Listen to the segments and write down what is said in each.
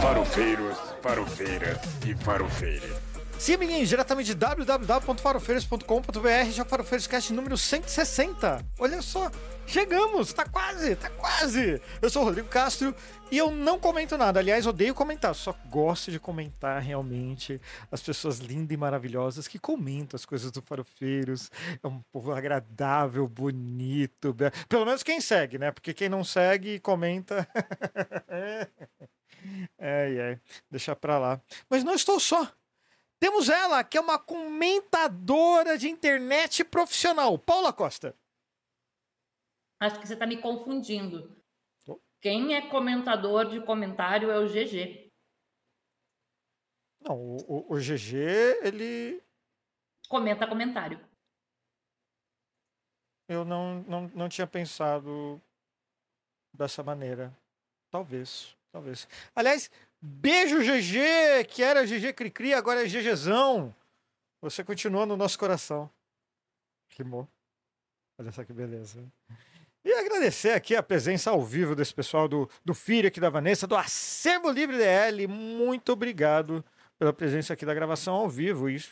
Farofeiros, farofeiras e farofeiras. Sim, amiguinhos, diretamente de www.farofeiros.com.br, já Farofeiros Cast número 160. Olha só, chegamos, tá quase, tá quase. Eu sou o Rodrigo Castro e eu não comento nada. Aliás, odeio comentar, só gosto de comentar realmente as pessoas lindas e maravilhosas que comentam as coisas do Farofeiros. É um povo agradável, bonito. Pelo menos quem segue, né? Porque quem não segue e comenta. Ai, ai, deixa pra lá. Mas não estou só. Temos ela, que é uma comentadora de internet profissional, Paula Costa. Acho que você está me confundindo. Oh. Quem é comentador de comentário é o GG. Não, o, o- o GG, ele. Comenta comentário. Eu não, não, não tinha pensado dessa maneira. Talvez, talvez. Aliás, beijo GG, que era GG Cricri, agora é GGzão. Você continua no nosso coração. Rimou. Olha só que beleza. E agradecer aqui a presença ao vivo desse pessoal do, do FIRE aqui da Vanessa, do Acervo Livre DL. Muito obrigado pela presença aqui da gravação ao vivo. Isso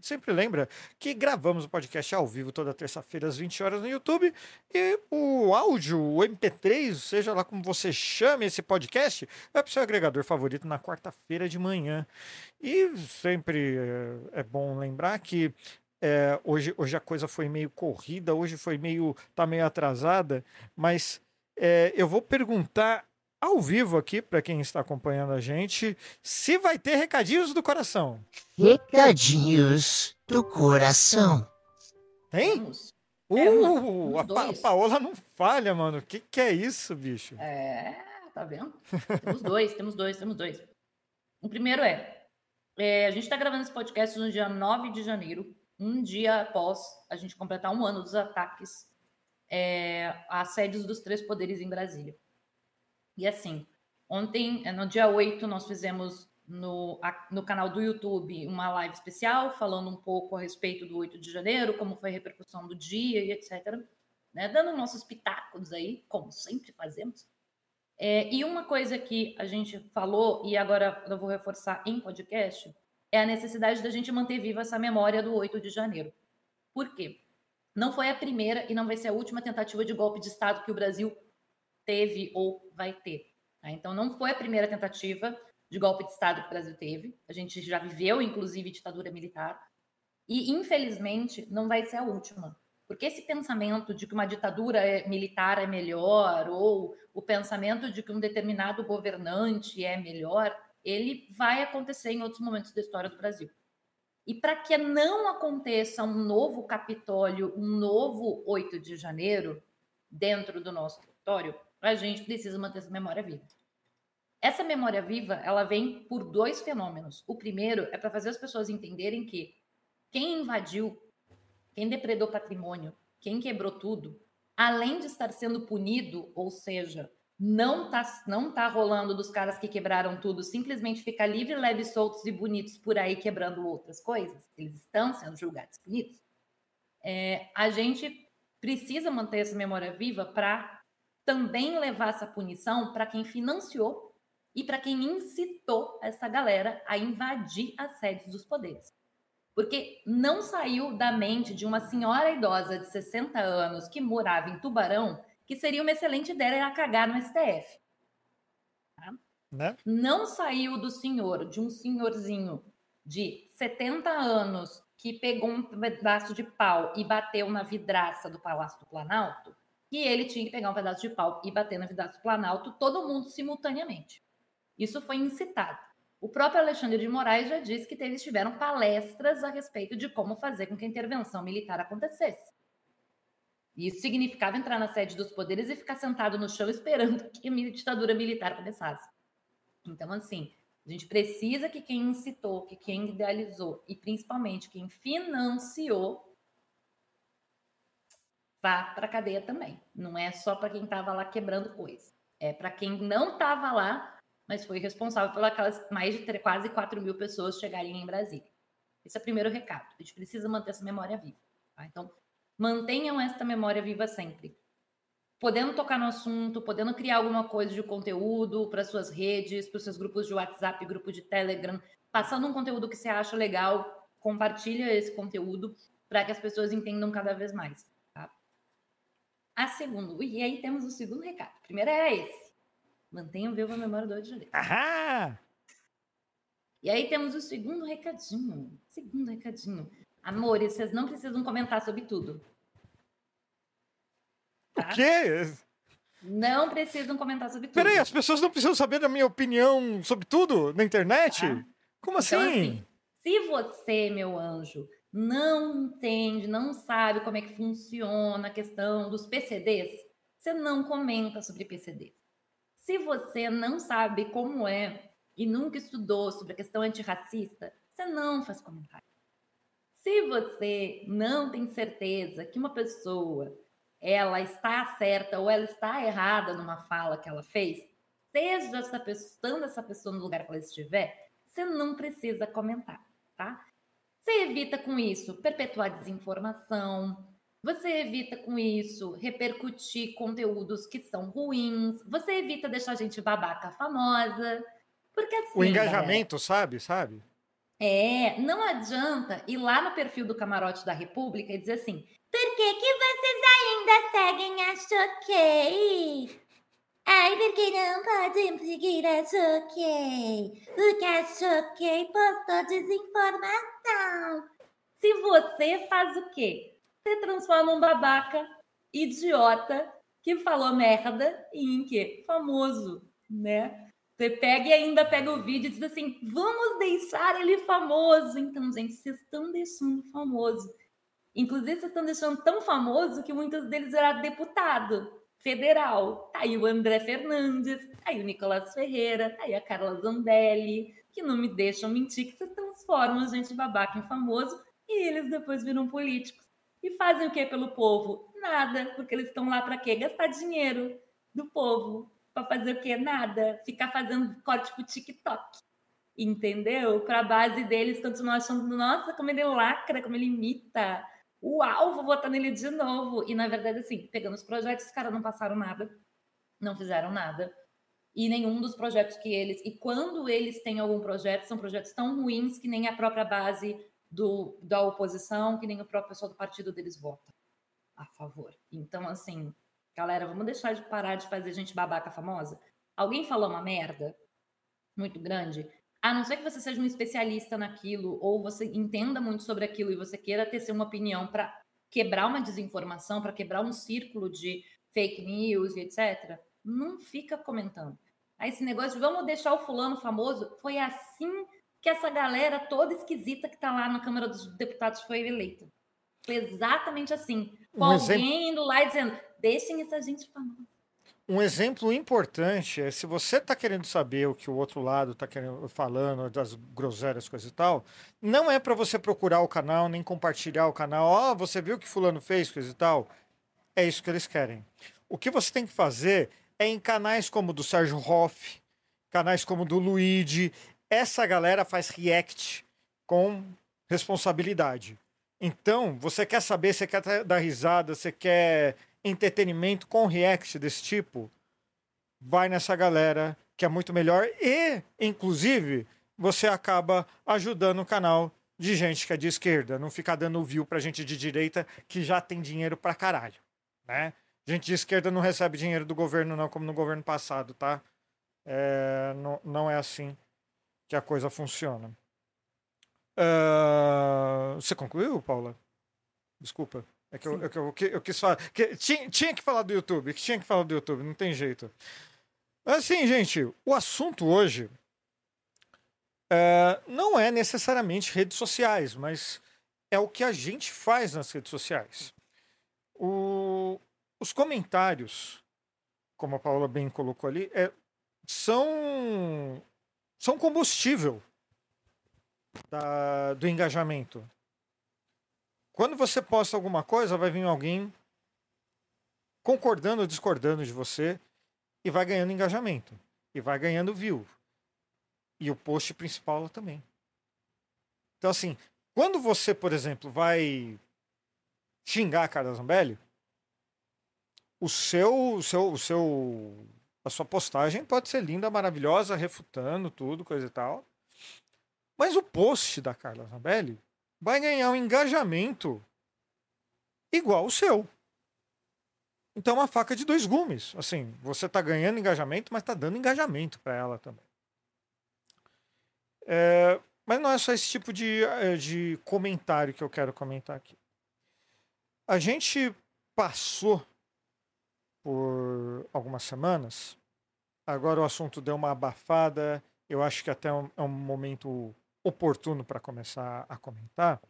sempre lembra que gravamos o podcast ao vivo toda terça-feira às 20 horas no YouTube e o áudio, o MP3, seja lá como você chame esse podcast, vai para o seu agregador favorito na quarta-feira de manhã. E sempre é, é bom lembrar que é, hoje, hoje a coisa foi meio corrida, hoje foi meio. tá meio atrasada, mas é, eu vou perguntar ao vivo aqui para quem está acompanhando a gente se vai ter recadinhos do coração. Recadinhos do coração. Tem? Uh, Temos, a, Pa-. Paola não falha, mano. O que, que é isso, bicho? É, tá vendo? temos dois, temos dois, temos dois. O primeiro é, é, a gente está gravando esse podcast no dia 9 de janeiro, um dia após a gente completar um ano dos ataques é, às sedes dos três poderes em Brasília. E assim, ontem, é, no dia 8, nós fizemos no, no canal do YouTube uma live especial falando um pouco a respeito do 8 de janeiro, como foi a repercussão do dia e etc. Né? Dando nossos pitacos aí, como sempre fazemos. É, e uma coisa que a gente falou, e agora eu vou reforçar em podcast, é a necessidade da gente manter viva essa memória do 8 de janeiro. Por quê? Não foi a primeira e não vai ser a última tentativa de golpe de Estado que o Brasil teve ou vai ter. tá? Então, não foi a primeira tentativa de golpe de Estado que o Brasil teve. A gente já viveu, inclusive, ditadura militar. E, infelizmente, não vai ser a última. Porque esse pensamento de que uma ditadura é- militar é melhor, ou o pensamento de que um determinado governante é melhor, ele vai acontecer em outros momentos da história do Brasil. E para que não aconteça um novo Capitólio, um novo 8 de janeiro dentro do nosso território, a gente precisa manter essa memória viva. Essa memória viva, ela vem por dois fenômenos. O primeiro é para fazer as pessoas entenderem que quem invadiu, quem depredou patrimônio, quem quebrou tudo, além de estar sendo punido, ou seja, não tá, não tá rolando dos caras que quebraram tudo, simplesmente ficar livre, leve, soltos e bonitos por aí quebrando outras coisas, eles estão sendo julgados punidos. É, a gente precisa manter essa memória viva para também levar essa punição para quem financiou e para quem incitou essa galera a invadir as sedes dos poderes. Porque não saiu da mente de uma senhora idosa de 60 anos que morava em Tubarão que seria uma excelente ideia ela cagar no STF. Né? Não saiu do senhor, de um senhorzinho de 70 anos que pegou um pedaço de pau e bateu na vidraça do Palácio do Planalto, que ele tinha que pegar um pedaço de pau e bater na vidraça do Planalto, todo mundo simultaneamente. Isso foi incitado. O próprio Alexandre de Moraes já disse que eles tiveram palestras a respeito de como fazer com que a intervenção militar acontecesse. Isso significava entrar na sede dos poderes e ficar sentado no chão esperando que a ditadura militar começasse. Então, assim, a gente precisa que quem incitou, que quem idealizou e principalmente quem financiou vá para a cadeia também. Não é só para quem estava lá quebrando coisa. É para quem não estava lá, mas foi responsável por aquelas mais de quase 4 mil pessoas chegarem em Brasília. Esse é o primeiro recado. A gente precisa manter essa memória viva. Tá? Então, mantenham esta memória viva sempre. podendo tocar no assunto, podendo criar alguma coisa de conteúdo para suas redes, para os seus grupos de WhatsApp, grupo de Telegram, passando um conteúdo que você acha legal, compartilha esse conteúdo para que as pessoas entendam cada vez mais. Tá? A segunda, e aí temos o segundo recado. O primeiro era esse. Mantenha viva a memória do 8 de janeiro. Ahá! E aí temos o segundo recadinho. Segundo recadinho. Amores, vocês não precisam comentar sobre tudo. O Tá? quê? Não precisam comentar sobre tudo. Peraí, as pessoas não precisam saber da minha opinião sobre tudo na internet? Ah. Como assim? Então, assim, se você, meu anjo, não entende, não sabe como é que funciona a questão dos PCDs, você não comenta sobre PCDs. Se você não sabe como é e nunca estudou sobre a questão antirracista, você não faz comentário. Se você não tem certeza que uma pessoa ela está certa ou ela está errada numa fala que ela fez, seja essa pessoa, estando essa pessoa no lugar que ela estiver, você não precisa comentar, tá? Você evita com isso perpetuar desinformação, você evita com isso repercutir conteúdos que são ruins, você evita deixar a gente babaca famosa, porque assim, o engajamento, sabe? Sabe? é, não adianta ir lá no perfil do Camarote da República e dizer assim: por que, que vocês ainda seguem a Choquei? Ai, porque não podem seguir a Choquei? Porque a Choquei postou desinformação. Se você faz o quê? Você transforma um babaca idiota que falou merda em quê? Famoso, né? Você pega e ainda pega o vídeo e diz assim: vamos deixar ele famoso. Então, gente, vocês estão deixando famoso. Inclusive, vocês estão deixando tão famoso que muitos deles viraram deputado federal. Tá aí o André Fernandes, tá aí o Nicolas Ferreira, tá aí a Carla Zambelli, que não me deixam mentir que vocês transformam gente babaca em famoso e eles depois viram políticos. E fazem o que pelo povo? Nada, porque eles estão lá para quê? Gastar dinheiro do povo. Para fazer o quê? Nada. Ficar fazendo corte pro TikTok. Entendeu? Para a base deles continuar achando, nossa, como ele lacra, como ele imita. Uau, vou votar nele de novo. E na verdade, assim, pegando os projetos, os caras não passaram nada, não fizeram nada. E nenhum dos projetos que eles. E quando eles têm algum projeto, são projetos tão ruins que nem a própria base do, da oposição, que nem o próprio pessoal do partido deles vota a favor. Então, assim, galera, vamos deixar de parar de fazer gente babaca famosa. Alguém falou uma merda muito grande, a não ser que você seja um especialista naquilo ou você entenda muito sobre aquilo e você queira ter uma opinião para quebrar uma desinformação, para quebrar um círculo de fake news e etc. Não fica comentando. Aí esse negócio de vamos deixar o fulano famoso, foi assim que essa galera toda esquisita que tá lá na Câmara dos Deputados foi eleita. Foi exatamente assim. Com Um alguém exemplo- indo lá e dizendo, deixem essa gente famosa. Um exemplo importante é se você está querendo saber o que o outro lado está falando das groselhas coisas e tal, não é para você procurar o canal nem compartilhar o canal. Ó, você viu o que fulano fez coisa e tal. É isso que eles querem. O que você tem que fazer é em canais como o do Sérgio Hoff, canais como o do Luigi, essa galera faz react com responsabilidade. Então, você quer saber, você quer dar risada, você quer entretenimento com react desse tipo, vai nessa galera que é muito melhor e, inclusive, você acaba ajudando o canal de gente que é de esquerda, não ficar dando view pra gente de direita que já tem dinheiro pra caralho, né? Gente de esquerda não recebe dinheiro do governo não, como no governo passado, tá? É, não, não é assim que a coisa funciona. Ah, você concluiu, Paula? Desculpa. É que eu, é que eu, que- eu quis falar. Que, tinha, tinha que falar do YouTube, que tinha que falar do YouTube, não tem jeito. Assim, gente, o assunto hoje é, não é necessariamente redes sociais, mas é o que a gente faz nas redes sociais. O- os comentários, como a Paula bem colocou ali, é, são, são combustível da- do engajamento. Quando você posta alguma coisa, vai vir alguém concordando ou discordando de você e vai ganhando engajamento. E vai ganhando view. E o post principal também. Então, assim, quando você, por exemplo, vai xingar a Carla Zambelli, o seu, o seu, o seu, a sua postagem pode ser linda, maravilhosa, refutando tudo, coisa e tal. Mas o post da Carla Zambelli vai ganhar um engajamento igual o seu. Então é uma faca de dois gumes. Assim, você está ganhando engajamento, mas está dando engajamento para ela também. É, mas não é só esse tipo de, eh, de comentário que eu quero comentar aqui. A gente passou por algumas semanas. Agora o assunto deu uma abafada. Eu acho que até é um, é um momento oportuno para começar a comentar.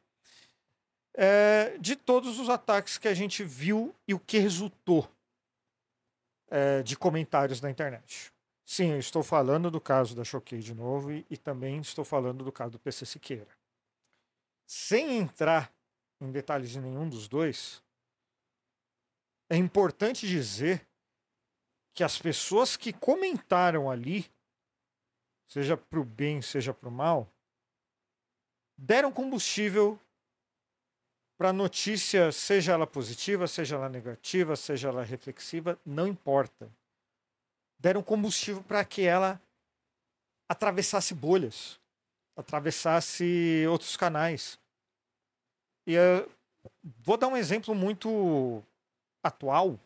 É, de todos os ataques que a gente viu e o que resultou é, de comentários na internet. Sim, eu estou falando do caso da Choquei de novo e, e também estou falando do caso do PC Siqueira. Sem entrar em detalhes de nenhum dos dois, é importante dizer que as pessoas que comentaram ali, seja para o bem, seja para o mal, deram combustível para notícia, seja ela positiva, seja ela negativa, seja ela reflexiva, não importa. Deram combustível para que ela atravessasse bolhas, atravessasse outros canais. E uh, vou dar um exemplo muito atual.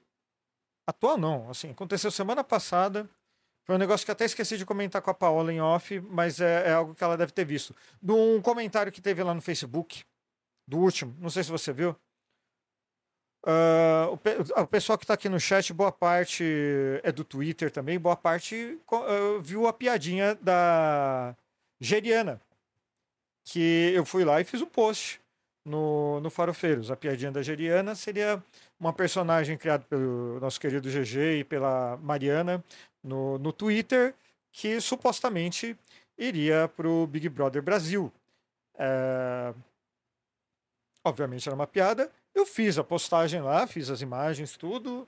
Atual não, assim, aconteceu semana passada. Foi um negócio que até esqueci de comentar com a Paola em off, mas é, é algo que ela deve ter visto. De um comentário que teve lá no Facebook, do último, não sei se você viu. Uh, o, pe o, pessoal que está aqui no chat, boa parte é do Twitter também, boa parte uh, viu a piadinha da Geriana. Que eu fui lá e fiz um post no, no Farofeiros. A piadinha da Geriana seria uma personagem criada pelo nosso querido GG e pela Mariana no, no Twitter, que supostamente iria para o Big Brother Brasil. É... Obviamente era uma piada. Eu fiz a postagem lá, fiz as imagens, tudo,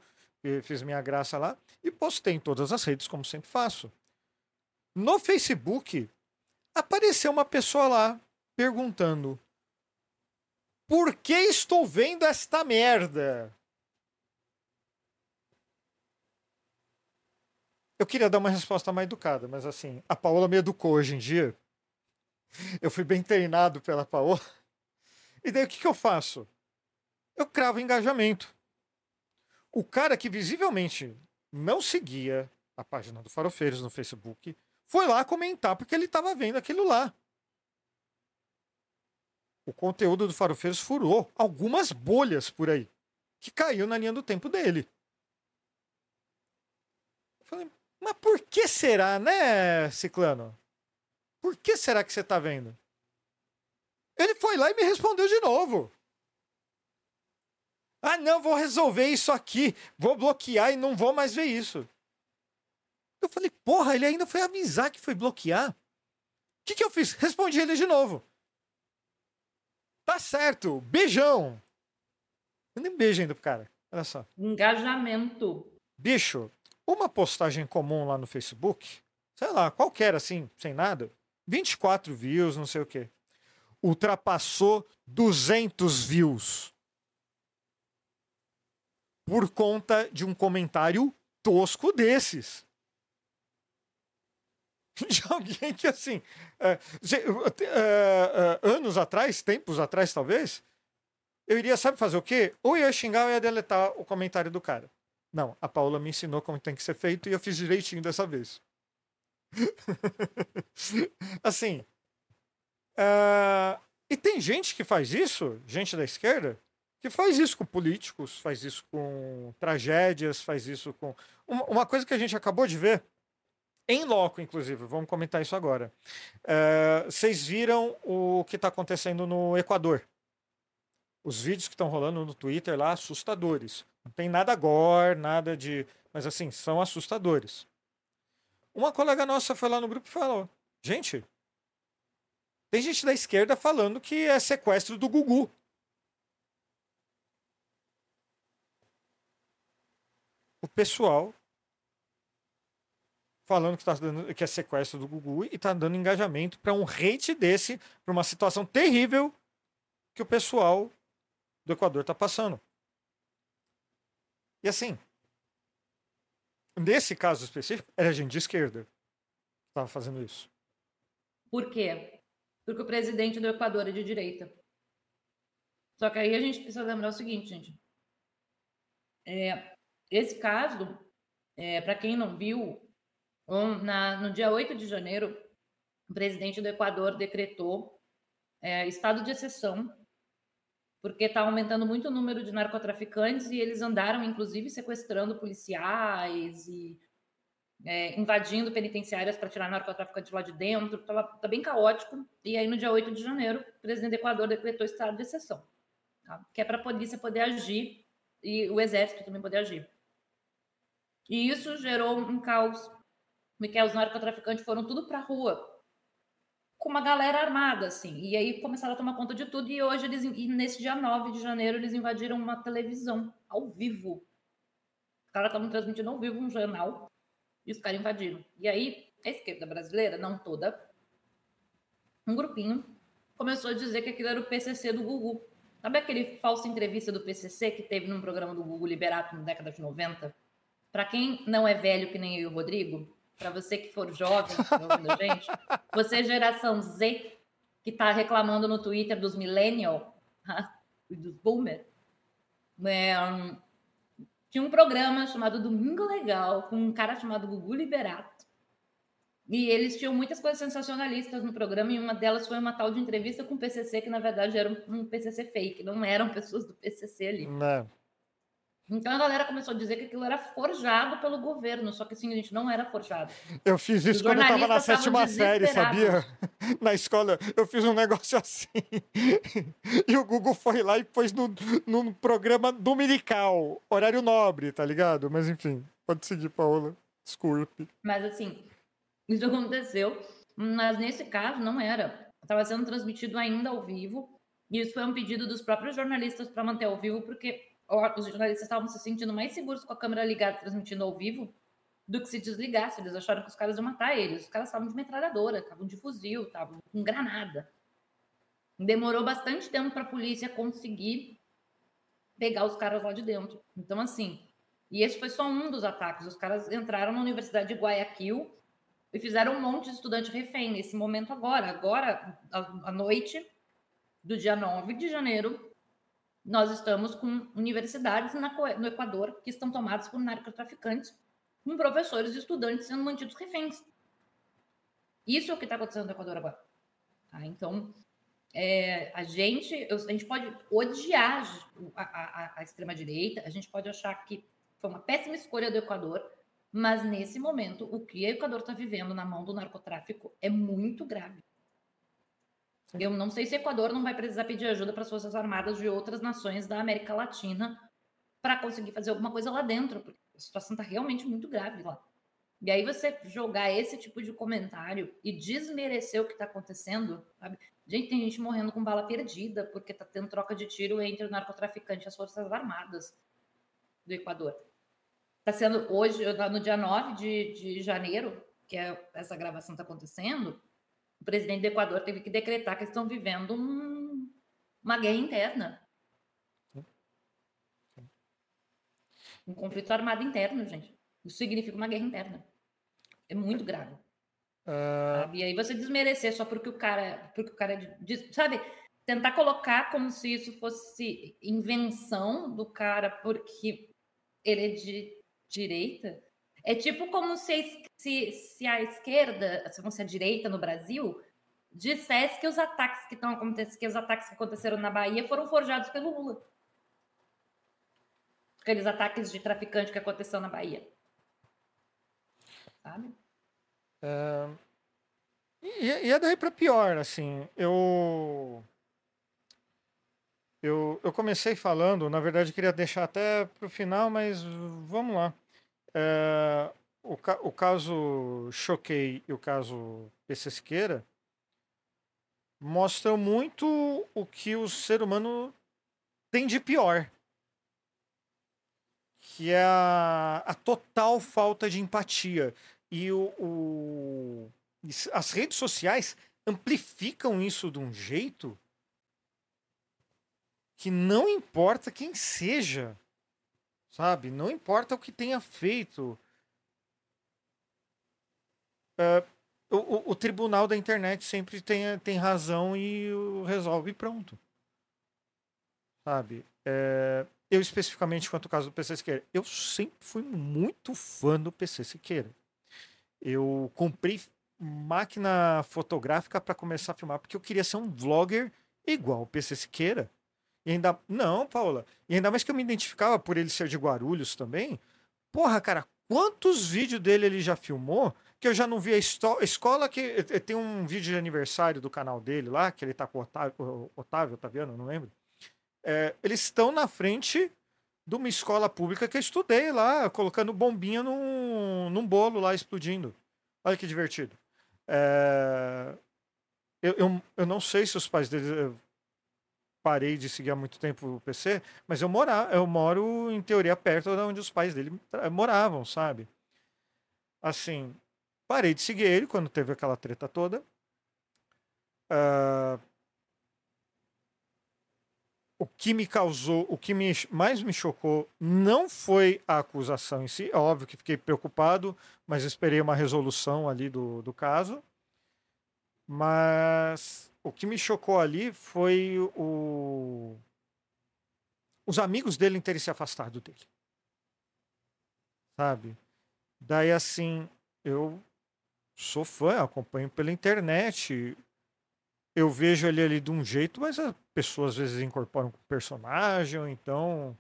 fiz minha graça lá e postei em todas as redes, como sempre faço. No Facebook, apareceu uma pessoa lá perguntando: Por que estou vendo esta merda? Eu queria dar uma resposta mais educada, mas assim, a Paola me educou hoje em dia. Eu fui bem treinado pela Paola. E daí o que, que eu faço? Eu cravo engajamento. O cara que visivelmente não seguia a página do Farofeiros no Facebook foi lá comentar porque ele estava vendo aquilo lá. O conteúdo do Farofeiros furou algumas bolhas por aí que caiu na linha do tempo dele. Eu falei, mas por que será, né, Ciclano? Por que será que você está vendo? Ele foi lá e me respondeu de novo. Ah, não, vou resolver isso aqui. Vou bloquear e não vou mais ver isso. Eu falei, porra, ele ainda foi avisar que foi bloquear. O que, que eu fiz? Respondi ele de novo. Tá certo, beijão. Eu nem beijo ainda pro cara. Olha só. Engajamento. Bicho, uma postagem comum lá no Facebook, sei lá, qualquer assim, sem nada, 24 views, não sei o quê. Ultrapassou 200 views. Por conta de um comentário tosco desses. De alguém que, assim, é, é, é, anos atrás, tempos atrás talvez, eu iria, sabe fazer o quê? Ou ia xingar ou ia deletar o comentário do cara. Não, a Paula me ensinou como tem que ser feito e eu fiz direitinho dessa vez. assim. Uh, e tem gente que faz isso, gente da esquerda, que faz isso com políticos, faz isso com tragédias, faz isso com. Uma, uma coisa que a gente acabou de ver, em loco, inclusive, vamos comentar isso agora. Uh, vocês viram o que está acontecendo no Equador? Os vídeos que estão rolando no Twitter lá, assustadores. Não tem nada gore, nada de. Mas assim, são assustadores. Uma colega nossa foi lá no grupo e falou: gente, tem gente da esquerda falando que é sequestro do Gugu. O pessoal falando que, tá dando, que é sequestro do Gugu e está dando engajamento para um hate desse, para uma situação terrível que o pessoal do Equador está passando. E assim, nesse caso específico, era gente de esquerda que estava fazendo isso. Por quê? Porque o presidente do Equador é de direita. Só que aí a gente precisa lembrar o seguinte, gente. É, esse caso, é, para quem não viu, um, na, no dia 8 de janeiro, o presidente do Equador decretou é, estado de exceção, porque está aumentando muito o número de narcotraficantes e eles andaram, inclusive, sequestrando policiais e é, invadindo penitenciárias para tirar narcotraficante lá de dentro. Está tá bem caótico. E aí, no dia 8 de janeiro, o presidente do Equador decretou estado de exceção, tá? que é para a polícia poder agir e o exército também poder agir. E isso gerou um caos, porque os narcotraficantes foram tudo para a rua com uma galera armada, assim. E aí começaram a tomar conta de tudo. E hoje, eles, e nesse dia 9 de janeiro, eles invadiram uma televisão ao vivo. Os caras estavam transmitindo ao vivo um jornal e os caras invadiram. E aí, a esquerda brasileira, não toda, um grupinho, começou a dizer que aquilo era o PCC do Gugu. Sabe aquele falso entrevista do PCC que teve num programa do Gugu Liberato na década de 90? Para quem não é velho que nem eu e o Rodrigo, para você que for jovem, tá gente, você é geração Z, que está reclamando no Twitter dos millennial e dos boomer, é, tinha um programa chamado Domingo Legal, com um cara chamado Gugu Liberato. E eles tinham muitas coisas sensacionalistas no programa, e uma delas foi uma tal de entrevista com o PCC, que na verdade era um PCC fake, não eram pessoas do PCC ali. Não. Então a galera começou a dizer que aquilo era forjado pelo governo, só que assim, a gente não era forjado. Eu fiz isso Os quando eu estava na sétima série, sabia? Na escola, eu fiz um negócio assim. E o Google foi lá e pôs no, num programa dominical, horário nobre, tá ligado? Mas enfim, pode seguir, Paola. Desculpe. Mas assim, isso aconteceu, mas nesse caso não era. Estava sendo transmitido ainda ao vivo, e isso foi um pedido dos próprios jornalistas para manter ao vivo, porque os jornalistas estavam se sentindo mais seguros com a câmera ligada transmitindo ao vivo do que se desligasse. Eles acharam que os caras iam matar eles. Os caras estavam de metralhadora, estavam de fuzil, estavam com granada. Demorou bastante tempo para a polícia conseguir pegar os caras lá de dentro. Então, assim, e esse foi só um dos ataques. Os caras entraram na Universidade de Guayaquil e fizeram um monte de estudante refém nesse momento agora. Agora, à noite do dia 9 de janeiro, nós estamos com universidades na no Equador que estão tomadas por narcotraficantes, com professores e estudantes sendo mantidos reféns. Isso é o que está acontecendo no Equador agora. Tá? Então, é, a, gente, a gente pode odiar a, a- a extrema-direita, a gente pode achar que foi uma péssima escolha do Equador, mas nesse momento, o que o Equador está vivendo na mão do narcotráfico é muito grave. Eu não sei se o Equador não vai precisar pedir ajuda para as Forças Armadas de outras nações da América Latina para conseguir fazer alguma coisa lá dentro, porque a situação está realmente muito grave lá. E aí você jogar esse tipo de comentário e desmerecer o que está acontecendo, sabe? Gente, tem gente morrendo com bala perdida porque tá tendo troca de tiro entre o narcotraficante e as Forças Armadas do Equador. Tá sendo hoje, no dia 9 de, de janeiro, que é essa gravação está acontecendo, o presidente do Equador teve que decretar que eles estão vivendo um- uma guerra interna. Um conflito armado interno, gente. Isso significa uma guerra interna. É muito grave. Sabe? E aí você desmerecer só porque o cara, porque o cara de- sabe, tentar colocar como se isso fosse invenção do cara porque ele é de direita. É tipo como se, a se, se a esquerda, se fosse a direita no Brasil, dissesse que os ataques que estão acontecendo, que os ataques que aconteceram na Bahia foram forjados pelo Lula. Aqueles ataques de traficante que aconteceu na Bahia. Sabe? E, e é daí pra pior, assim. Eu, eu. Eu comecei falando, na verdade, queria deixar até pro final, mas vamos lá. É, o, o caso Choquei e o caso PC Siqueira mostram muito o que o ser humano tem de pior. Que é a, a total falta de empatia. E o, o- as redes sociais amplificam isso de um jeito que não importa quem seja, sabe? Não importa o que tenha feito. é, o, o, tribunal da internet sempre tem, tem razão e resolve pronto. Sabe? É, eu especificamente quanto ao caso do PC Siqueira, eu sempre fui muito fã do PC Siqueira. Eu comprei máquina fotográfica para começar a filmar porque eu queria ser um vlogger igual o PC Siqueira. E ainda não, Paula. E ainda mais que eu me identificava por ele ser de Guarulhos também. Porra, cara, quantos vídeos dele ele já filmou que eu já não vi a escola que eh, eh, tem um vídeo de aniversário do canal dele lá, que ele tá com o Otávio, Otávio Otaviano, não lembro. É, eles estão na frente de uma escola pública que eu estudei lá, colocando bombinha num, num bolo lá explodindo. Olha que divertido. É, eu, eu, eu não sei se os pais dele parei de seguir há muito tempo o PC, mas eu, mora, eu moro, em teoria, perto de onde os pais dele moravam, sabe? Assim, parei de seguir ele quando teve aquela treta toda. Uh, o que me causou, o que me, mais me chocou não foi a acusação em si. É óbvio que fiquei preocupado, mas esperei uma resolução ali do, do caso. Mas o que me chocou ali foi o, os amigos dele terem se afastado dele. Sabe? Daí assim, eu sou fã, acompanho pela internet. Eu vejo ele ali de um jeito, mas as pessoas às vezes incorporam com o personagem, ou então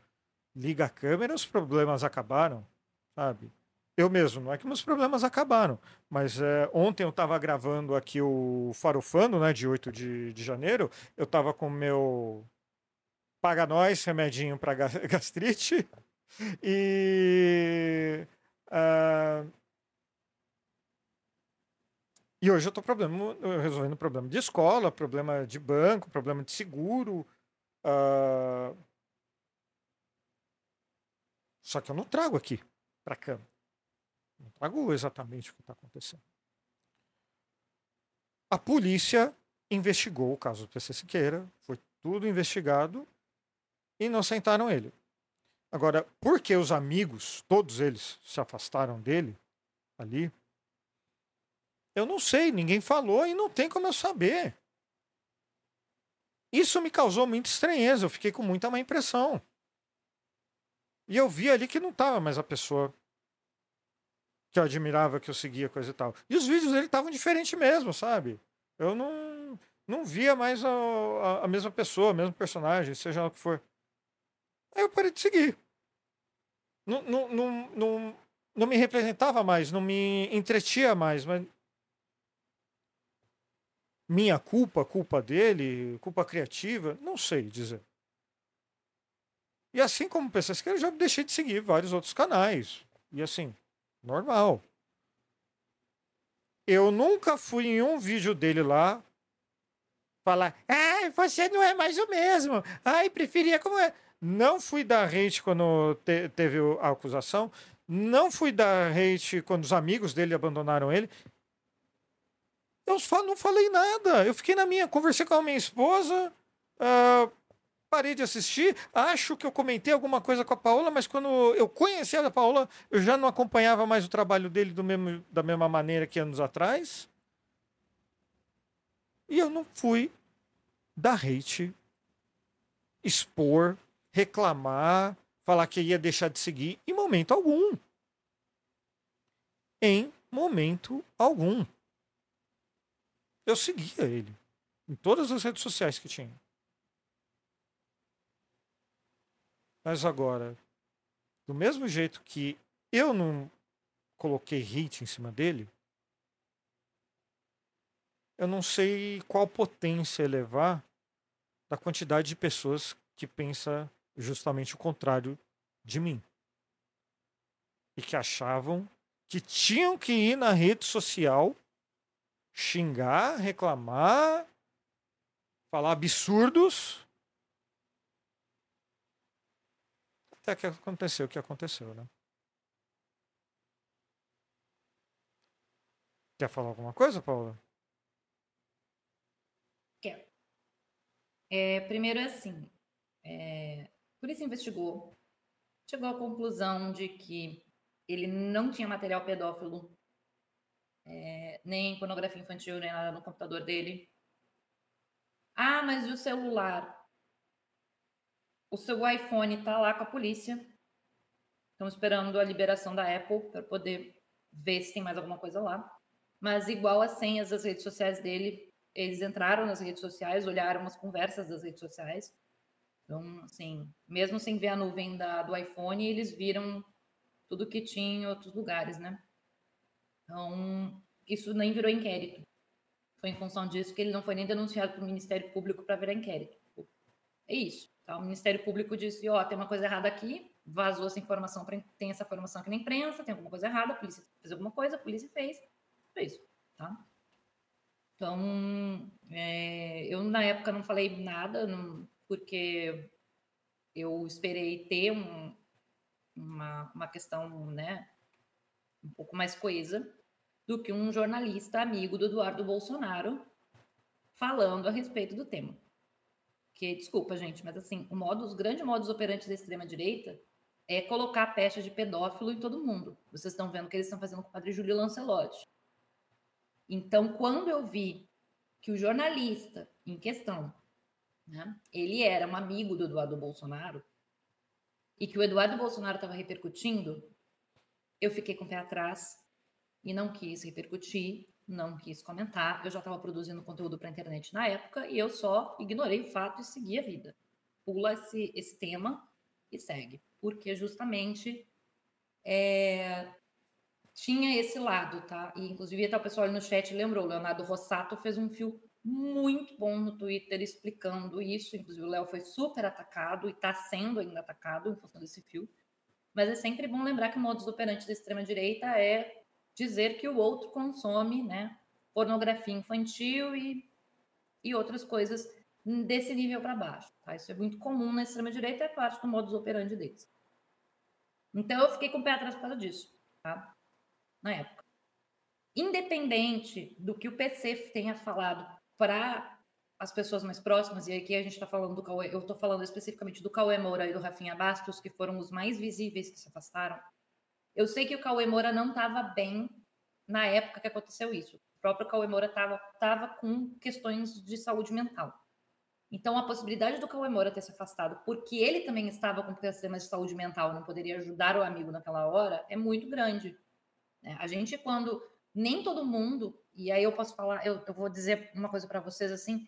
liga a câmera, os problemas acabaram, sabe? Eu mesmo, não é que meus problemas acabaram, mas é, ontem eu estava gravando aqui o Farofando, né, de 8 de, de janeiro, eu estava com meu Paga Nós, remedinho para gastrite, e... Uh, e hoje eu estou resolvendo problema de escola, problema de banco, problema de seguro. Uh... Só que eu não trago aqui para cama. Não trago exatamente o que está acontecendo. A polícia investigou o caso do PC Siqueira, foi tudo investigado e não sentaram ele. Agora, por que os amigos, todos eles, se afastaram dele ali? Eu não sei, ninguém falou e não tem como eu saber. Isso me causou muita estranheza, eu fiquei com muita má impressão. E eu vi ali que não estava mais a pessoa que eu admirava, que eu seguia, coisa e tal. E os vídeos dele estavam diferentes mesmo, sabe? Eu não, não via mais a, a, a, mesma pessoa, o mesmo personagem, seja lá o que for. Aí eu parei de seguir. Não, não, não, não, não me representava mais, não me entretia mais, mas. Minha culpa, culpa dele, culpa criativa, não sei dizer. E assim como pessoas que eu já deixei de seguir vários outros canais. E assim, normal. Eu nunca fui em um vídeo dele lá falar, ah, você não é mais o mesmo. Ai, preferia como é. Não fui dar hate quando te, teve a acusação. Não fui dar hate quando os amigos dele abandonaram ele. Eu não falei nada. Eu fiquei na minha, conversei com a minha esposa. Uh, parei de assistir. Acho que eu comentei alguma coisa com a Paola, mas quando eu conheci a Paola, eu já não acompanhava mais o trabalho dele do mesmo, da mesma maneira que anos atrás. E eu não fui dar hate, expor, reclamar, falar que ia deixar de seguir em momento algum. Em momento algum. Eu seguia ele em todas as redes sociais que tinha. Mas agora, do mesmo jeito que eu não coloquei hit em cima dele, eu não sei qual potência elevar da quantidade de pessoas que pensa justamente o contrário de mim. E que achavam que tinham que ir na rede social xingar, reclamar, falar absurdos Até que aconteceu o que aconteceu, né? Quer falar alguma coisa, Paula? Quero. É, primeiro é assim, é, a polícia investigou, chegou à conclusão de que ele não tinha material pedófilo é, nem pornografia infantil, nem nada no computador dele. Ah, mas e o celular? O seu iPhone tá lá com a polícia. Estamos esperando a liberação da Apple para poder ver se tem mais alguma coisa lá. Mas igual as senhas das redes sociais dele, eles entraram nas redes sociais, olharam as conversas das redes sociais. Então, assim, mesmo sem ver a nuvem da, do iPhone, eles viram tudo que tinha em outros lugares, né? Então, isso nem virou inquérito. Foi em função disso que ele não foi nem denunciado para o Ministério Público para virar inquérito. É isso. Tá? O Ministério Público disse: ó, tem uma coisa errada aqui, vazou essa informação, tem essa informação aqui na imprensa, tem alguma coisa errada, a polícia fez alguma coisa, a polícia fez. Foi isso, tá? Então, é, eu na época não falei nada, não, porque eu esperei ter um, uma, uma questão, né, um pouco mais coesa do que um jornalista amigo do Eduardo Bolsonaro falando a respeito do tema. Que, desculpa, gente, mas assim, o modo, os grandes modos operantes da extrema-direita é colocar a pecha de pedófilo em todo mundo. Vocês estão vendo o que eles estão fazendo com o padre Júlio Lancelotti. Então, quando eu vi que o jornalista em questão, né, ele era um amigo do Eduardo Bolsonaro, e que o Eduardo Bolsonaro estava repercutindo, eu fiquei com o pé atrás e não quis repercutir, não quis comentar. Eu já estava produzindo conteúdo para a internet na época e eu só ignorei o fato e segui a vida. Pula esse, esse tema e segue, porque justamente é, tinha esse lado, tá? E inclusive até o pessoal ali no chat lembrou, o Leonardo Rossato fez um fio muito bom no Twitter explicando isso. Inclusive o Léo foi super atacado e está sendo ainda atacado em função desse fio. Mas é sempre bom lembrar que o modus operandi da extrema direita é dizer que o outro consome, né, pornografia infantil e, e outras coisas desse nível para baixo. Tá? Isso é muito comum na extrema direita, é parte do modus operandi deles. Então eu fiquei com o pé atrás por causa disso, tá? Na época. Independente do que o PC tenha falado para as pessoas mais próximas, e aqui a gente está falando do Cauê, eu estou falando especificamente do Cauê Moura e do Rafinha Bastos, que foram os mais visíveis que se afastaram. Eu sei que o Cauê Moura não estava bem na época que aconteceu isso. O próprio Cauê Moura estava tava com questões de saúde mental. Então, a possibilidade do Cauê Moura ter se afastado, porque ele também estava com problemas de saúde mental, não poderia ajudar o amigo naquela hora, é muito grande. Né? A gente, quando nem todo mundo, e aí eu posso falar, eu, eu vou dizer uma coisa para vocês assim,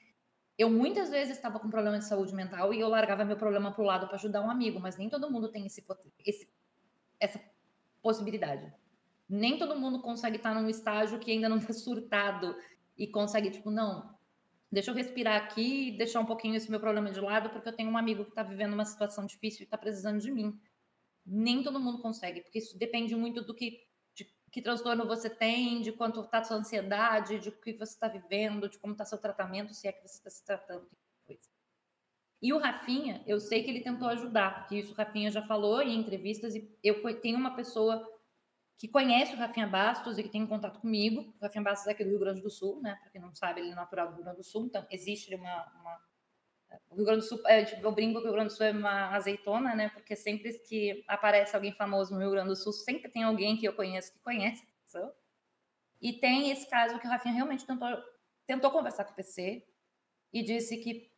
eu muitas vezes estava com problema de saúde mental e eu largava meu problema para o lado para ajudar um amigo, mas nem todo mundo tem esse, esse, essa possibilidade. Nem todo mundo consegue estar num estágio que ainda não está surtado e consegue, tipo, não, deixa eu respirar aqui deixar um pouquinho esse meu problema de lado, porque eu tenho um amigo que está vivendo uma situação difícil e está precisando de mim. Nem todo mundo consegue, porque isso depende muito do que, de que transtorno você tem, de quanto está sua ansiedade, de o que você está vivendo, de como está seu tratamento, se é que você está se tratando. E o Rafinha, eu sei que ele tentou ajudar, que isso o Rafinha já falou em entrevistas, e eu tenho uma pessoa que conhece o Rafinha Bastos e que tem contato comigo. O Rafinha Bastos é aqui do Rio Grande do Sul, né? Para quem não sabe, ele é natural do Rio Grande do Sul, então existe uma. uma... O Rio Grande do Sul, é, tipo, eu brinco que o Rio Grande do Sul é uma azeitona, né? Porque sempre que aparece alguém famoso no Rio Grande do Sul, sempre tem alguém que eu conheço que conhece a pessoa. E tem esse caso que o Rafinha realmente tentou, tentou conversar com o PC e disse que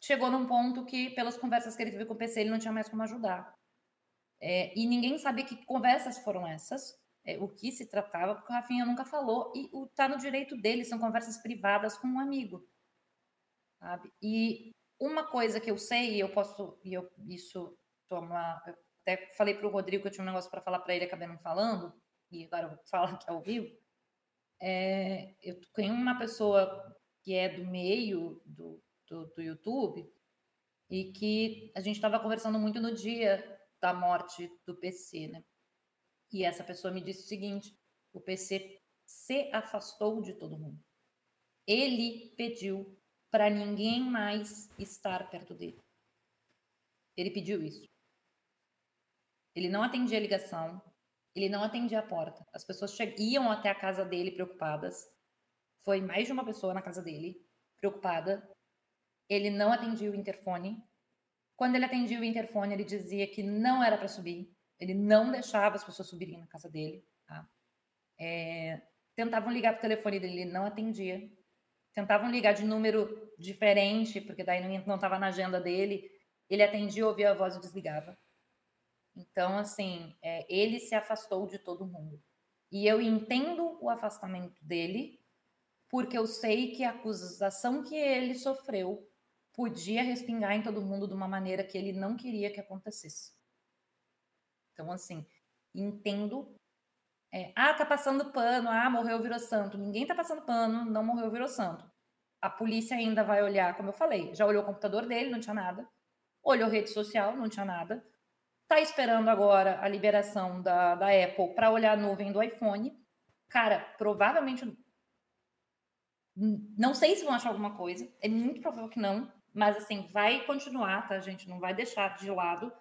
chegou num ponto que, pelas conversas que ele teve com o PC, ele não tinha mais como ajudar. É, e ninguém sabia que conversas foram essas é, o que se tratava, porque o Rafinha nunca falou, e o, tá no direito dele, são conversas privadas com um amigo. Sabe? E uma coisa que eu sei, e eu posso, e eu, isso toma. Eu até falei para o Rodrigo que eu tinha um negócio para falar para ele, acabei não falando, e agora eu vou falar aqui ao vivo. É, eu tenho uma pessoa que é do meio do, do, do YouTube e que a gente estava conversando muito no dia da morte do PC, né? E essa pessoa me disse o seguinte: o PC se afastou de todo mundo. Ele pediu para ninguém mais estar perto dele. Ele pediu isso. Ele não atendia a ligação, ele não atendia a porta. As pessoas iam até a casa dele preocupadas. Foi mais de uma pessoa na casa dele preocupada. Ele não atendia o interfone. Quando ele atendia o interfone, ele dizia que não era para subir, ele não deixava as pessoas subirem na casa dele. Tá? É, Tentavam ligar pro telefone dele, ele não atendia. Tentavam ligar de número diferente, porque daí não estava na agenda dele. Ele atendia, ouvia a voz e desligava. Então, assim, é, ele se afastou de todo mundo. E eu entendo o afastamento dele, porque eu sei que a acusação que ele sofreu podia respingar em todo mundo de uma maneira que ele não queria que acontecesse. Então, assim, entendo. É, ah, tá passando pano, ah, morreu, virou santo. Ninguém tá passando pano, não morreu, virou santo. A polícia ainda vai olhar, como eu falei, já olhou o computador dele, não tinha nada. Olhou rede social, não tinha nada. Tá esperando agora a liberação da, da Apple para olhar a nuvem do iPhone. Cara, provavelmente. Não sei se vão achar alguma coisa. É muito provável que não. Mas, assim, vai continuar, tá, gente? Não vai deixar de lado.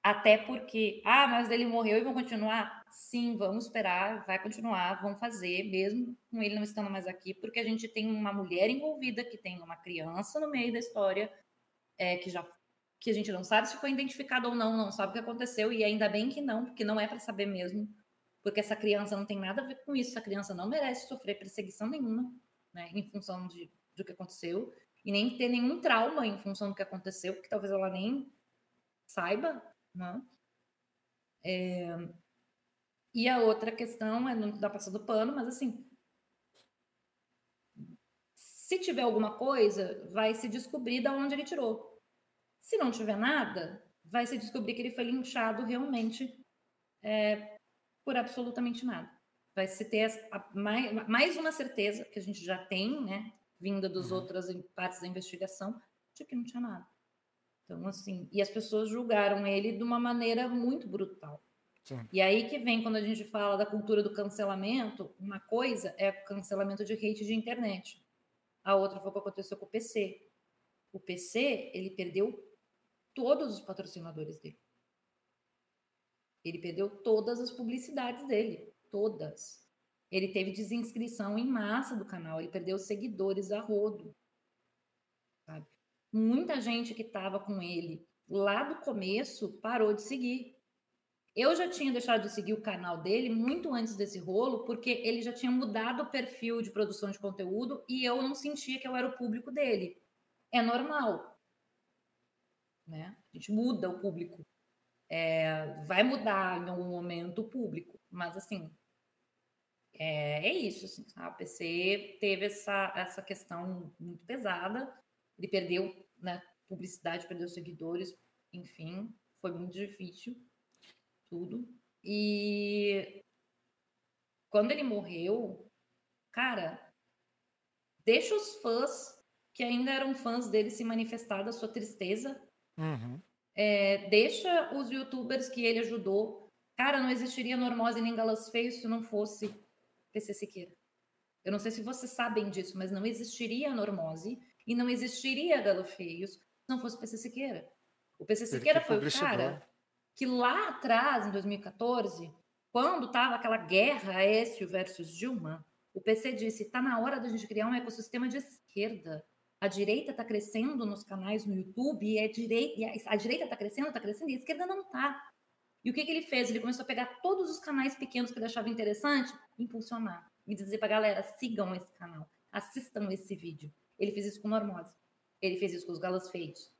Até porque, ah, mas ele morreu e vão continuar? Sim, vamos esperar, vai continuar, vão fazer, mesmo com ele não estando mais aqui, porque a gente tem uma mulher envolvida, que tem uma criança no meio da história, é, que já que a gente não sabe se foi identificado ou não, não sabe o que aconteceu, e ainda bem que não, porque não é para saber mesmo, porque essa criança não tem nada a ver com isso, essa criança não merece sofrer perseguição nenhuma, né, em função de, do que aconteceu, e nem ter nenhum trauma em função do que aconteceu, que talvez ela nem saiba, né? É... E a outra questão é não dá passando pano, mas assim, se tiver alguma coisa, vai se descobrir de onde ele tirou. Se não tiver nada, vai se descobrir que ele foi linchado realmente é, por absolutamente nada. Vai se ter a, mais, mais uma certeza que a gente já tem, né, vinda das uhum. outras partes da investigação, de que não tinha nada. Então, assim, e as pessoas julgaram ele de uma maneira muito brutal. Sim. E aí que vem, quando a gente fala da cultura do cancelamento, uma coisa é o cancelamento de hate de internet. A outra foi o que aconteceu com o PC. O PC, ele perdeu todos os patrocinadores dele. Ele perdeu todas as publicidades dele, todas. Ele teve desinscrição em massa do canal, ele perdeu seguidores a rodo. Sabe? Muita gente que estava com ele lá do começo parou de seguir. Eu já tinha deixado de seguir o canal dele muito antes desse rolo, porque ele já tinha mudado o perfil de produção de conteúdo e eu não sentia que eu era o público dele. É normal né? A gente muda o público. É, vai mudar em algum momento o público, mas assim é, é isso. Assim, a PC teve essa, essa questão muito pesada. Ele perdeu né, publicidade, perdeu seguidores, enfim, foi muito difícil tudo. E quando ele morreu, cara, deixa os fãs que ainda eram fãs dele se manifestar da sua tristeza Uhum. É, deixa os youtubers que ele ajudou. Cara, não existiria Normose nem Galas Feios se não fosse PC Siqueira. Eu não sei se vocês sabem disso, mas não existiria Normose e não existiria Galo Feios se não fosse PC Siqueira. O PC Siqueira foi o cara que lá atrás, em 2014, quando estava aquela guerra Aécio versus Dilma, o PC disse: está na hora da gente criar um ecossistema de esquerda a direita está crescendo nos canais no YouTube, e, é e a, direita está crescendo, está crescendo, e a esquerda não está. E o que, que ele fez? Ele começou a pegar todos os canais pequenos que ele achava interessante impulsionar. E dizer para galera, sigam esse canal, assistam esse vídeo. Ele fez isso com o Normose. Ele fez isso com os Galas Feios.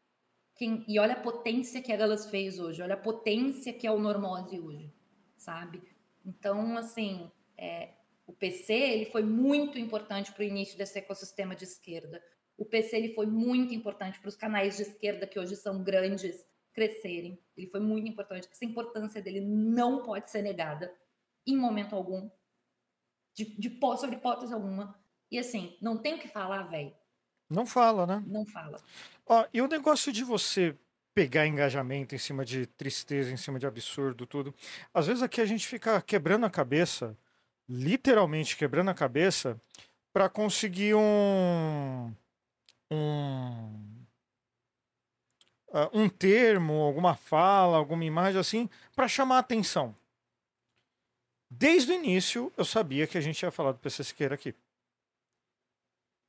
Quem, e olha a potência que a Galas fez hoje, olha a potência que é o Normose hoje, sabe? Então, assim, é, o PC ele foi muito importante para o início desse ecossistema de esquerda. O PC ele foi muito importante para os canais de esquerda, que hoje são grandes, crescerem. Ele foi muito importante. Essa importância dele não pode ser negada em momento algum, de, de sobre hipótese alguma. E assim, não tem o que falar, velho. Não fala, né? Não fala. Ó, e o negócio de você pegar engajamento em cima de tristeza, em cima de absurdo, tudo. Às vezes aqui a gente fica quebrando a cabeça, literalmente quebrando a cabeça, para conseguir um um, uh, um termo, alguma fala, alguma imagem assim, para chamar atenção. Desde o início eu sabia que a gente ia falar do PC Siqueira aqui.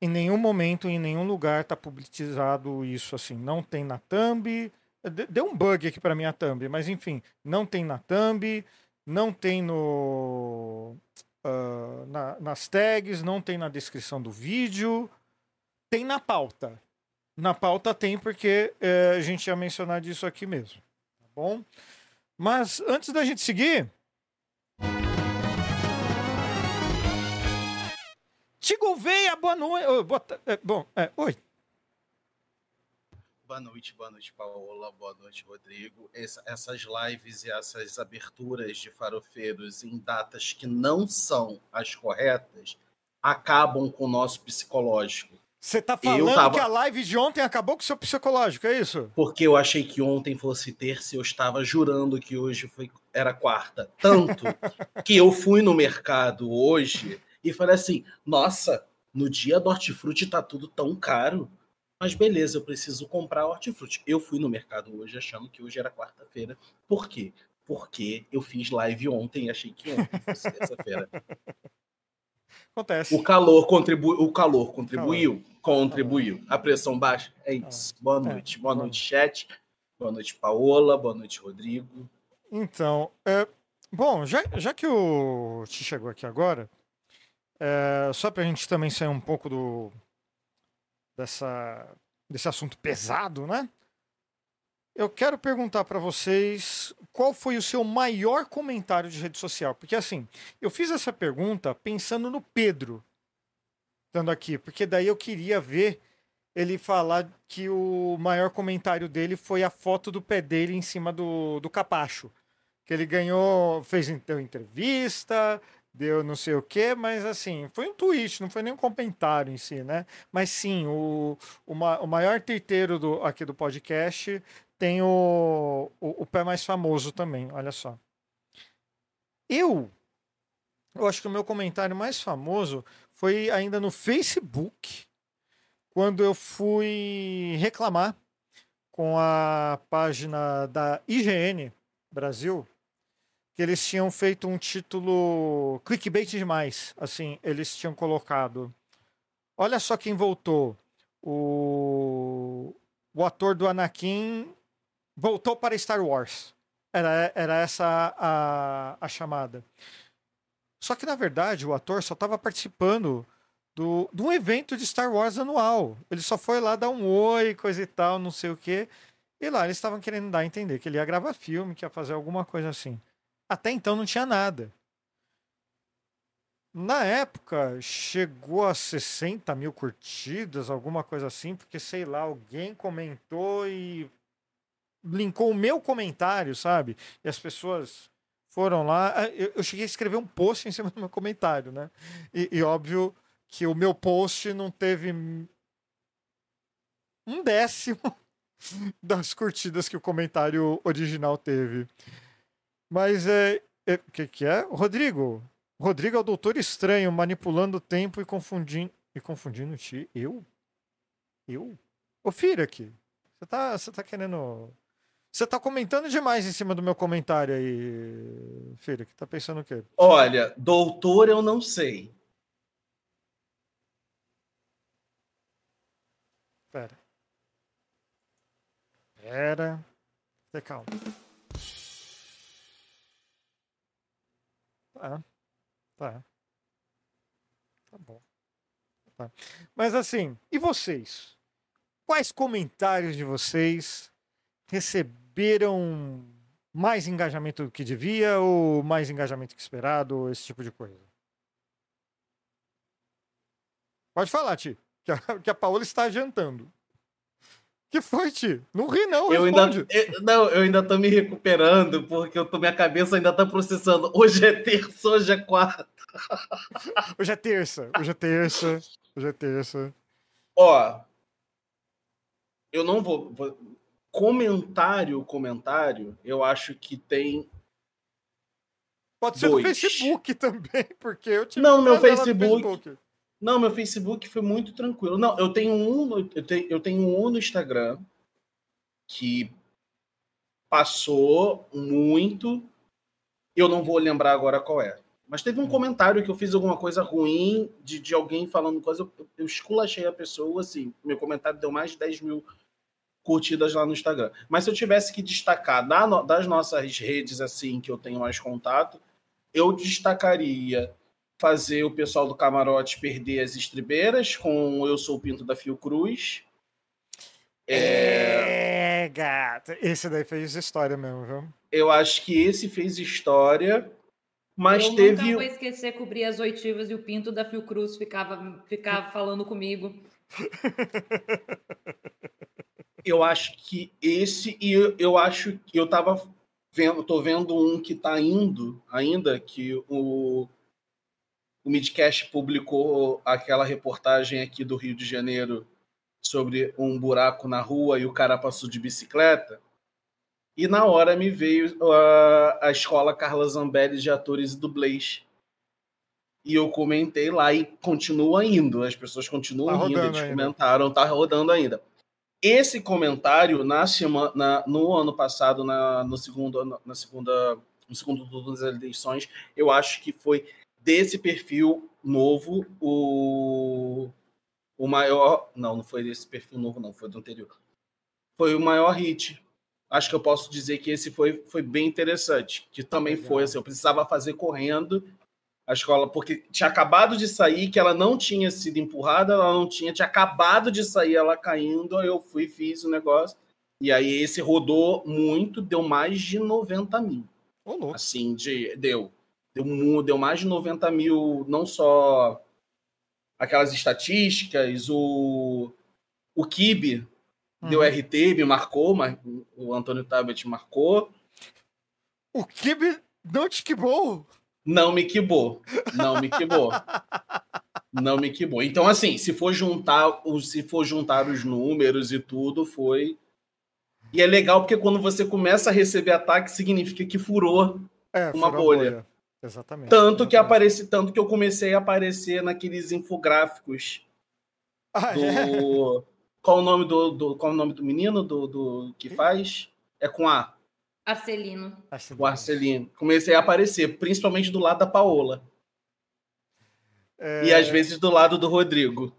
Em nenhum momento, em nenhum lugar está publicizado isso assim. Não tem na thumb. Deu um bug aqui para minha thumb, mas enfim, não tem na thumb, não tem no ah, na- nas tags, não tem na descrição do vídeo, tem na pauta. Na pauta tem porque eh, a gente ia mencionar disso aqui mesmo, tá bom? Mas antes da gente seguir. Tigo Veia, boa noite. Ô, boa é, bom, é, oi. Boa noite, boa noite, Paola, boa noite, Rodrigo. Essa- essas lives e essas aberturas de farofeiros em datas que não são as corretas acabam com o nosso psicológico. Você tá Eu falando tava- que a live de ontem acabou com o seu psicológico, é isso? Porque eu achei que ontem fosse terça e eu estava jurando que hoje foi, era quarta. Tanto que eu fui no mercado hoje e falei assim: nossa, no dia do hortifruti tá tudo tão caro. Mas beleza, eu preciso comprar hortifruti. Eu fui no mercado hoje achando que hoje era quarta-feira. Por quê? Porque eu fiz live ontem e achei que ontem fosse terça-feira. Acontece. O calor, contribu... o calor contribuiu? Contribuiu. A pressão baixa? É isso. Boa É, noite. Boa boa noite, chat. Boa noite, Paola. Boa noite, Rodrigo. Então, é, bom, já, já que o Ti chegou aqui agora, é, só para a gente também sair um pouco do dessa, desse assunto pesado, né? Eu quero perguntar para vocês qual foi o seu maior comentário de rede social, porque assim, eu fiz essa pergunta pensando no Pedro estando aqui, porque daí eu queria ver ele falar que o maior comentário dele foi a foto do pé dele em cima do, do capacho. Que ele ganhou, fez deu entrevista, deu não sei o quê, mas assim, foi um tweet, não foi nem um comentário em si, né? Mas sim, o, o, o maior teiteiro do, aqui do podcast tem o, o, o pé mais famoso também, olha só. Eu, eu acho que o meu comentário mais famoso foi ainda no Facebook, quando eu fui reclamar com a página da IGN Brasil, que eles tinham feito um título clickbait demais. Assim, eles tinham colocado. Olha só quem voltou. O, o ator do Anakin voltou para Star Wars. Era, era essa a, a chamada. Só que, na verdade, o ator só estava participando do, de um evento de Star Wars anual. Ele só foi lá dar um oi, coisa e tal, não sei o quê. E lá eles estavam querendo dar a entender que ele ia gravar filme, que ia fazer alguma coisa assim. Até então não tinha nada. Na época, chegou a 60 mil curtidas, alguma coisa assim, porque sei lá, alguém comentou e linkou o meu comentário, sabe? E as pessoas foram lá. Ah, Eu, eu cheguei a escrever um post em cima do meu comentário, né? E, e óbvio que o meu post não teve um décimo das curtidas que o comentário original teve. Mas é. é- O que, que é? Rodrigo. Rodrigo é o doutor estranho, manipulando o tempo e confundindo. E confundindo ti. Eu? Eu? Ô, Fira aqui. Você tá, você tá querendo. Você tá comentando demais em cima do meu comentário aí, Fira. Que tá pensando o quê? Olha, doutor, eu não sei. Pera. Pera. Ter calma. Tá. Tá. Tá bom. Tá. Mas assim, e vocês? Quais comentários de vocês receberam mais engajamento do que devia ou mais engajamento que esperado, esse tipo de coisa? Pode falar, Ti, que a, que a Paola está adiantando. Que foi, Ti? Não ri, não, Eu ainda, eu- não, eu ainda tô me recuperando, porque eu tô, minha cabeça ainda tá processando. Hoje é terça, hoje é quarta. Hoje é terça, hoje é terça, hoje é terça. Ó, eu não vou, vou- Comentário, comentário, eu acho que tem. Pode ser Dois. no Facebook também, porque eu tive Não, meu do Facebook. Não, meu Facebook foi muito tranquilo. Não, eu tenho um, eu tenho, eu tenho um no Instagram que passou muito. Eu não vou lembrar agora qual é. Mas teve um comentário que eu fiz alguma coisa ruim de, de alguém falando coisa. Eu, eu esculachei a pessoa, assim. Meu comentário deu mais de 10 mil curtidas lá no Instagram. Mas se eu tivesse que destacar das nossas redes, assim, que eu tenho mais contato, eu destacaria fazer o pessoal do camarote perder as estribeiras com Eu Sou o Pinto da Fiocruz. É... é, gata. Esse daí fez história mesmo, viu? Eu acho que esse fez história, mas eu teve. nunca vou esquecer cobrir as oitivas e o pinto da Fiocruz ficava, ficava falando comigo. Eu acho que esse, e eu, eu acho que eu tava vendo, tô vendo um que tá indo ainda, que o, o Midcast publicou aquela reportagem aqui do Rio de Janeiro sobre um buraco na rua e o cara passou de bicicleta. E na hora me veio a, a escola Carla Zambelli de atores e dublês. E eu comentei lá e continua indo. As pessoas continuam Tá rindo, rodando eles ainda. comentaram, tá rodando ainda. Esse comentário na semana, na- no ano passado, na, no segundo, na segunda, no segundo turno das eleições, eu acho que foi desse perfil novo o, o maior. Não, não foi desse perfil novo, não, foi do anterior. Foi o maior hit. Acho que eu posso dizer que esse foi, foi bem interessante. Que também Legal. foi assim, eu precisava fazer correndo a escola, porque tinha acabado de sair, que ela não tinha sido empurrada, ela não tinha, tinha acabado de sair ela caindo, aí eu fui, fiz o negócio. E aí esse rodou muito, deu mais de 90 mil louco. assim, de, deu. Deu, deu mais de 90 mil, não só aquelas estatísticas, o, o Kibe deu Uhum. RT, me marcou, mas o Antônio Tabet marcou. O Kibe não te quibou? Não me quibou. Não me quibou. Não me quibou. Então, assim, se for juntar, se for juntar os números e tudo, foi. E é legal porque quando você começa a receber ataque, significa que furou É, Uma furou a bolha. Exatamente. Tanto que exatamente. apareci, tanto que eu comecei a aparecer naqueles infográficos Ah, do. é? Qual o nome do, do- qual o nome do menino do, do que faz? É com A, Arcelino. Assim, o Arcelino. Comecei a aparecer, principalmente do lado da Paola é, e às vezes do lado do Rodrigo.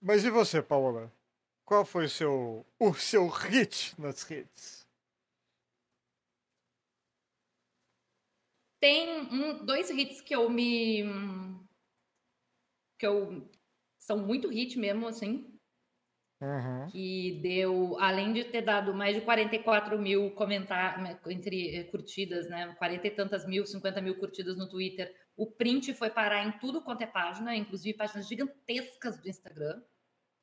Mas e você, Paola? Qual foi o seu, o seu hit nas redes? Tem um, dois hits que eu me. que eu. são muito hit mesmo, assim. Uhum. Que deu, além de ter dado mais de 44 mil comentários, entre eh, curtidas, né? 40 e tantas mil, 50 mil curtidas no Twitter. O print foi parar em tudo quanto é página, inclusive páginas gigantescas do Instagram.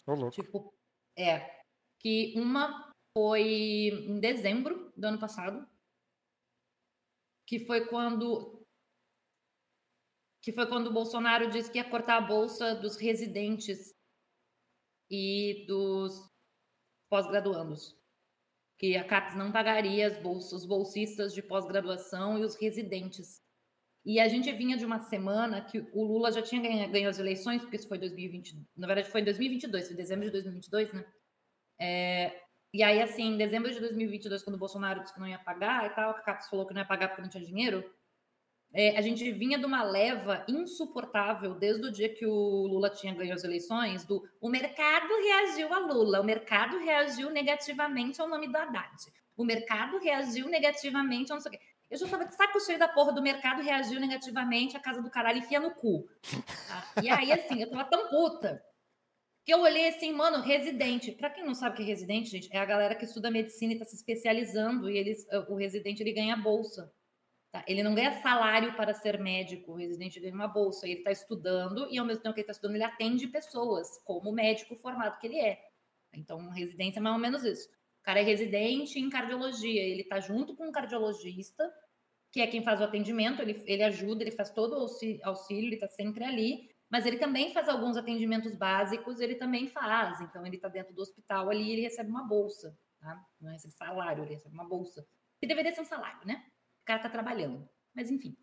Ô, louco. Tipo, é. Que uma foi em dezembro do ano passado. Que foi quando. Que foi quando o Bolsonaro disse que ia cortar a bolsa dos residentes e dos pós-graduandos. Que a CAPES não pagaria as bolsas, os bolsistas de pós-graduação e os residentes. E a gente vinha de uma semana que o Lula já tinha ganho, ganho as eleições, porque isso foi 2020, na verdade foi em 2022, foi em dezembro de 2022, né? É, e aí, assim, em dezembro de 2022, quando o Bolsonaro disse que não ia pagar e tal, a CAPES falou que não ia pagar porque não tinha dinheiro, é, a gente vinha de uma leva insuportável desde o dia que o Lula tinha ganho as eleições, do o mercado reagiu a Lula, o mercado reagiu negativamente ao nome do Haddad, o mercado reagiu negativamente ao não sei o quê. Eu já tava de saco cheio da porra do mercado reagiu negativamente, a casa do caralho enfia no cu. tá? E aí, assim, eu tava tão puta que eu olhei assim, mano, residente. Pra quem não sabe o que é residente, gente, é a galera que estuda medicina e tá se especializando e eles, o residente ele ganha bolsa. Tá? Ele não ganha salário para ser médico, o residente ganha uma bolsa. Ele está estudando e, ao mesmo tempo que ele está estudando, ele atende pessoas, como médico formado que ele é. Então, residência é mais ou menos isso. O cara é residente em cardiologia, ele está junto com um cardiologista, que é quem faz o atendimento, ele, ele ajuda, ele faz todo o auxílio, ele está sempre ali, mas ele também faz alguns atendimentos básicos, ele também faz. Então, ele está dentro do hospital ali ele recebe uma bolsa, tá? Não recebe salário, ele recebe uma bolsa. Que deveria ser um salário, né? O cara tá trabalhando. Mas enfim.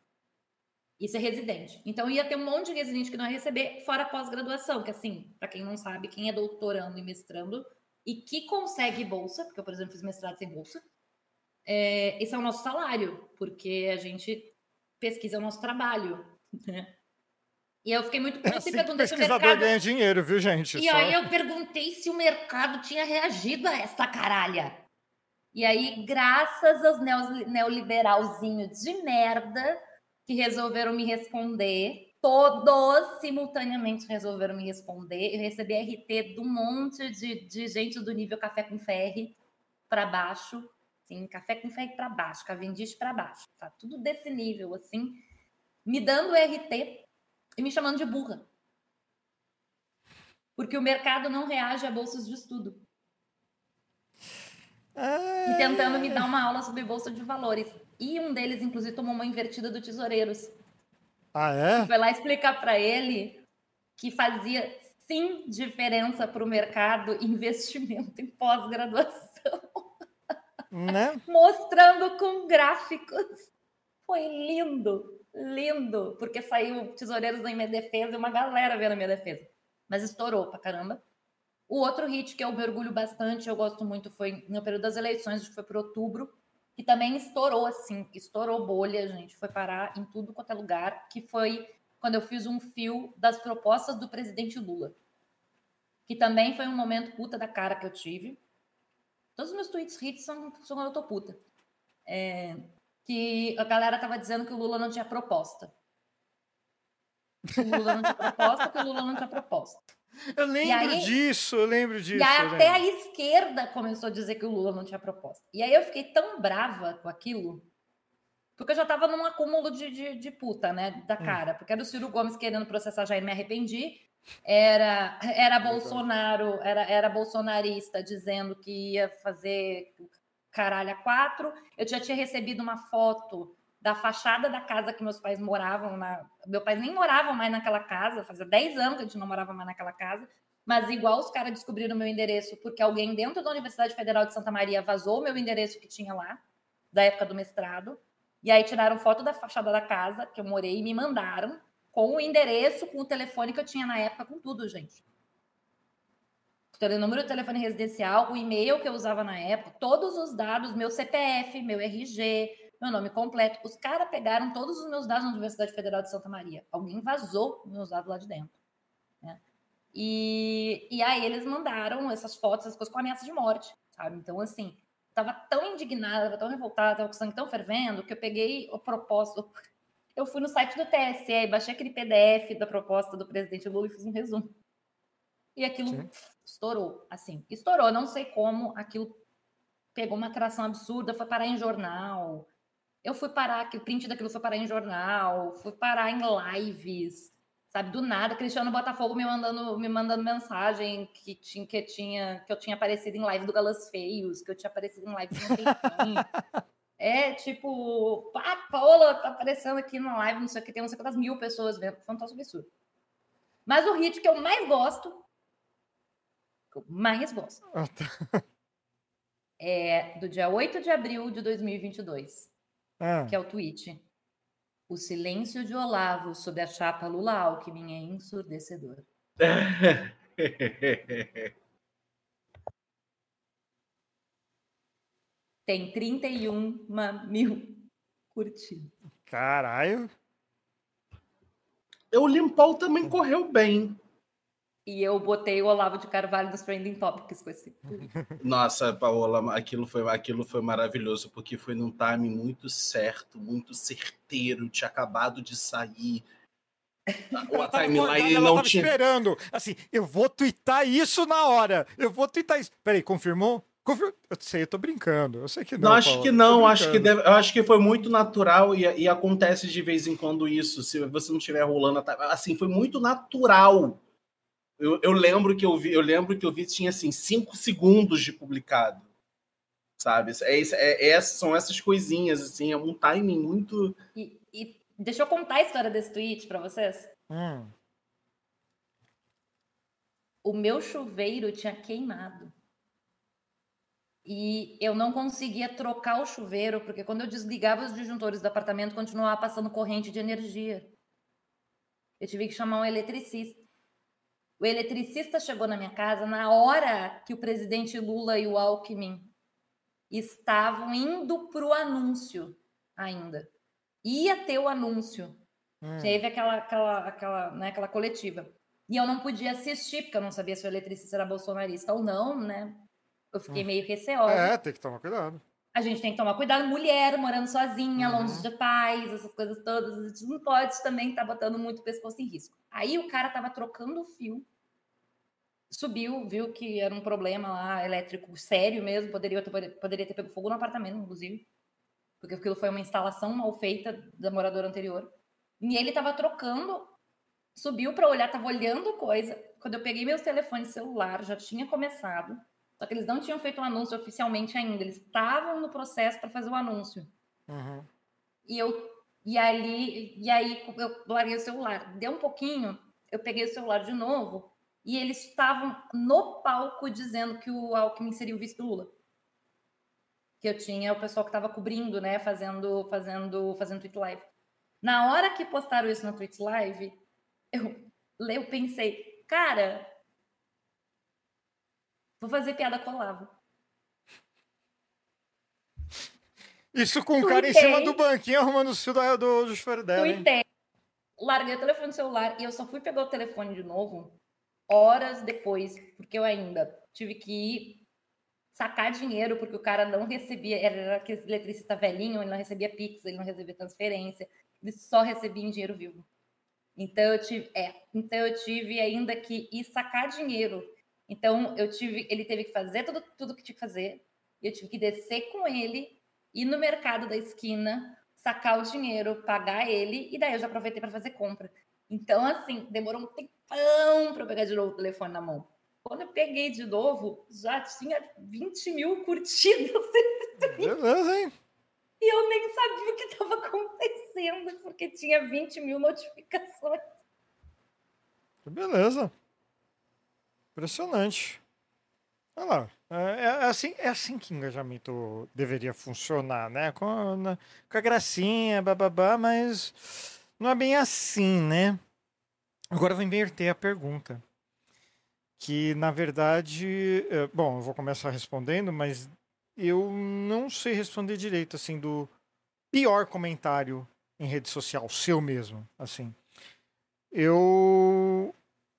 Isso é residente. Então ia ter um monte de residente que não ia receber, fora pós-graduação, que assim, para quem não sabe, quem é doutorando e mestrando e que consegue bolsa, porque eu, por exemplo, fiz mestrado sem bolsa, é, esse é o nosso salário, porque a gente pesquisa o nosso trabalho. Né? E eu fiquei muito É assim que se o pesquisador mercado. ganha dinheiro, viu, gente? E Só- aí eu perguntei se o mercado tinha reagido a essa caralha. E aí, graças aos neoliberalzinhos de merda, que resolveram me responder. Todos simultaneamente resolveram me responder. Eu recebi RT de um monte de, de gente do nível café com ferre para baixo. Sim, café com ferre para baixo, Cavendish para baixo. Tá tudo desse nível, assim. Me dando RT e me chamando de burra. Porque o mercado não reage a bolsas de estudo. E tentando me dar uma aula sobre bolsa de valores. E um deles, inclusive, tomou uma invertida do Tesoureiros. Ah, é? Foi lá explicar para ele que fazia sim diferença para o mercado investimento em pós-graduação, Né? mostrando com gráficos. Foi lindo, lindo, porque saiu Tesoureiros da minha defesa e uma galera vendo a minha defesa. Mas estourou pra caramba. O outro hit que eu mergulho bastante, eu gosto muito, foi no período das eleições, acho que foi por outubro, que também estourou assim, estourou bolha, gente, foi parar em tudo quanto é lugar, que foi quando eu fiz um fio das propostas do presidente Lula. Que também foi um momento puta da cara que eu tive. Todos os meus tweets hits são, são quando eu tô puta. É, que a galera tava dizendo que o Lula não tinha proposta. Que o Lula não tinha proposta, que o Lula não tinha proposta. Eu lembro aí- disso, eu lembro disso. E aí até a esquerda começou a dizer que o Lula não tinha proposta. E aí eu fiquei tão brava com aquilo, porque eu já tava num acúmulo de, de, de puta, né, da cara. Porque era o Ciro Gomes querendo processar Jair, me arrependi. Era, era Bolsonaro, era, era bolsonarista dizendo que ia fazer caralho a quatro. Eu já tinha recebido uma foto da fachada da casa que meus pais moravam. Na... Meu pai nem morava mais naquela casa, fazia 10 anos que a gente não morava mais naquela casa. Mas igual os caras descobriram meu endereço, porque alguém dentro da Universidade Federal de Santa Maria vazou meu endereço que tinha lá, da época do mestrado. E aí tiraram foto da fachada da casa que eu morei e me mandaram com o endereço, com o telefone que eu tinha na época, com tudo, gente. O número de telefone residencial, o e-mail que eu usava na época, todos os dados, meu CPF, meu RG, meu nome completo. Os caras pegaram todos os meus dados na Universidade Federal de Santa Maria. Alguém vazou meus dados lá de dentro. Né? E, e aí eles mandaram essas fotos, essas coisas com ameaça de morte, sabe? Então, assim, tava tão indignada, tava tão revoltada, tava com o sangue tão fervendo, que eu peguei o propósito. Eu fui no site do TSE e baixei aquele PDF da proposta do presidente Lula e fiz um resumo. E aquilo Sim. estourou, assim, estourou. Não sei como aquilo pegou uma atração absurda, foi parar em jornal. Eu fui parar, que o print daquilo foi parar em jornal, fui parar em lives, sabe? Do nada, Cristiano Botafogo me mandando, me mandando mensagem que tinha, que tinha, que eu tinha aparecido em live do Galas Feios, que eu tinha aparecido em live do. É tipo, ah, Paola tá aparecendo aqui na live, não sei o que, tem não sei quantas mil pessoas vendo. Foi um troço absurdo. Mas o hit que eu mais gosto, que eu mais gosto, Ah, tá. é do dia 8 de abril de 2022, Ah, que é o tweet. O silêncio de Olavo sobre a chapa Lula-Alckmin é ensurdecedor. Tem 31 mil curtidas. caralho. Eu Limpol também correu bem. E eu botei o Olavo de Carvalho nos Trending Topics com esse. Nossa, Paola, aquilo foi, aquilo foi maravilhoso, porque foi num time muito certo, muito certeiro, tinha acabado de sair. A timeline ela não tava tinha. esperando. Assim, eu vou twittar isso na hora. Eu vou twittar isso. Peraí, confirmou? Confir... Eu sei, eu tô brincando. Eu sei que não. Não, acho Paola, que não, acho que, deve, eu acho que foi muito natural e, e acontece de vez em quando isso. Se você não estiver rolando, a ti- assim, foi muito natural. Eu, eu lembro que eu vi, eu lembro que eu vi tinha assim cinco segundos de publicado, sabe? É, isso- é, é, são essas coisinhas assim, é um timing muito. E, e deixa eu contar a história desse tweet para vocês. Hum, O meu chuveiro tinha queimado. E eu não conseguia trocar o chuveiro, porque quando eu desligava os disjuntores do apartamento, continuava passando corrente de energia. Eu tive que chamar um eletricista. O eletricista chegou na minha casa na hora que o presidente Lula e o Alckmin estavam indo para o anúncio ainda. Ia ter o anúncio. hum. Teve aquela, aquela, aquela, né, aquela coletiva. E eu não podia assistir, porque eu não sabia se o eletricista era bolsonarista ou não, né? Eu fiquei meio receosa. É, tem que tomar cuidado. A gente tem que tomar cuidado. Mulher morando sozinha, Uhum. longe de pais, essas coisas todas. A gente não pode também estar botando muito o pescoço em risco. Aí o cara tava trocando o fio, subiu, viu que era um problema lá elétrico sério mesmo, poderia ter, poderia ter pego fogo no apartamento, inclusive, porque aquilo foi uma instalação mal feita da moradora anterior. E ele tava trocando, subiu para olhar, tava olhando coisa. Quando eu peguei meus telefones celular, já tinha começado. Só que eles não tinham feito o anúncio oficialmente ainda. Eles estavam no processo para fazer o anúncio. Uhum. E eu e ali e aí eu larguei o celular. Deu um pouquinho, eu peguei o celular de novo e eles estavam no palco dizendo que o Alckmin seria o vice do Lula. Que eu tinha o pessoal que estava cobrindo, né, fazendo fazendo fazendo tweet live. Na hora que postaram isso no tweet live, eu eu pensei, cara, vou fazer piada com o Olavo. Isso com o cara em cima do banquinho arrumando o fio do, do, do chuveiro dela? Tuitei. Larguei o telefone celular e eu só fui pegar o telefone de novo horas depois, porque eu ainda tive que ir sacar dinheiro, porque o cara não recebia, era aquele eletricista velhinho, ele não recebia Pix, ele não recebia transferência, ele só recebia em dinheiro vivo. Então eu tive, é, então eu tive ainda que ir sacar dinheiro. Então eu tive, ele teve que fazer tudo, tudo que tinha que fazer, eu tive que descer com ele, ir no mercado da esquina, sacar o dinheiro, pagar ele, e daí eu já aproveitei para fazer compra. Então, assim, demorou um tempão para eu pegar de novo o telefone na mão. Quando eu peguei de novo, já tinha 20 mil curtidas Beleza, hein? e eu nem sabia o que estava acontecendo, porque tinha 20 mil notificações. Beleza. Impressionante. Olha lá. É, é assim, é assim que engajamento deveria funcionar, né? Com, a- com a gracinha, bababá, mas não é bem assim, né? Agora eu vou inverter a pergunta. Que, na verdade, é, bom, eu vou começar respondendo, mas eu não sei responder direito, assim, do pior comentário em rede social, seu mesmo, assim. Eu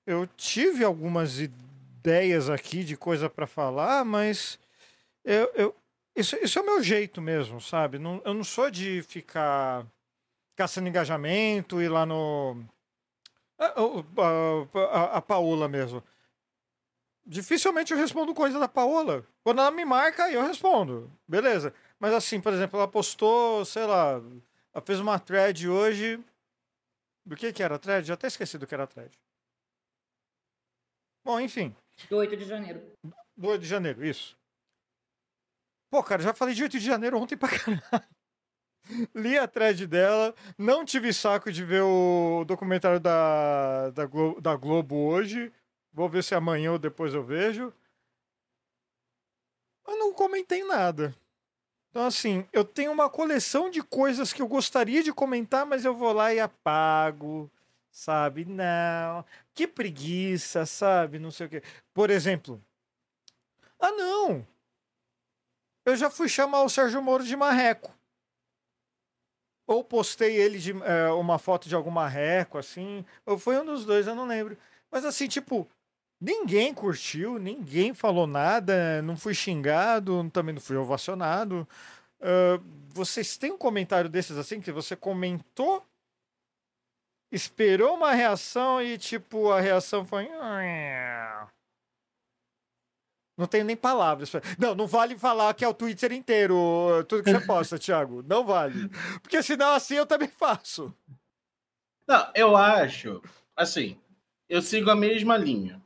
eu tive algumas ideias aqui de coisa para falar, mas eu, eu- isso, isso é o meu jeito mesmo, sabe? Não, eu não sou de ficar caçando engajamento e lá no. A, a, a- a Paola mesmo. Dificilmente eu respondo coisa da Paola. Quando ela me marca, eu respondo. Beleza. Mas assim, por exemplo, ela postou, sei lá, ela fez uma thread hoje. Do que que era thread? Já até esqueci do que era thread. Bom, enfim. Do 8 de janeiro. Do 8 de janeiro, isso. Pô, cara, já falei de 8 de janeiro ontem pra caralho. Li a thread dela, não tive saco de ver o documentário da, da, Glo- da Globo hoje. Vou ver se amanhã ou depois eu vejo. Eu não comentei nada. Então, assim, eu tenho uma coleção de coisas que eu gostaria de comentar, mas eu vou lá e apago, sabe? Não. Que preguiça, sabe? Não sei o quê. Por exemplo. Ah, não! Eu já fui chamar o Sérgio Moro de marreco. Ou postei ele de é, uma foto de algum marreco, assim. Ou foi um dos dois, eu não lembro. Mas assim, tipo, ninguém curtiu, ninguém falou nada, não fui xingado, também não fui ovacionado. Ah, vocês têm um comentário desses assim, que você comentou, esperou uma reação e, tipo, a reação foi. Não tenho nem palavras. Não, não vale falar que é o Twitter inteiro, tudo que você posta, Thiago. Não vale. Porque senão assim eu também faço. Não, eu acho, assim, eu sigo a mesma linha.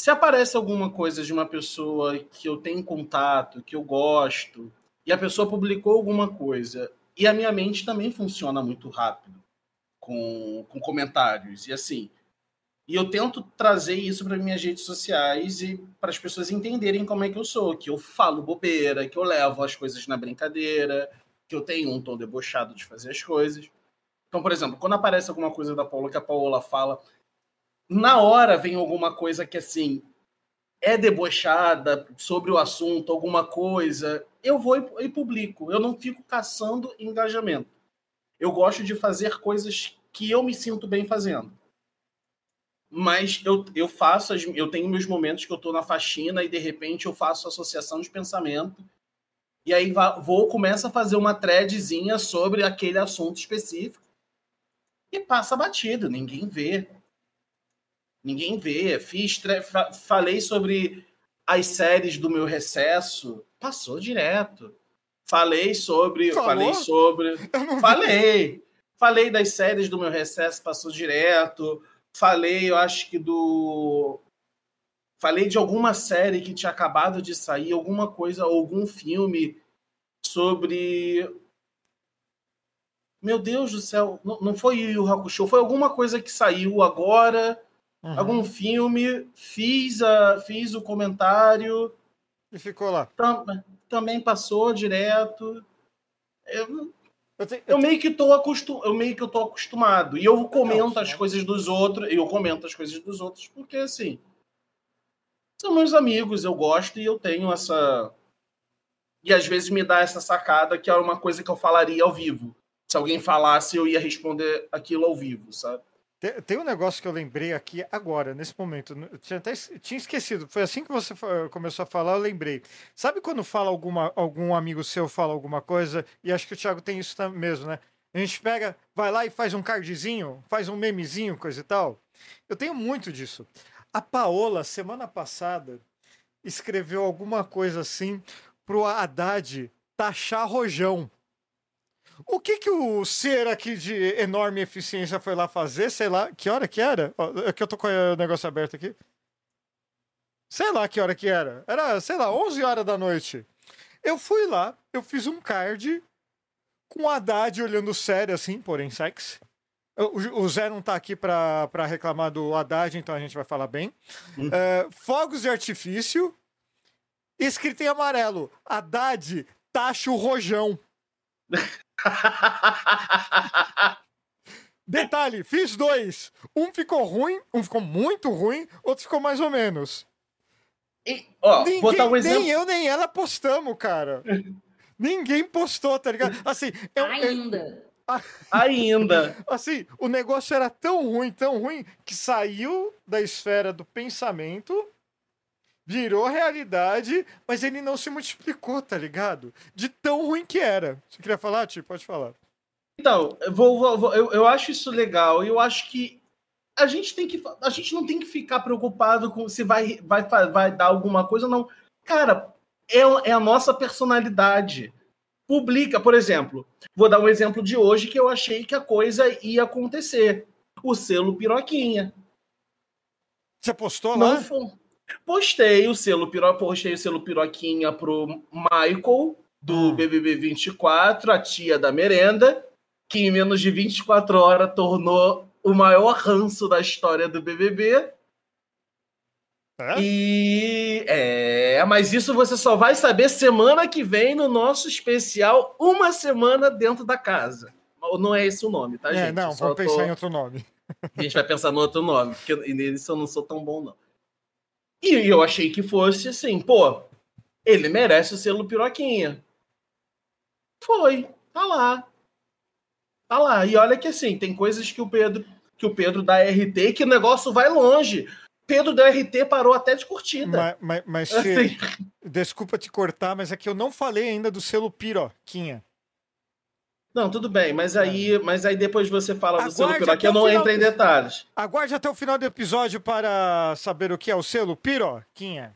Se aparece alguma coisa de uma pessoa que eu tenho contato, que eu gosto, e a pessoa publicou alguma coisa, e a minha mente também funciona muito rápido com, com comentários, e assim. E eu tento trazer isso para minhas redes sociais e para as pessoas entenderem como é que eu sou, que eu falo bobeira, que eu levo as coisas na brincadeira, que eu tenho um tom debochado de fazer as coisas. Então, por exemplo, quando aparece alguma coisa da Paula que a Paola fala, na hora vem alguma coisa que assim é debochada sobre o assunto, alguma coisa, eu vou e publico. Eu não fico caçando engajamento. Eu gosto de fazer coisas que eu me sinto bem fazendo. Mas eu, eu faço, as- eu tenho meus momentos que eu estou na faxina e de repente eu faço associação de pensamento E aí vou começa a fazer uma threadzinha sobre aquele assunto específico e passa batido, ninguém vê. Ninguém vê. Fiz falei sobre as séries do meu recesso, passou direto. Falei sobre, Falou? falei sobre, falei. Falei das séries do meu recesso, passou direto. Falei, eu acho que do falei de alguma série que tinha acabado de sair, alguma coisa, algum filme sobre. Meu Deus do céu, não, não foi Yu Yu Hakusho, foi alguma coisa que saiu agora, Uhum. algum filme, fiz, a, fiz o comentário, E ficou lá. tam- também passou direto. Eu, Eu te- eu meio que tô acostum, eu meio que eu tô acostumado. E eu comento as coisas dos outros, eu comento as coisas dos outros, porque assim, são meus amigos, eu gosto e eu tenho essa e às vezes me dá essa sacada que era uma coisa que eu falaria ao vivo. Se alguém falasse, eu ia responder aquilo ao vivo, sabe? Tem, um negócio que eu lembrei aqui agora, nesse momento. Eu tinha até tinha esquecido. Foi assim que você fa- começou a falar, eu lembrei. Sabe quando fala alguma, algum amigo seu fala alguma coisa, e acho que o Thiago tem isso mesmo, né? A gente pega, vai lá e faz um cardzinho, faz um memezinho, coisa e tal. Eu tenho muito disso. A Paola, semana passada, escreveu alguma coisa assim pro Haddad taxar rojão. O que que o ser aqui de enorme eficiência foi lá fazer? Sei lá, que hora que era? Ó, É que eu tô com o negócio aberto aqui. Sei lá que hora que era. Era, sei lá, 11 horas da noite. Eu fui lá, eu fiz um card com o Haddad olhando sério assim, porém sexy. O, o Zé não tá aqui pra, pra reclamar do Haddad, então a gente vai falar bem. Hum. É, fogos de artifício. Escrito em amarelo. Haddad taxa o rojão. Detalhe, fiz dois. Um ficou ruim, um ficou muito ruim, outro ficou mais ou menos. E, ó, Ninguém, vou dar um exemplo. Nem eu nem ela postamos, cara. Ninguém postou, tá ligado? Assim, eu- eu- Ainda. Ainda. assim, o negócio era tão ruim, tão ruim, que saiu da esfera do pensamento, virou realidade, mas ele não se multiplicou, tá ligado? De tão ruim que era. Você queria falar, Ti? Pode falar. Então, eu, vou, vou- eu, eu acho isso legal. e Eu acho que a gente tem que. A gente não tem que ficar preocupado com se vai, vai, vai dar alguma coisa ou não. Cara, é, é a nossa personalidade. Publica, por exemplo. Vou dar um exemplo de hoje que eu achei que a coisa ia acontecer. O selo piroquinha. Você postou Não lá? foi. Postei o selo piro, postei o selo piroquinha pro Michael do Hum. BBB 24, a tia da merenda, que em menos de 24 horas tornou o maior ranço da história do BBB. É? E é, mas isso você só vai saber semana que vem no nosso especial Uma Semana Dentro da Casa. Não é esse o nome, tá, É, gente? não, só vamos pensar tô- em outro nome. a gente vai pensar no outro nome, porque nisso eu não sou tão bom, não. E eu achei que fosse assim, pô, ele merece o selo piroquinha. Foi, tá lá. Tá lá. E olha que assim, tem coisas que o Pedro, que o Pedro dá RT que o negócio vai longe. Pedro da RT parou até de curtida. Mas, mas, mas Assim, desculpa te cortar, mas é que eu não falei ainda do selo Piroquinha. Não, tudo bem, mas aí, mas aí depois você fala do selo Aguarde piroquinha, eu não entro em detalhes. Aguarde até o final do episódio para saber o que é o selo Piroquinha.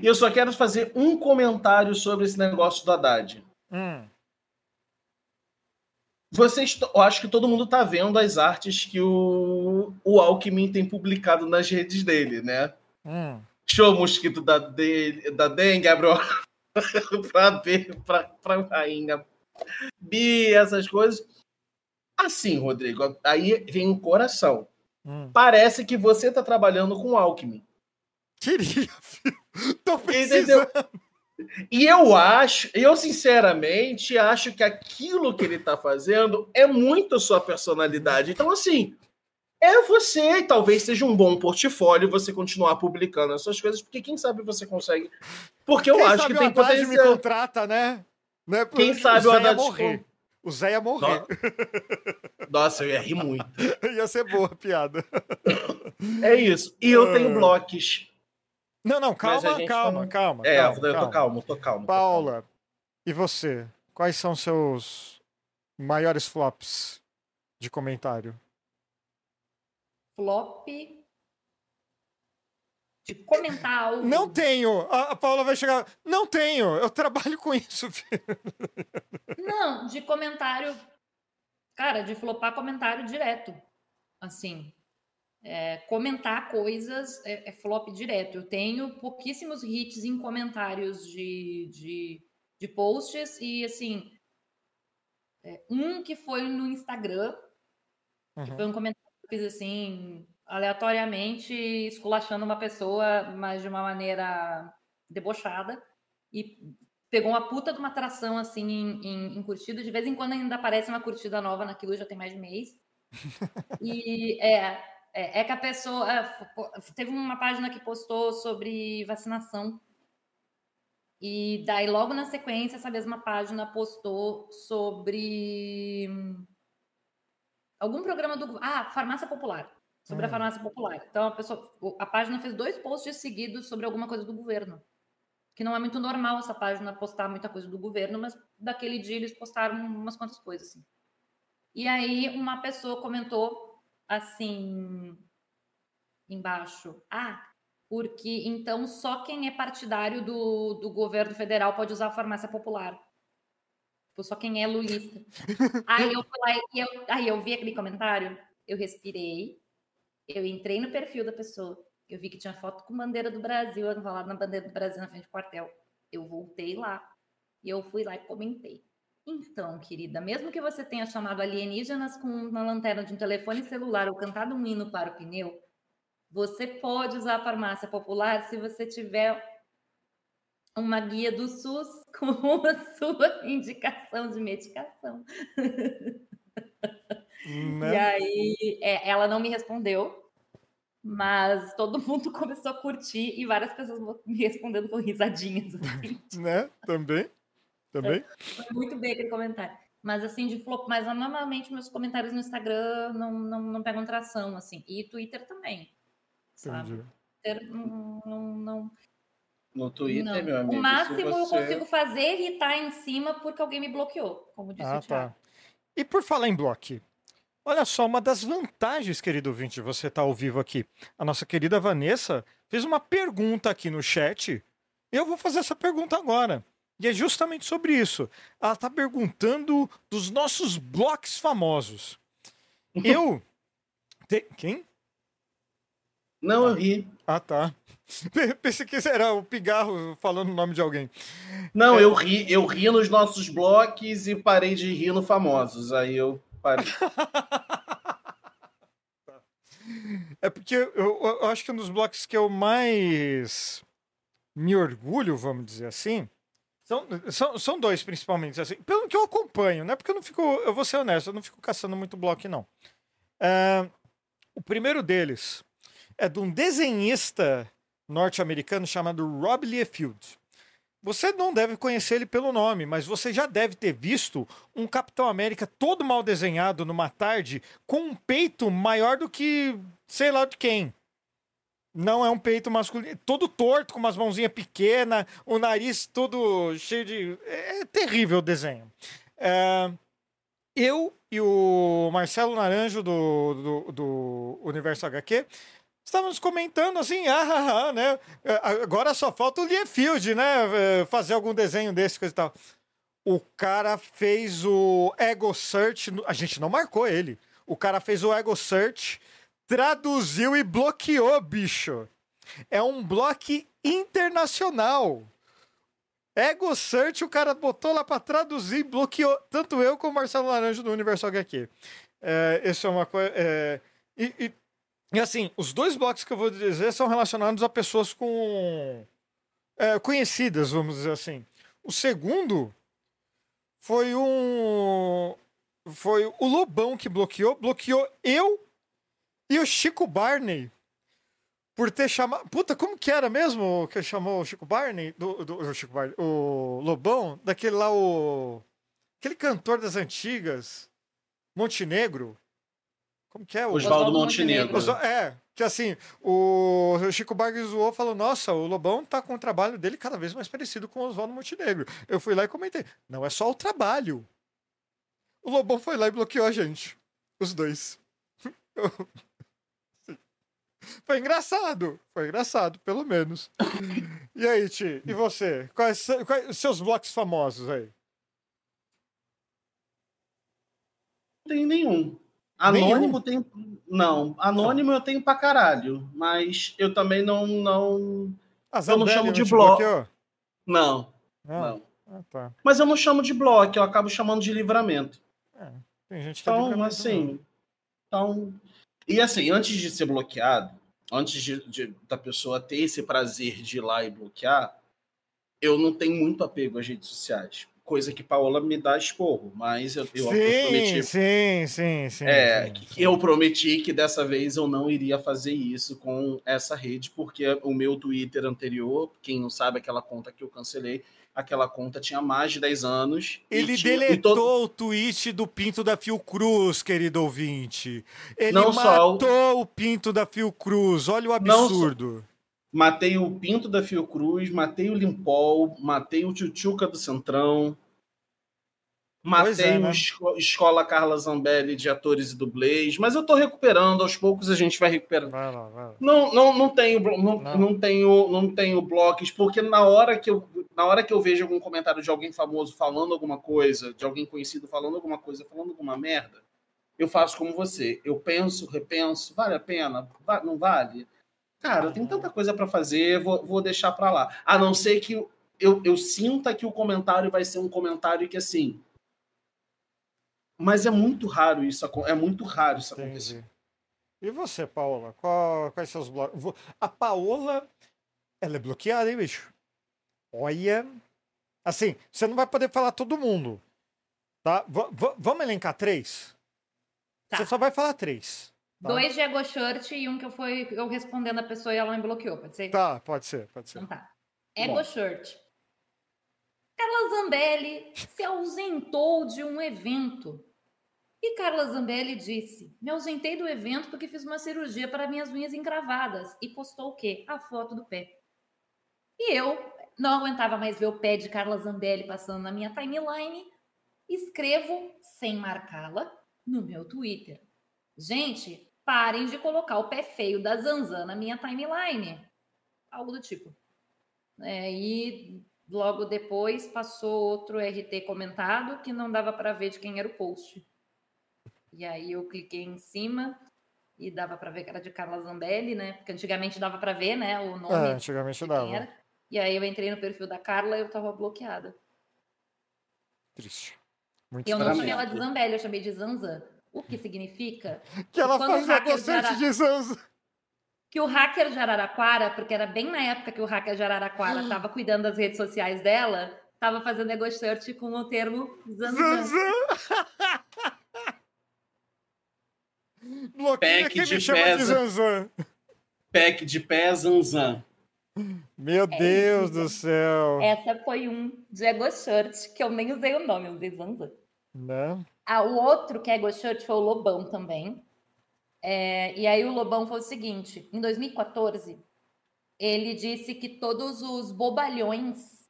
E eu só quero fazer um comentário sobre esse negócio do Haddad. Hum. Vocês, eu acho que todo mundo tá vendo as artes que o, o Alckmin tem publicado nas redes dele, né? Hum. Show mosquito da, de, da dengue, bro. pra, ver- pra, pra rainha. Bi, essas coisas. Assim, Rodrigo, aí vem o coração. Hum. Parece que você tá trabalhando com Alckmin. Queria, filho. Tô Entendeu? precisando. E eu acho, eu sinceramente acho que aquilo que ele tá fazendo é muito sua personalidade. Então, assim, é você, talvez seja um bom portfólio você continuar publicando as suas coisas, porque quem sabe você consegue. Porque eu Quem acho que tem Haddad me potencial. contrata, né? Né? Quem sabe o o Zé ia morrer. O Zé ia morrer. Nossa, eu ia rir muito. ia ser boa a piada. É isso. E eu tenho Ah. blocos. Não, não, calma, calma, não- calma. É, calma, eu tô calmo, tô calmo. tô calmo. Paula, E você? Quais são seus maiores flops de comentário? Flop de comentar algo. Não tenho! A, a Paula vai chegar. Não tenho! Eu trabalho com isso, filho. Não, de comentário. Cara, de flopar comentário direto. Assim. é, comentar coisas é, é flop direto. Eu tenho pouquíssimos hits em comentários de, de, de posts e, assim. é, um que foi no Instagram, que Uhum. foi um comentário que eu fiz assim, aleatoriamente, esculachando uma pessoa, mas de uma maneira debochada. E pegou uma puta de uma atração, assim, em, em, em curtida. De vez em quando ainda aparece uma curtida nova naquilo, já tem mais de mês. E é, é, é que a pessoa. é, teve uma página que postou sobre vacinação. E daí, logo na sequência, essa mesma página postou sobre hum, algum programa do. Ah, Farmácia Popular. Sobre a Hum. farmácia popular. Então, a, pessoa, a página fez dois posts seguidos sobre alguma coisa do governo. Que não é muito normal essa página postar muita coisa do governo, mas daquele dia eles postaram umas quantas coisas, assim. E aí, uma pessoa comentou assim embaixo: Ah, porque então só quem é partidário do, do governo federal pode usar a farmácia popular. Tipo, só quem é lulista. aí eu e eu, aí eu vi aquele comentário, eu respirei, eu entrei no perfil da pessoa, eu vi que tinha foto com bandeira do Brasil, enrolado na bandeira do Brasil na frente do quartel. Eu voltei lá e eu fui lá e comentei. Então, querida, mesmo que você tenha chamado alienígenas com uma lanterna de um telefone celular ou cantado um hino para o pneu, você pode usar a farmácia popular se você tiver uma guia do SUS com a sua indicação de medicação. E Né? aí, é, ela não me respondeu, mas todo mundo começou a curtir e várias pessoas me respondendo com risadinhas. assim. Né? Também? Também? Foi muito bem aquele comentário. Mas assim, de flop, mas normalmente meus comentários no Instagram não, não, não pegam tração, assim. E Twitter também. Sabe? Entendi. Twitter não, não, não, No Twitter, não. meu amigo. O máximo se eu você... consigo fazer é irritar em cima porque alguém me bloqueou, como disse Ah, o Thiago. tá. E por falar em bloco, olha só, uma das vantagens, querido ouvinte, de você estar ao vivo aqui. A nossa querida Vanessa fez uma pergunta aqui no chat. Eu vou fazer essa pergunta agora. E é justamente sobre isso. Ela está perguntando dos nossos blocos famosos. Eu. Te- Quem? Não, eu ri. Ah, tá. Pensei que era o pigarro falando o nome de alguém. Não, É. eu ri, eu ri nos nossos blocos e parei de rir no famosos. Aí eu parei. É porque eu, eu acho que um dos blocos que eu mais me orgulho, vamos dizer assim, são, são, são dois principalmente, assim, pelo que eu acompanho, né? Porque eu não fico, eu vou ser honesto, eu não fico caçando muito bloco, não. É, o primeiro deles é de um desenhista norte-americano chamado Rob Liefeld. Você não deve conhecer ele pelo nome, mas você já deve ter visto um Capitão América todo mal desenhado numa tarde com um peito maior do que sei lá de quem. Não é um peito masculino, todo torto, com umas mãozinhas pequenas, o nariz todo cheio de. É terrível o desenho. É, Eu e o Marcelo Naranjo do, do, do Universo HQ estávamos comentando assim, ah, ah, ah, né? É, Agora só falta o Liefeld, né? É, Fazer algum desenho desse, coisa e tal. O cara fez o Ego Search. A gente não marcou ele. O cara fez o Ego Search, traduziu e bloqueou, bicho. É um bloco internacional. Ego Search, o cara botou lá pra traduzir e bloqueou. Tanto eu como o Marcelo Laranjo do Universo HQ. É, isso é uma coisa. é, e, e- e assim, os dois blocos que eu vou dizer são relacionados a pessoas com. é, conhecidas, vamos dizer assim. O segundo foi um. Foi o Lobão que bloqueou. Bloqueou eu e o Chico Barney. Por ter chamado. Puta, como que era mesmo que chamou o Chico Barney? Do, do, o Chico Barney. O Lobão, daquele lá, o. Aquele cantor das antigas. Montenegro. Como que é? O Oswaldo Oswaldo Montenegro. Montenegro. É, Que assim, o Chico Bargues zoou falou: Nossa, o Lobão tá com o trabalho dele cada vez mais parecido com o Oswaldo Montenegro. Eu fui lá e comentei: Não é só o trabalho. O Lobão foi lá e bloqueou a gente. Os dois. Eu-. Foi engraçado. Foi engraçado, pelo menos. E aí, Ti? E você? Quais, quais os seus blocos famosos aí? Não tem nenhum. Anônimo tem. Não, anônimo eu tenho pra caralho. Mas eu também não. não... A Eu não chamo de te bloco. Não, Não. não. Ah, tá. Mas eu não chamo de bloco, eu acabo chamando de livramento. Tem gente que é Então, livramento, assim. Então. E assim, antes de ser bloqueado, antes de, de- da pessoa ter esse prazer de ir lá e bloquear, eu não tenho muito apego às redes sociais. Coisa que Paola me dá esporro, mas eu, eu, sim, prometi. sim, sim, sim. É, sim, que sim. eu prometi que dessa vez eu não iria fazer isso com essa rede, porque o meu Twitter anterior, quem não sabe, aquela conta que eu cancelei, aquela conta tinha mais de 10 anos. Ele tinha- deletou todo- o tweet do pinto da Fiocruz, querido ouvinte. Ele Não só o- matou o pinto da Fiocruz. Olha o absurdo. Matei o Pinto da Fiocruz, matei o Limpol, matei o Tchutchuca do Centrão, matei Pois é, o né? Esco- Escola Carla Zambelli de atores e dublês, mas eu tô recuperando, aos poucos a gente vai recuperando. Vai lá, vai lá. Não, não, não tenho, não, Não. não. tenho, não tenho blocos, porque na hora que eu, na hora que eu vejo algum comentário de alguém famoso falando alguma coisa, de alguém conhecido falando alguma coisa, falando alguma merda, eu faço como você. Eu penso, repenso, vale a pena? Não vale? Cara, eu tenho tanta coisa para fazer, vou, vou deixar para lá. A não ser que eu, eu, sinta que o comentário vai ser um comentário que assim. Mas é muito raro isso, é muito raro isso acontecer. Entendi. E você, Paola? Qual, quais seus blocos? A Paola, ela é bloqueada, hein, bicho? Olha. Assim, você não vai poder falar todo mundo. Tá? V- vamos elencar três? Tá. Você só vai falar três. Tá? Dois de Ego Shirt e um que eu fui eu respondendo a pessoa e ela me bloqueou, pode ser? Tá, pode ser, pode ser. Então tá. Ego Bom. Shirt. Carla Zambelli se ausentou de um evento. E Carla Zambelli disse: Me ausentei do evento porque fiz uma cirurgia para minhas unhas encravadas. E postou o quê? A foto do pé. E eu não aguentava mais ver o pé de Carla Zambelli passando na minha timeline. Escrevo, sem marcá-la, no meu Twitter. Gente, parem de colocar o pé feio da Zanzan na minha timeline. Algo do tipo. É, e logo depois passou outro RT comentado que não dava para ver de quem era o post. E aí eu cliquei em cima e dava para ver que era de Carla Zambelli, né? Porque antigamente dava para ver, né, o nome É, antigamente dava. era. E aí eu entrei no perfil da Carla e eu tava bloqueada. Triste. Muito eu não chamei ela de Zambelli, eu chamei de Zanzan. O que significa Que ela Quando faz o hacker negociante gera- de Zanza. que o hacker de Araraquara, porque era bem na época que o hacker de Araraquara estava cuidando das redes sociais dela, estava fazendo ego search com o termo Zanzan. Zanzan. Bloqueia Pack quem de me chama de pesa. Zanzan. Pack de pé, Zanzan. Meu Deus isso. do céu. Essa foi um de ego search, que eu nem usei o nome, eu usei Zanzan. Né? Ah, o outro que é search foi o Lobão também. É, e aí o Lobão foi o seguinte, em 2014, ele disse que todos os bobalhões,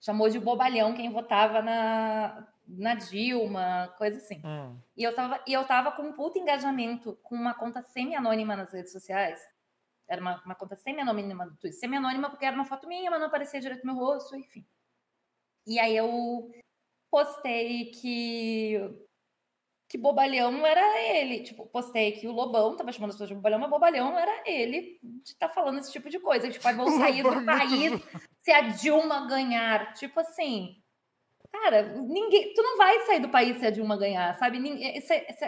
chamou de bobalhão quem votava na, na Dilma, coisa assim. Hum. E eu tava, e eu tava com um puto engajamento com uma conta semi-anônima nas redes sociais. Era uma, uma conta semi-anônima do Twitter. Semi-anônima porque era uma foto minha, mas não aparecia direito no meu rosto, enfim. E aí eu postei que que bobalhão era ele. Tipo, postei que o Lobão tava chamando as pessoas de bobalhão, mas bobalhão era ele de estar falando esse tipo de coisa. Tipo, aí vou sair do é país se a Dilma ganhar. Tipo assim, cara, ninguém. Tu não vai sair do país se a Dilma ganhar, sabe? Ninguém, esse, esse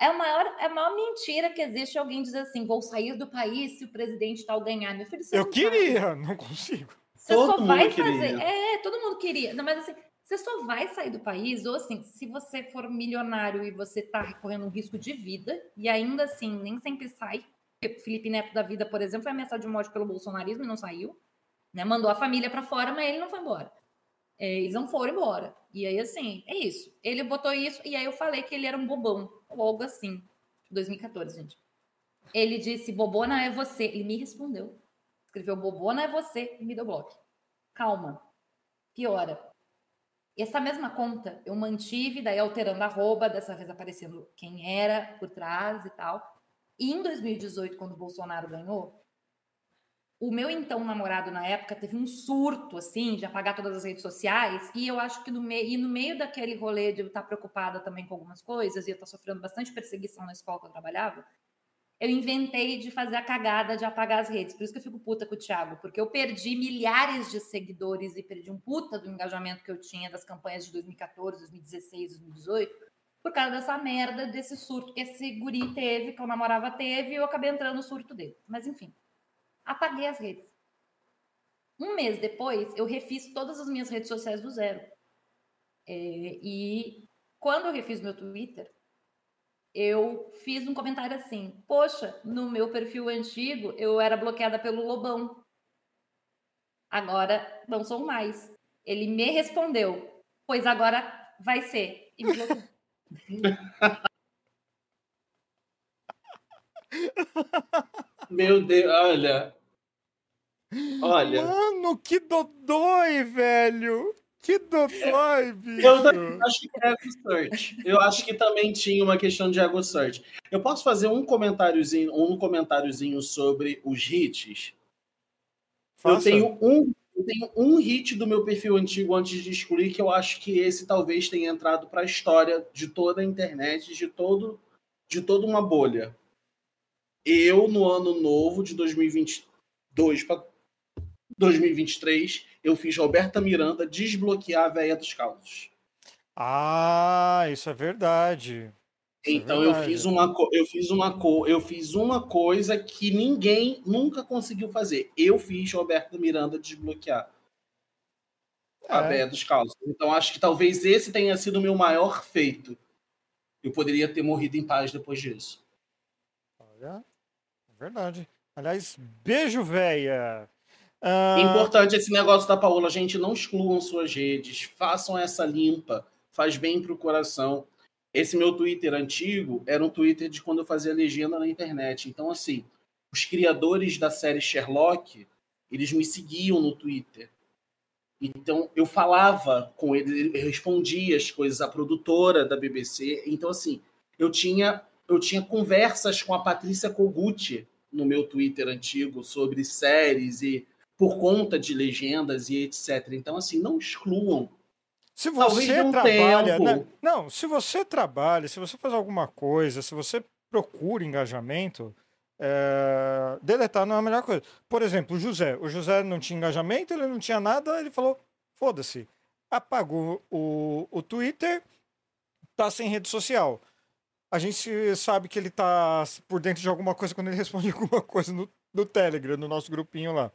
é a maior, é a maior mentira que existe alguém dizer assim: vou sair do país se o presidente tal ganhar. Meu filho, você Eu não vai. queria, não consigo. Você Todo só mundo vai queria. fazer. É, todo mundo queria. Não, mas assim, você só vai sair do país, ou assim, se você for milionário e você tá correndo um risco de vida, e ainda assim, nem sempre sai. Felipe Neto da vida, por exemplo, foi ameaçado de morte pelo bolsonarismo e não saiu. Né? Mandou a família para fora, mas ele não foi embora. É, eles não foram embora. E aí, assim, é isso. Ele botou isso, e aí eu falei que ele era um bobão. Ou algo assim. 2014, gente. Ele disse: Bobona é você. Ele me respondeu. Escreveu: Bobona é você e me deu bloco. Calma. Piora. Essa mesma conta eu mantive, daí alterando a arroba, dessa vez aparecendo quem era por trás e tal. E em 2018, quando o Bolsonaro ganhou, o meu então namorado na época teve um surto, assim, de apagar todas as redes sociais. E eu acho que no, meio, e no meio daquele rolê de eu estar preocupada também com algumas coisas, e eu estar sofrendo bastante perseguição na escola que eu trabalhava, eu inventei de fazer a cagada de apagar as redes. Por isso que eu fico puta com o Thiago, porque eu perdi milhares de seguidores e perdi um puta do engajamento que eu tinha das campanhas de 2014, 2016, 2018, por causa dessa merda, desse surto que esse guri teve, que eu namorava teve, e eu acabei entrando no surto dele. Mas enfim, apaguei as redes. Um mês depois, eu refiz todas as minhas redes sociais do zero. É, e quando eu refiz meu Twitter, eu fiz um comentário assim: Poxa, no meu perfil antigo eu era bloqueada pelo Lobão. Agora não sou mais. Ele me respondeu: Pois agora vai ser. E me bloqueou. Meu Deus, olha. Olha. Mano, que dodói, velho! Que dodói, bicho! Eu também acho que é search. Eu acho que também tinha uma questão de ego search. Eu posso fazer um comentáriozinho, um comentáriozinho sobre os hits? Eu Faça. tenho um, eu tenho um hit do meu perfil antigo antes de excluir que eu acho que esse talvez tenha entrado para a história de toda a internet, de todo, de toda uma bolha. Eu no ano novo de 2022 para 2023, eu fiz Roberta Miranda desbloquear a véia dos causos. Ah, isso é verdade. Isso é Então eu verdade. fiz uma eu fiz uma eu fiz uma coisa que ninguém nunca conseguiu fazer. Eu fiz Roberta Miranda desbloquear a É. véia dos causos. Então acho que talvez esse tenha sido o meu maior feito. Eu poderia ter morrido em paz depois disso. Olha, é verdade. Aliás, beijo, véia. Ah, Importante esse negócio da Paola, gente, não excluam suas redes, façam essa limpa, faz bem pro coração. Esse meu Twitter antigo era um Twitter de quando eu fazia legenda na internet. Então, assim, os criadores da série Sherlock, eles me seguiam no Twitter. Então, eu falava com eles, eu respondia as coisas, a produtora da BBC. Então, assim, eu tinha, eu tinha conversas com a Patrícia Kogut no meu Twitter antigo sobre séries e por conta de legendas e etc. Então, assim, não excluam. Se você um trabalha. tempo. né? Não, se você trabalha, se você faz alguma coisa, se você procura engajamento, é, deletar não é a melhor coisa. Por exemplo, o José. O José não tinha engajamento, ele não tinha nada, ele falou: foda-se. Apagou o, o Twitter, tá sem rede social. A gente sabe que ele tá por dentro de alguma coisa quando ele responde alguma coisa no, no Telegram, no nosso grupinho lá.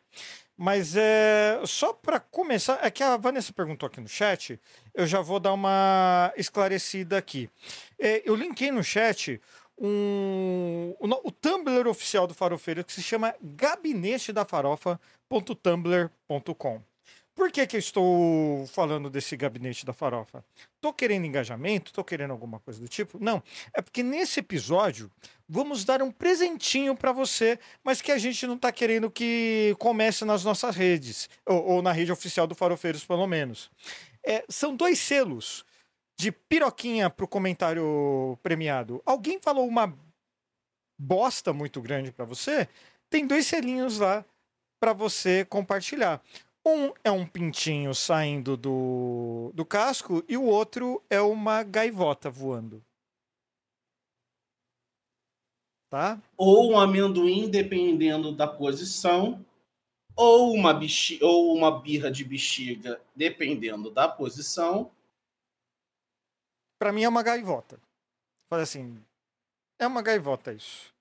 Mas é só para começar, é que a Vanessa perguntou aqui no chat, eu já vou dar uma esclarecida aqui. É, eu linkei no chat um, o, o Tumblr oficial do Farofeiro que se chama gabinetedaffarofa.tumblr.com. Por que, que eu estou falando desse gabinete da farofa? Tô querendo engajamento? Tô querendo alguma coisa do tipo? Não. É porque nesse episódio vamos dar um presentinho para você, mas que a gente não tá querendo que comece nas nossas redes, ou, ou na rede oficial do Farofeiros, pelo menos. É, são dois selos de piroquinha pro comentário premiado. Alguém falou uma bosta muito grande para você? Tem dois selinhos lá para você compartilhar. Um é um pintinho saindo do, do casco e o outro é uma gaivota voando. Tá? Ou um amendoim, dependendo da posição, ou uma, ou uma birra de bexiga, dependendo da posição. Pra mim é uma gaivota. Falei assim, é uma gaivota isso.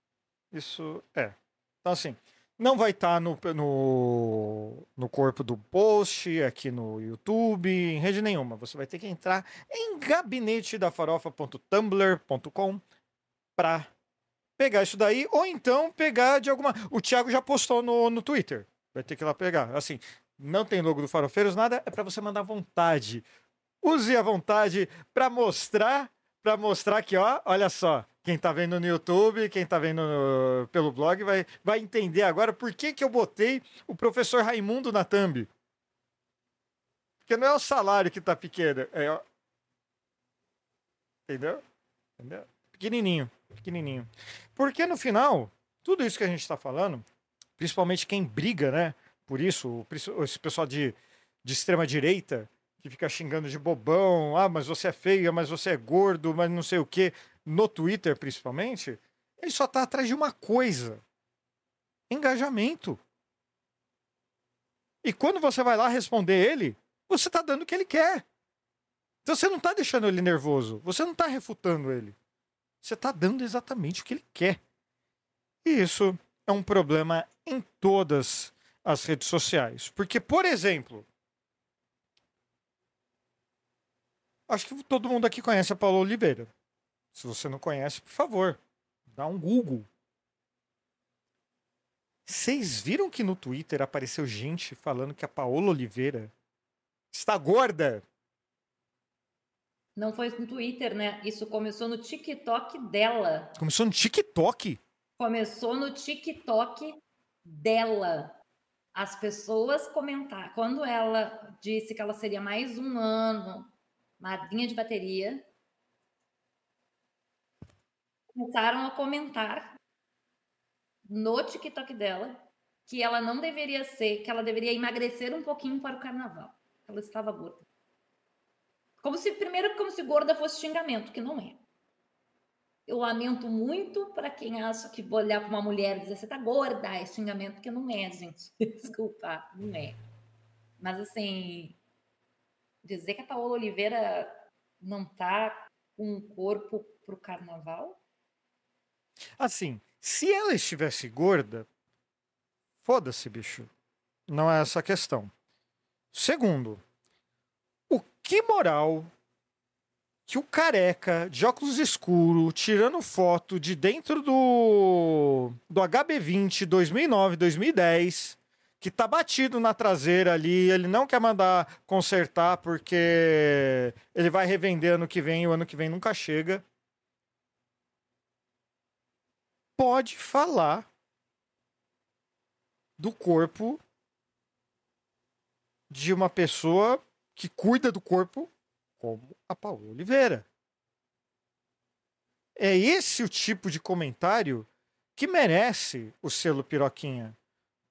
Isso é. Então assim, não vai estar no, no, no corpo do post, aqui no YouTube, em rede nenhuma. Você vai ter que entrar em gabinetedafarofa.tumblr.com para pegar isso daí, ou então pegar de alguma. O Thiago já postou no, no Twitter. Vai ter que ir lá pegar. Assim, não tem logo do Farofeiros, nada, é para você mandar à vontade. Use à vontade para mostrar, para mostrar que, ó, olha só, Quem tá vendo no YouTube, quem tá vendo no- pelo blog vai, vai entender agora por que, que eu botei o professor Raimundo na thumb. Porque não é o salário que tá pequeno, é. Entendeu? Entendeu? Pequenininho, pequenininho. Porque no final, tudo isso que a gente tá falando, principalmente quem briga, né? Por isso, esse pessoal de, de extrema direita que fica xingando de bobão, ah, mas você é feia, mas você é gordo, mas não sei o quê, no Twitter principalmente, ele só tá atrás de uma coisa: engajamento. E quando você vai lá responder ele, você tá dando o que ele quer. Então você não tá deixando ele nervoso, você não tá refutando ele. Você tá dando exatamente o que ele quer. E isso é um problema em todas as redes sociais. Porque, por exemplo, acho que todo mundo aqui conhece a Paula Oliveira. Se você não conhece, por favor, dá um Google. Vocês viram que no Twitter apareceu gente falando que a Paola Oliveira está gorda? Não foi no Twitter, né? Isso começou no TikTok dela. Começou no TikTok. Começou no TikTok dela. As pessoas comentaram. Quando ela disse que ela seria mais um ano madrinha de bateria, começaram a comentar no TikTok dela que ela não deveria ser, que ela deveria emagrecer um pouquinho para o carnaval. Ela estava gorda. Como se, primeiro, como se gorda fosse xingamento, que não é. Eu lamento muito para quem acha que olhar para uma mulher e dizer você tá gorda é xingamento, que não é, gente. Desculpa, não é. Mas assim, dizer que a Paola Oliveira não tá com um corpo pro carnaval? Assim, se ela estivesse gorda, foda-se, bicho. Não é essa a questão. Segundo, o que moral que o careca de óculos escuro tirando foto de dentro do do HB20 2009, 2010, que tá batido na traseira ali, ele não quer mandar consertar porque ele vai revender ano que vem e o ano que vem nunca chega. Pode falar do corpo de uma pessoa que cuida do corpo como a Paula Oliveira. É esse o tipo de comentário que merece o selo piroquinha.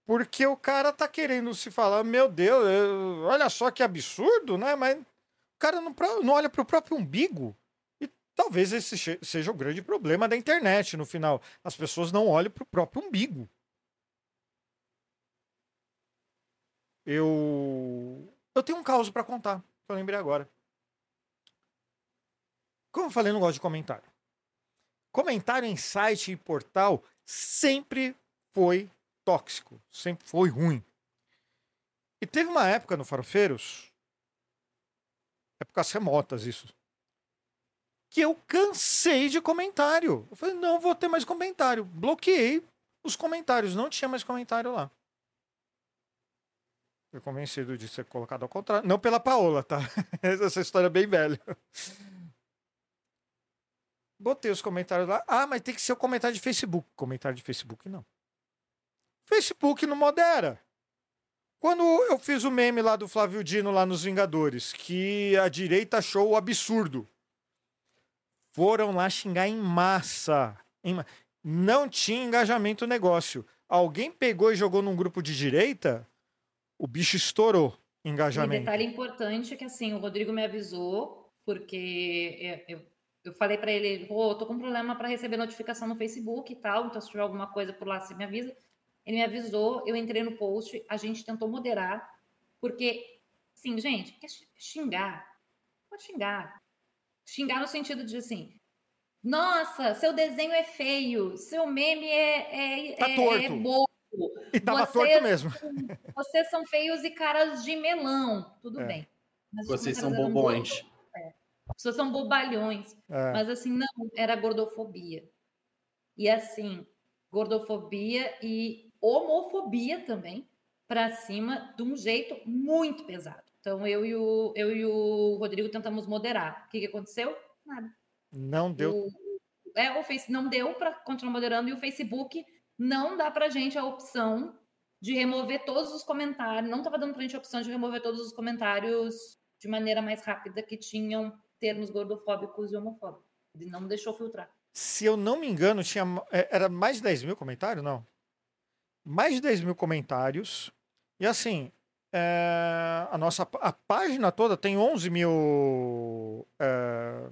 Porque o cara tá querendo se falar, meu Deus, eu- olha só que absurdo, né? Mas o cara não, não olha pro próprio umbigo. Talvez esse seja o grande problema da internet no final. As pessoas não olham pro próprio umbigo. Eu. Eu tenho um caos para contar, que eu lembrei agora. Como eu falei, não gosto de comentário. Comentário em site e portal sempre foi tóxico, sempre foi ruim. E teve uma época no Farofeiros, épocas remotas isso, que eu cansei de comentário. Eu falei, não vou ter mais comentário. Bloqueei os comentários, não tinha mais comentário lá. Fui convencido de ser colocado ao contrário. Não pela Paola, tá? Essa história é bem velha. Botei os comentários lá. Ah, mas tem que ser o comentário de Facebook. Comentário de Facebook, não. Facebook não modera. Quando eu fiz o meme lá do Flávio Dino lá nos Vingadores, que a direita achou o absurdo. Foram lá xingar em massa. Em ma- Não tinha engajamento no negócio. Alguém pegou e jogou num grupo de direita, o bicho estourou engajamento. detalhe importante é que assim, o Rodrigo me avisou, porque eu, eu, eu falei para ele, pô, tô com problema para receber notificação no Facebook e tal, então se tiver alguma coisa por lá, você me avisa. Ele me avisou, eu entrei no post, a gente tentou moderar, porque, sim, gente, quer xingar, pode xingar. Xingar no sentido de assim, nossa, seu desenho é feio, seu meme é, é, Tá é, torto. é bobo. E tava Você- torto mesmo. Vocês são feios e caras de melão. Tudo É. bem. Mas Vocês são bobões. é. As pessoas são bobalhões. É. Mas assim, não, era gordofobia. E assim, gordofobia e homofobia também, pra cima, de um jeito muito pesado. Então eu e o, eu e o Rodrigo tentamos moderar. O que, que aconteceu? Nada. Não deu. O, é, o Face não deu para continuar moderando e o Facebook não dá para gente a opção de remover todos os comentários. Não estava dando para gente a opção de remover todos os comentários de maneira mais rápida que tinham termos gordofóbicos e homofóbicos. Ele não deixou filtrar. Se eu não me engano, tinha é, era mais de 10 mil comentários, não? Mais de 10 mil comentários. E assim, é, a nossa a página toda tem 11 mil é,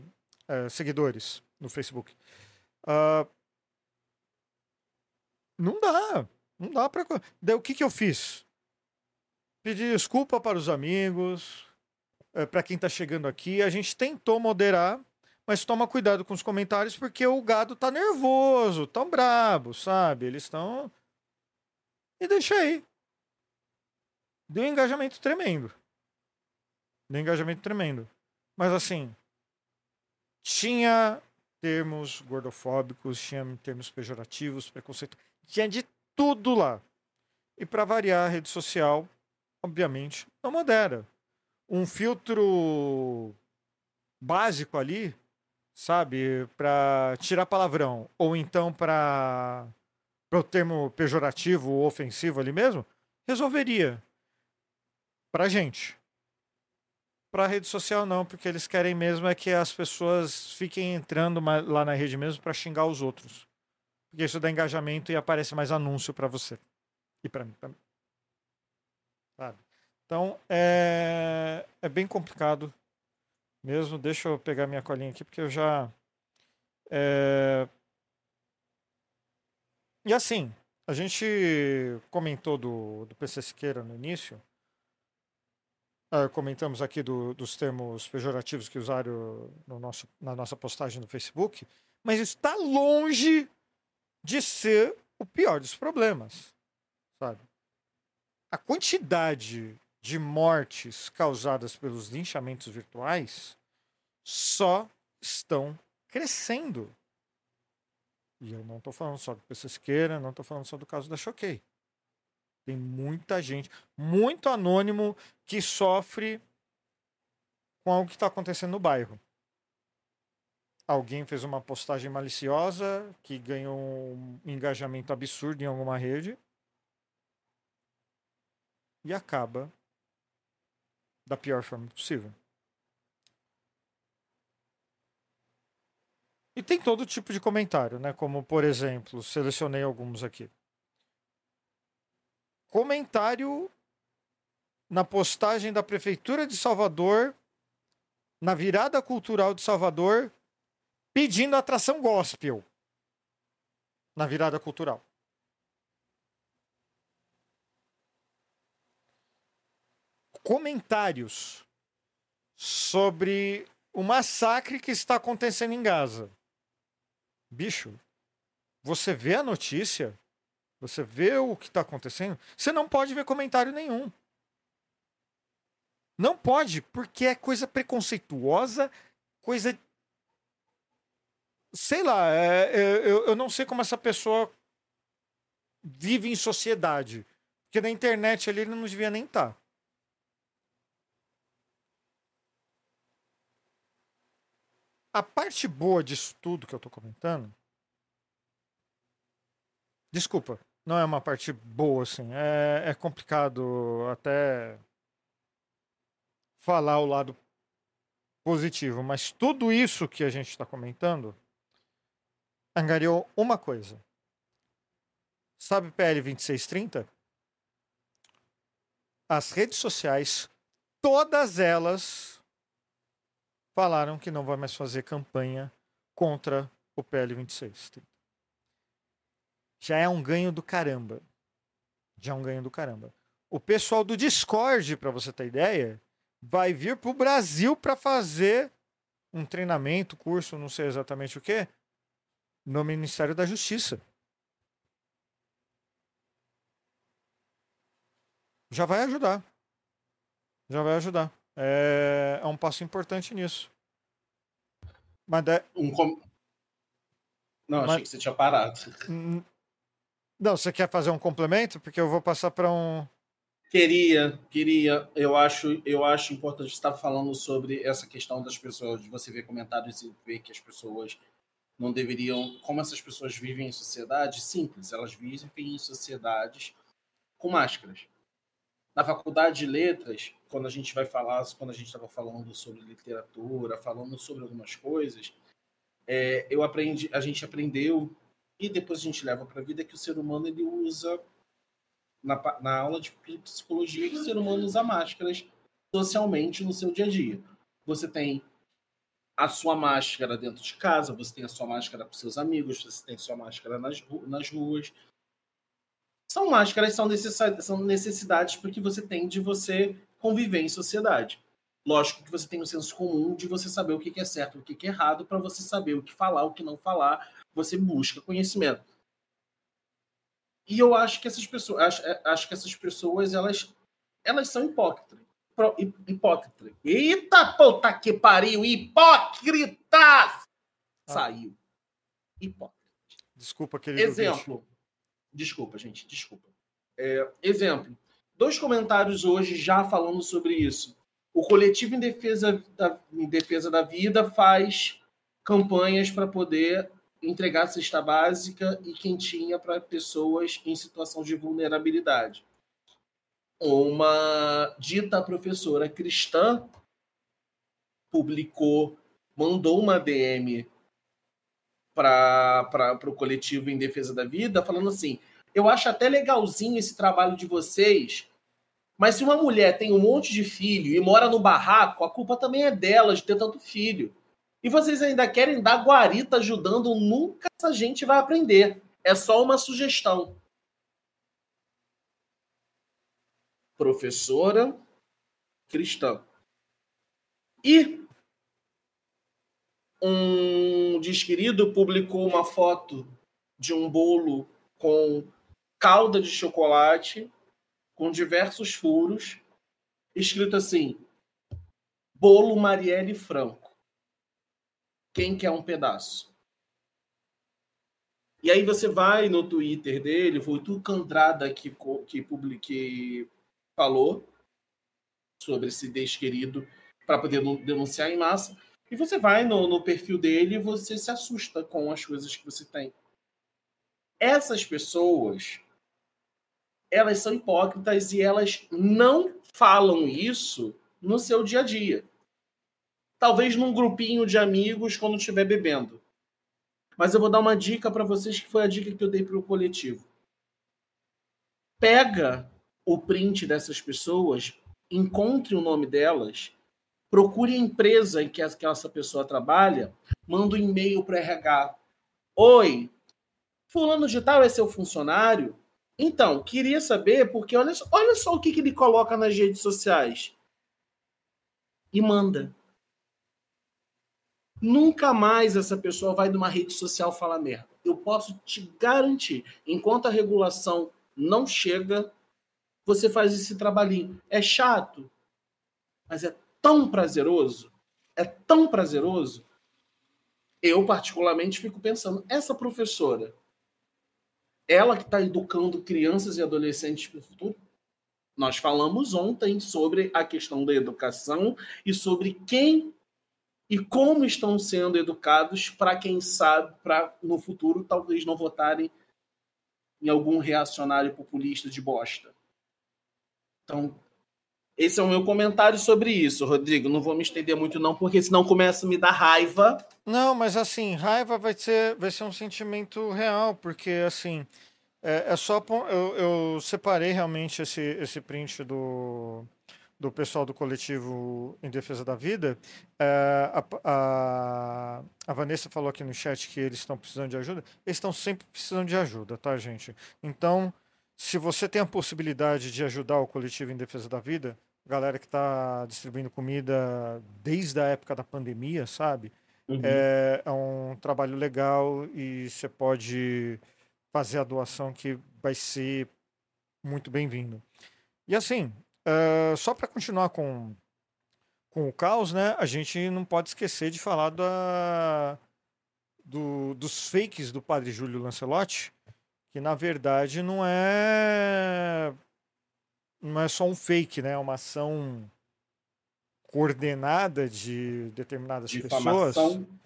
é, seguidores no Facebook. Uh, não dá. Não dá para. Daí o que, que eu fiz? Pedi desculpa para os amigos, é, para quem está chegando aqui. A gente tentou moderar, mas toma cuidado com os comentários porque o gado tá nervoso, tão brabo, sabe? Eles estão. E deixa aí. Deu engajamento tremendo. Deu engajamento tremendo. Mas assim, tinha termos gordofóbicos, tinha termos pejorativos, preconceito, tinha de tudo lá. E para variar, a rede social, obviamente, não modera. Um filtro básico ali, sabe, para tirar palavrão, ou então para o termo pejorativo ou ofensivo ali mesmo, resolveria. Pra gente. Pra rede social não, porque eles querem mesmo é que as pessoas fiquem entrando lá na rede mesmo para xingar os outros. Porque isso dá engajamento e aparece mais anúncio para você. E para mim também. Sabe? Então, é, é bem complicado mesmo. Deixa eu pegar minha colinha aqui, porque eu já. É... E assim, a gente comentou do, do PC Siqueira no início. Uh, comentamos aqui do, dos termos pejorativos que usaram no nosso, na nossa postagem no Facebook, mas está longe de ser o pior dos problemas, sabe? A quantidade de mortes causadas pelos linchamentos virtuais só estão crescendo. E eu não estou falando só do PC Siqueira, não estou falando só do caso da Choquei. Tem muita gente, muito anônimo, que sofre com algo que está acontecendo no bairro. Alguém fez uma postagem maliciosa que ganhou um engajamento absurdo em alguma rede e acaba da pior forma possível. E tem todo tipo de comentário, né? Como, por exemplo, selecionei alguns aqui comentário na postagem da Prefeitura de Salvador, na virada cultural de Salvador, pedindo atração gospel na virada cultural. Comentários sobre o massacre que está acontecendo em Gaza. Bicho, você vê a notícia, você vê o que está acontecendo, você não pode ver comentário nenhum. Não pode, porque é coisa preconceituosa, coisa. Sei lá, é, é, eu, eu não sei como essa pessoa vive em sociedade. Porque na internet ali ele não devia nem estar. Tá. A parte boa disso tudo que eu estou comentando. Desculpa, não é uma parte boa, assim. É, é complicado até falar o lado positivo, mas tudo isso que a gente está comentando angariou uma coisa. Sabe PL 2630? As redes sociais, todas elas falaram que não vai mais fazer campanha contra o PL 2630 já é um ganho do caramba. Já é um ganho do caramba. O pessoal do Discord, para você ter ideia, vai vir para o Brasil para fazer um treinamento, curso, não sei exatamente o que, no Ministério da Justiça. Já vai ajudar. Já vai ajudar. É, é um passo importante nisso. Mas é... um com... Não, Mas... achei que você tinha parado. Não, você quer fazer um complemento? Porque eu vou passar para um. Queria, queria. Eu acho, eu acho importante estar falando sobre essa questão das pessoas, de você ver comentários e ver que as pessoas não deveriam. Como essas pessoas vivem em sociedade? Simples, elas vivem em sociedades com máscaras. Na faculdade de letras, quando a gente vai falar, quando a gente estava falando sobre literatura, falando sobre algumas coisas, é, eu aprendi, a gente aprendeu e depois a gente leva para a vida que o ser humano ele usa na, na aula de psicologia que o ser humano usa máscaras socialmente no seu dia a dia. Você tem a sua máscara dentro de casa, você tem a sua máscara para seus amigos, você tem a sua máscara nas, nas ruas. São máscaras, são necessidades, são necessidades porque você tem de você conviver em sociedade. Lógico que você tem um senso comum de você saber o que é certo, o que é errado, para você saber o que falar, o que não falar. Você busca conhecimento. E eu acho que essas pessoas, acho, é, acho que essas pessoas, elas, elas são hipócritas. Hipócritas. Eita, puta que pariu! Hipócritas! Saiu. Hipócrita. Desculpa, querido. Exemplo. Desculpa, gente, desculpa. É, exemplo. Dois comentários hoje já falando sobre isso. O coletivo em defesa da, em defesa da vida faz campanhas para poder entregar cesta básica e quentinha para pessoas em situação de vulnerabilidade. Uma dita professora cristã publicou, mandou uma DM para o coletivo em defesa da vida, falando assim: eu acho até legalzinho esse trabalho de vocês, mas se uma mulher tem um monte de filho e mora no barraco, a culpa também é dela de ter tanto filho. E vocês ainda querem dar guarita ajudando, nunca essa gente vai aprender. É só uma sugestão. Professora cristã. E um desquerido publicou uma foto de um bolo com calda de chocolate, com diversos furos, escrito assim: Bolo Marielle Franco. Quem quer um pedaço? E aí você vai no Twitter dele, foi o Candrada que, que, publique, falou sobre esse desquerido para poder denunciar em massa. E você vai no, no perfil dele e você se assusta com as coisas que você tem. Essas pessoas, elas são hipócritas e elas não falam isso no seu dia a dia. Talvez num grupinho de amigos quando estiver bebendo. Mas eu vou dar uma dica para vocês que foi a dica que eu dei para o coletivo. Pega o print dessas pessoas, encontre o nome delas, procure a empresa em que essa pessoa trabalha, manda um e-mail para RH. Oi, fulano de tal é seu funcionário? Então, queria saber, porque olha, olha só o que, que ele coloca nas redes sociais. E manda. Nunca mais essa pessoa vai numa rede social falar merda. Eu posso te garantir, enquanto a regulação não chega, você faz esse trabalhinho. É chato, mas é tão prazeroso, é tão prazeroso. Eu, particularmente, fico pensando, essa professora, ela que está educando crianças e adolescentes para o futuro, nós falamos ontem sobre a questão da educação e sobre quem e como estão sendo educados para quem sabe, para no futuro talvez não votarem em algum reacionário populista de bosta. Então, esse é o meu comentário sobre isso, Rodrigo. Não vou me estender muito não, porque senão começa a me dar raiva. Não, mas assim, raiva vai ser, vai ser um sentimento real, porque assim, é, é só eu, eu separei realmente esse, esse print do do pessoal do coletivo em defesa da vida. É, a, a, a, Vanessa falou aqui no chat que eles estão precisando de ajuda. Eles estão sempre precisando de ajuda, tá, gente? Então, se você tem a possibilidade de ajudar o coletivo em defesa da vida, galera que está distribuindo comida desde a época da pandemia, sabe? Uhum. É, é um trabalho legal e você pode fazer a doação que vai ser muito bem-vindo. E assim, Uh, só para continuar com, com o caos, né? A gente não pode esquecer de falar da, do, dos fakes do padre Júlio Lancelotti, que na verdade não é não é só um fake, né? É uma ação coordenada de determinadas Difamação. pessoas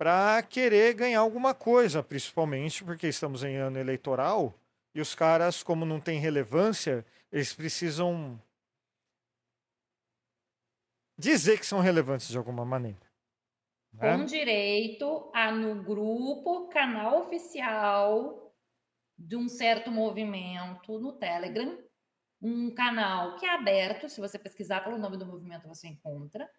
para querer ganhar alguma coisa, principalmente porque estamos em ano eleitoral e os caras, como não tem relevância, eles precisam dizer que são relevantes de alguma maneira. né? Com direito a, no grupo, canal oficial de um certo movimento no Telegram, um canal que é aberto, se você pesquisar pelo nome do movimento, você encontra.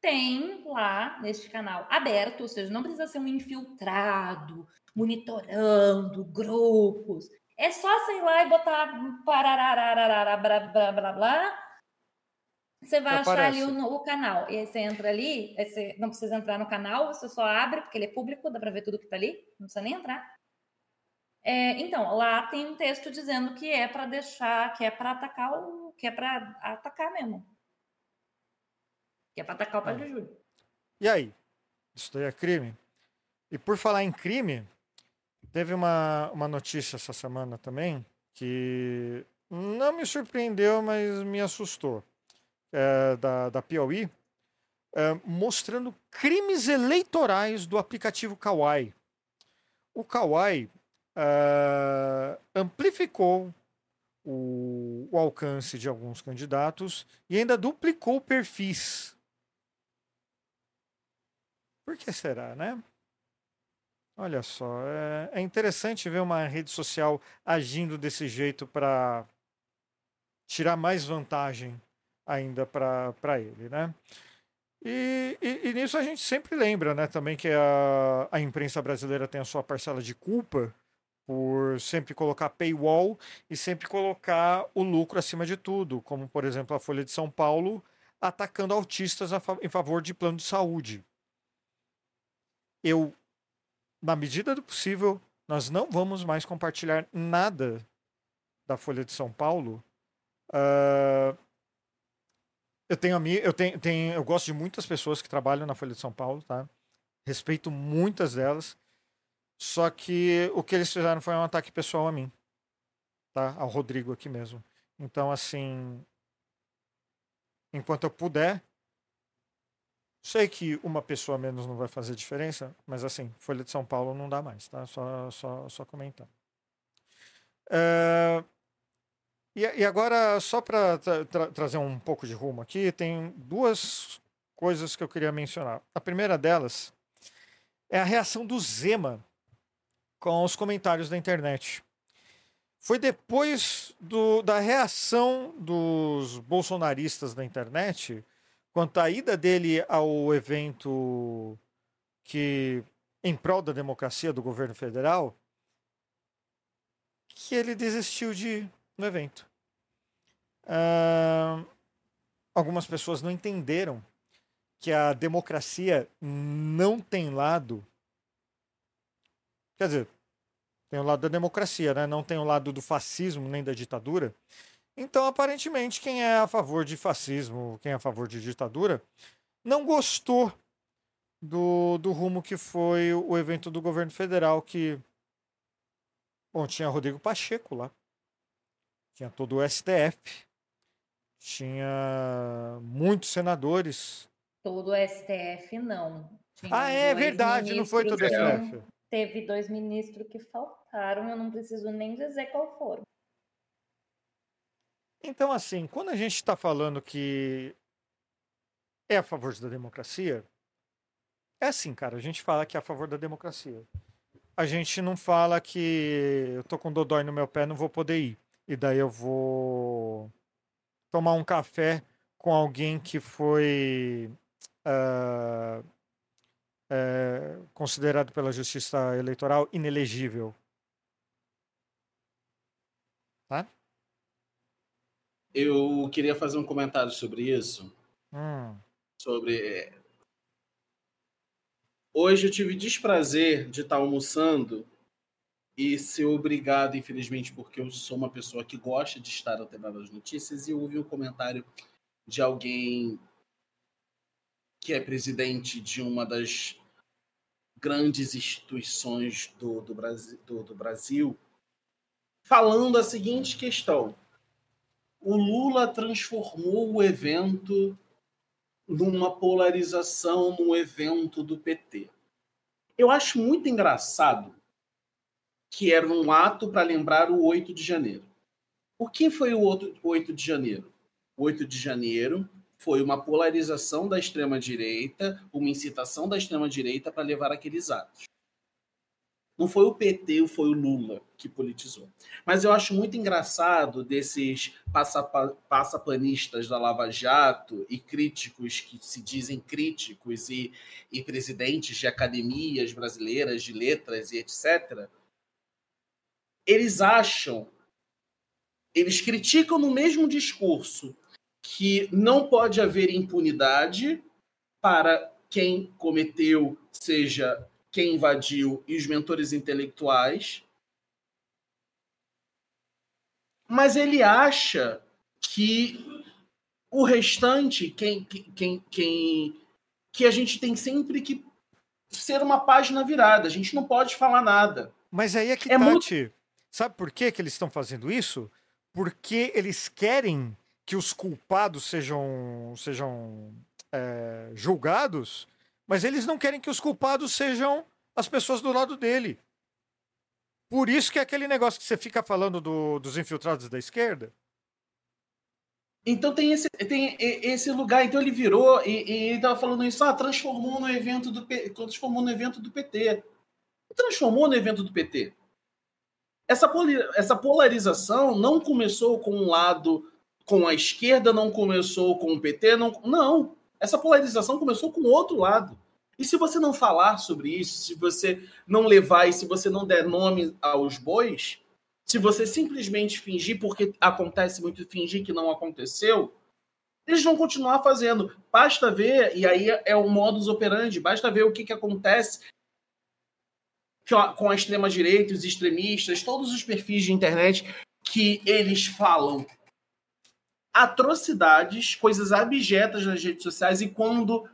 Tem lá neste canal aberto, ou seja, não precisa ser um infiltrado, monitorando grupos. É só sei lá e botar pararararara, blá, blá, blá, blá. Você vai achar ali o, o canal. E aí você entra ali, você não precisa entrar no canal, você só abre, porque ele é público, dá pra ver tudo que tá ali, não precisa nem entrar. É, então, lá tem um texto dizendo que é para deixar, que é para atacar o. que é para atacar mesmo. Que é para atacar o pai de Júlio. E aí? Isso daí é crime? E por falar em crime, teve uma, uma notícia essa semana também que não me surpreendeu, mas me assustou. É, da, da Piauí, é, mostrando crimes eleitorais do aplicativo Kawaii. O Kawaii é, amplificou o, o alcance de alguns candidatos e ainda duplicou perfis. Por que será, né? Olha só, é, é interessante ver uma rede social agindo desse jeito para tirar mais vantagem ainda para ele, né? E, e, e nisso a gente sempre lembra, né, também que a, a imprensa brasileira tem a sua parcela de culpa por sempre colocar paywall e sempre colocar o lucro acima de tudo, como por exemplo a Folha de São Paulo atacando autistas a em favor de plano de saúde. Eu, na medida do possível, nós não vamos mais compartilhar nada da Folha de São Paulo. Ah, eu tenho eu tenho, tenho, eu gosto de muitas pessoas que trabalham na Folha de São Paulo, tá? Respeito muitas delas. Só que o que eles fizeram foi um ataque pessoal a mim, tá? Ao Rodrigo aqui mesmo. Então, assim, enquanto eu puder, sei que uma pessoa menos não vai fazer diferença, mas assim, Folha de São Paulo não dá mais, tá? Só, só, só comentar. É, e, e agora, só para trazer um pouco de rumo aqui, tem duas coisas que eu queria mencionar. A primeira delas é a reação do Zema com os comentários da internet. Foi depois do, da reação dos bolsonaristas da internet quanto à ida dele ao evento que em prol da democracia do governo federal que ele desistiu de no evento. Algumas pessoas não entenderam que a democracia não tem lado. Quer dizer, tem o lado da democracia, né? não tem o lado do fascismo nem da ditadura. Então, aparentemente, quem é a favor de fascismo, quem é a favor de ditadura, não gostou do, do rumo que foi o evento do governo federal, que. Bom, tinha Rodrigo Pacheco lá, tinha todo o STF, tinha muitos senadores. Todo o STF, não. Tinha Ah, é verdade, não foi todo o STF. Teve dois ministros que faltaram, eu não preciso nem dizer qual foram. Então, assim, quando a gente está falando que é a favor da democracia, é assim, cara, a gente fala que é a favor da democracia. A gente não fala que eu tô com dodói no meu pé, não vou poder ir. E daí eu vou tomar um café com alguém que foi ah, eh, considerado pela justiça eleitoral inelegível. Tá? Eu queria fazer um comentário sobre isso. Hum. Sobre. Hoje eu tive desprazer de estar almoçando e ser obrigado, infelizmente, porque eu sou uma pessoa que gosta de estar antenado às notícias, e ouvi um comentário de alguém que é presidente de uma das grandes instituições do, do, Brasil, do, do Brasil, falando a seguinte questão. O Lula transformou o evento numa polarização no evento do PT. Eu acho muito engraçado que era um ato para lembrar o 8 de janeiro. O que foi o outro 8 de janeiro? O 8 de janeiro foi uma polarização da extrema-direita, uma incitação da extrema-direita para levar aqueles atos. Não foi o PT, foi o Lula que politizou. Mas eu acho muito engraçado desses passapanistas da Lava Jato e críticos que se dizem críticos e, e presidentes de academias brasileiras de letras e etc. Eles acham, eles criticam no mesmo discurso que não pode haver impunidade para quem cometeu, seja quem invadiu e os mentores intelectuais. Mas ele acha que o restante, quem, quem, quem, que a gente tem sempre que ser uma página virada. A gente não pode falar nada. Mas aí é que é tá, muito... Sabe por que, que eles estão fazendo isso? Porque eles querem que os culpados sejam, sejam é, julgados mas eles não querem que os culpados sejam as pessoas do lado dele. Por isso que é aquele negócio que você fica falando do, dos infiltrados da esquerda. Então tem esse, tem esse lugar, então ele virou e, e ele estava falando isso, ah, transformou no evento do transformou no evento do PT. Transformou no evento do PT. Essa, essa polarização não começou com um lado com a esquerda, não começou com o PT, não, não. Essa polarização começou com o outro lado. E se você não falar sobre isso, se você não levar e se você não der nome aos bois, se você simplesmente fingir, porque acontece muito fingir que não aconteceu, eles vão continuar fazendo. Basta ver, e aí é o modus operandi, basta ver o que, que acontece com a extrema-direita, os extremistas, todos os perfis de internet que eles falam atrocidades, coisas abjetas nas redes sociais e quando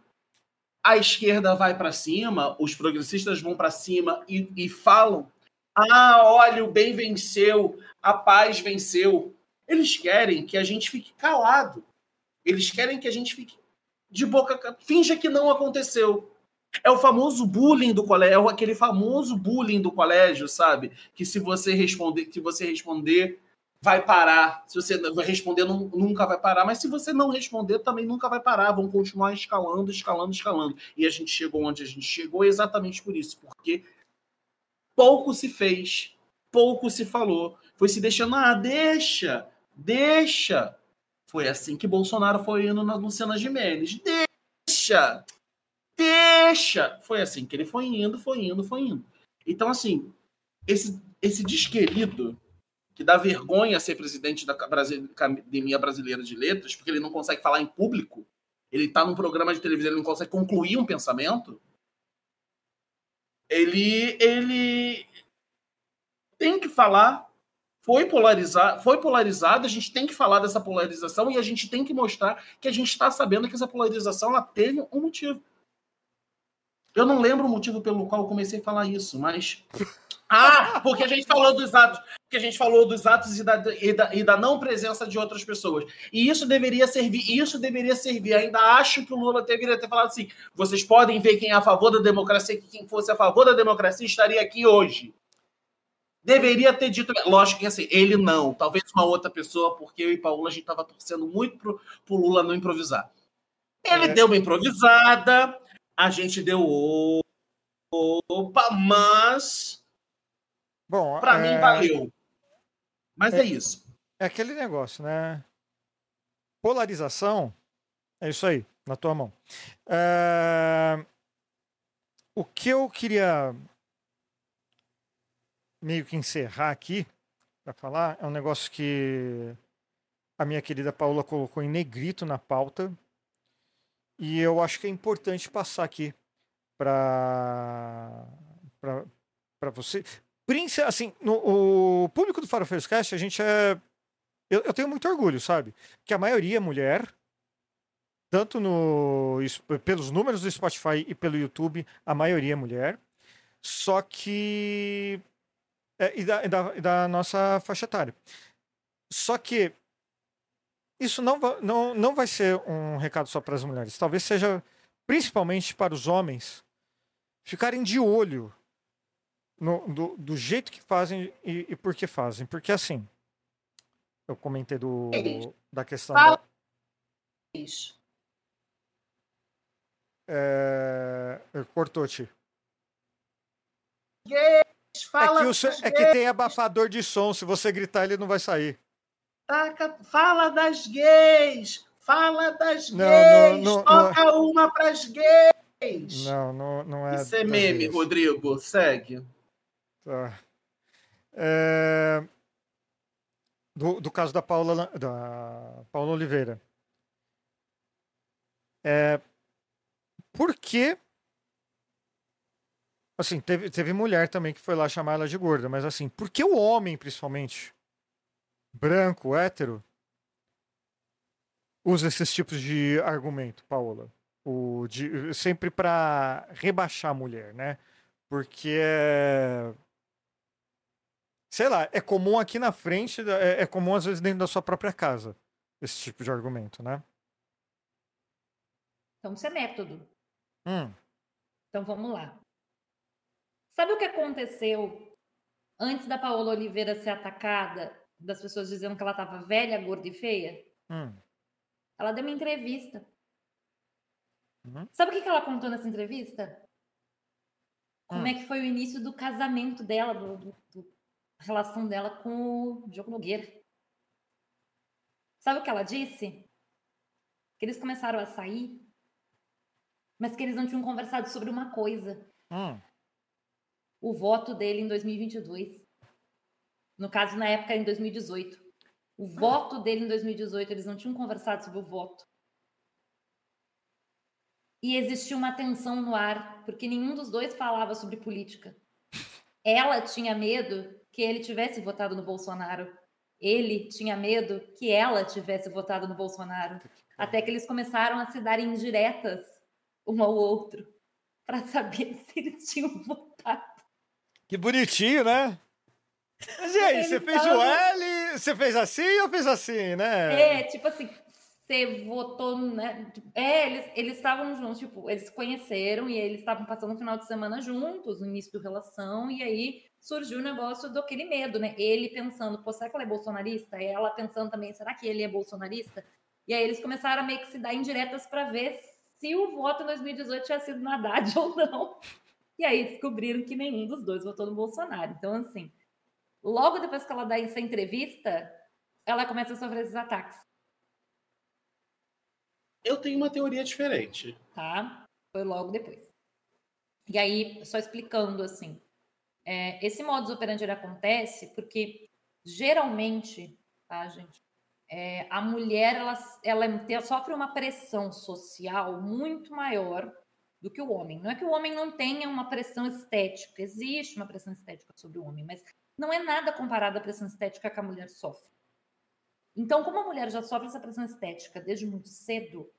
a esquerda vai para cima, os progressistas vão para cima e, e falam: ah, olha, o bem venceu, a paz venceu. Eles querem que a gente fique calado. Eles querem que a gente fique de boca. Finja que não aconteceu. É o famoso bullying do colégio, é aquele famoso bullying do colégio, sabe? Que se você responder, que você responder vai parar. Se você responder, nunca vai parar. Mas se você não responder, também nunca vai parar. Vão continuar escalando, escalando, escalando. E a gente chegou onde a gente chegou exatamente por isso. Porque pouco se fez, pouco se falou. Foi se deixando, ah, deixa, deixa. Foi assim que Bolsonaro foi indo na Luciana Gimenez. Deixa, deixa. Foi assim que ele foi indo, foi indo, foi indo. Então, assim, esse, esse desquerido que dá vergonha ser presidente da Academia Brasileira de Letras, porque ele não consegue falar em público, ele está num programa de televisão, ele não consegue concluir um pensamento, ele, ele tem que falar. Foi polarizado, foi polarizado, a gente tem que falar dessa polarização e a gente tem que mostrar que a gente está sabendo que essa polarização ela teve um motivo. Eu não lembro o motivo pelo qual eu comecei a falar isso, mas. Ah, porque a gente falou dos atos que a gente falou dos atos e da, e da, e da, não presença de outras pessoas. E isso deveria servir, isso deveria servir. Ainda acho que o Lula deveria ter falado assim: vocês podem ver quem é a favor da democracia, que quem fosse a favor da democracia estaria aqui hoje. Deveria ter dito, lógico que assim, ele não, talvez uma outra pessoa, porque eu e Paula a gente estava torcendo muito pro, pro Lula não improvisar. Ele é. deu uma improvisada, a gente deu opa, mas Bom, para é... mim valeu. Mas é, é isso. É aquele negócio, né? Polarização é isso aí, na tua mão. É... O que eu queria meio que encerrar aqui para falar é um negócio que a minha querida Paula colocou em negrito na pauta e eu acho que é importante passar aqui para para você assim, no, o público do Farofeiros Cast, a gente é. Eu, eu, tenho muito orgulho, sabe? Que a maioria é mulher, tanto no, pelos números do Spotify e pelo YouTube, a maioria é mulher. Só que. É, e, da, da, e da nossa faixa etária. Só que isso não, não, não vai ser um recado só para as mulheres. Talvez seja principalmente para os homens ficarem de olho no- do, do jeito que fazem e, e por que fazem. Porque assim, eu comentei do, da questão Fala. da, é, cortou, Ti. É Fala, que, o é que tem abafador de som. Se você gritar, ele não vai sair. Taca- fala das gays! Fala das Não, gays! não, não, Toca uma pras gays! Não, não, não é. Isso é meme, vezes. Rodrigo. Segue. Tá. É, Do, do caso da Paula, da Paula Oliveira. É, por que. Assim, teve, teve mulher também que foi lá chamar ela de gorda, mas assim, por que o homem, principalmente, branco, hétero, usa esses tipos de argumento, Paola? O de, sempre para rebaixar a mulher, né? Porque é sei lá, é comum aqui na frente, é, é comum às vezes dentro da sua própria casa, esse tipo de argumento, né? Então, isso é método. Hum, Então, vamos lá. Sabe o que aconteceu antes da Paola Oliveira ser atacada, das pessoas dizendo que ela estava velha, gorda e feia? hum, Ela deu uma entrevista. Uhum. Sabe o que que ela contou nessa entrevista? Como Hum. é que foi o início do casamento dela, do, do- do- relação dela com o Diogo Nogueira. Sabe o que ela disse? Que eles começaram a sair, mas que eles não tinham conversado sobre uma coisa: hum. o voto dele em 2022. No caso, na época, em 2018. O voto dele em 2018, eles não tinham conversado sobre o voto. E existia uma tensão no ar, porque nenhum dos dois falava sobre política. Ela tinha medo que ele tivesse votado no Bolsonaro. Ele tinha medo que ela tivesse votado no Bolsonaro. Até que eles começaram a se dar indiretas um ao outro para saber se eles tinham votado. Que bonitinho, né? Mas e aí, você fez o tava- L, você fez assim ou fez assim, né? É, tipo assim, você votou, né? É, eles eles estavam juntos, tipo, eles se conheceram e eles estavam passando um final de semana juntos, no início da relação, e aí surgiu o negócio daquele medo, né? Ele pensando, pô, será que ela é bolsonarista? E ela pensando também, será que ele é bolsonarista? E aí eles começaram a meio que se dar indiretas para ver se o voto em 2018 tinha sido no Haddad ou não. E aí descobriram que nenhum dos dois votou no Bolsonaro. Então, assim, logo depois que ela dá essa entrevista, ela começa a sofrer esses ataques. Eu tenho uma teoria diferente. tá? Foi logo depois. E aí, só explicando assim, é, esse modus operandi acontece porque geralmente, tá, gente? é, a mulher ela, ela sofre uma pressão social muito maior do que o homem. Não é que o homem não tenha uma pressão estética, existe uma pressão estética sobre o homem, mas não é nada comparado à pressão estética que a mulher sofre. Então, como a mulher já sofre essa pressão estética desde muito cedo,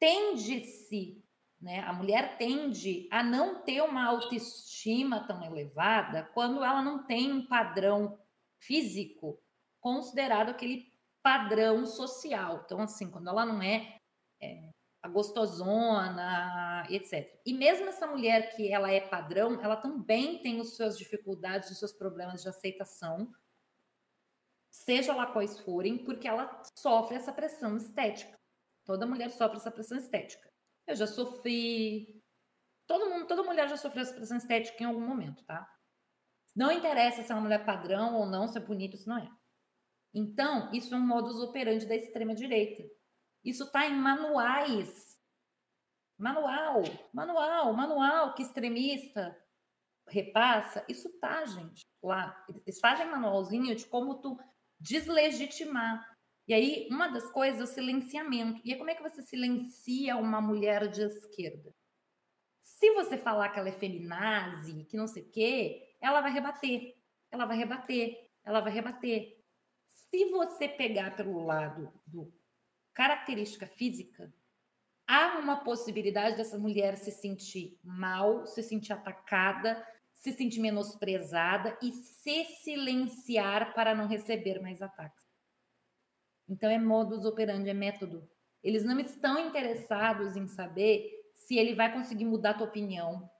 tende-se, né? A mulher tende a não ter uma autoestima tão elevada quando ela não tem um padrão físico considerado aquele padrão social. Então, assim, quando ela não é, é, a gostosona, etc. E mesmo essa mulher que ela é padrão, ela também tem as suas dificuldades, os seus problemas de aceitação, seja lá quais forem, porque ela sofre essa pressão estética. Toda mulher sofre essa pressão estética. Eu já sofri. Todo mundo, toda mulher já sofreu essa pressão estética em algum momento, tá? Não interessa se é uma mulher padrão ou não, se é bonita, se não é. Então, isso é um modus operandi da extrema-direita. Isso está em manuais. Manual, manual, manual que extremista repassa. Isso tá, gente, lá. Eles fazem manualzinho de como tu deslegitimar. E aí, uma das coisas é o silenciamento. E aí, como é que você silencia uma mulher de esquerda? Se você falar que ela é feminazi, que não sei o quê, ela vai rebater. Ela vai rebater. Ela vai rebater. Se você pegar pelo lado do característica física, há uma possibilidade dessa mulher se sentir mal, se sentir atacada, se sentir menosprezada e se silenciar para não receber mais ataques. Então é modus operandi, é método. Eles não estão interessados em saber se ele vai conseguir mudar a tua opinião,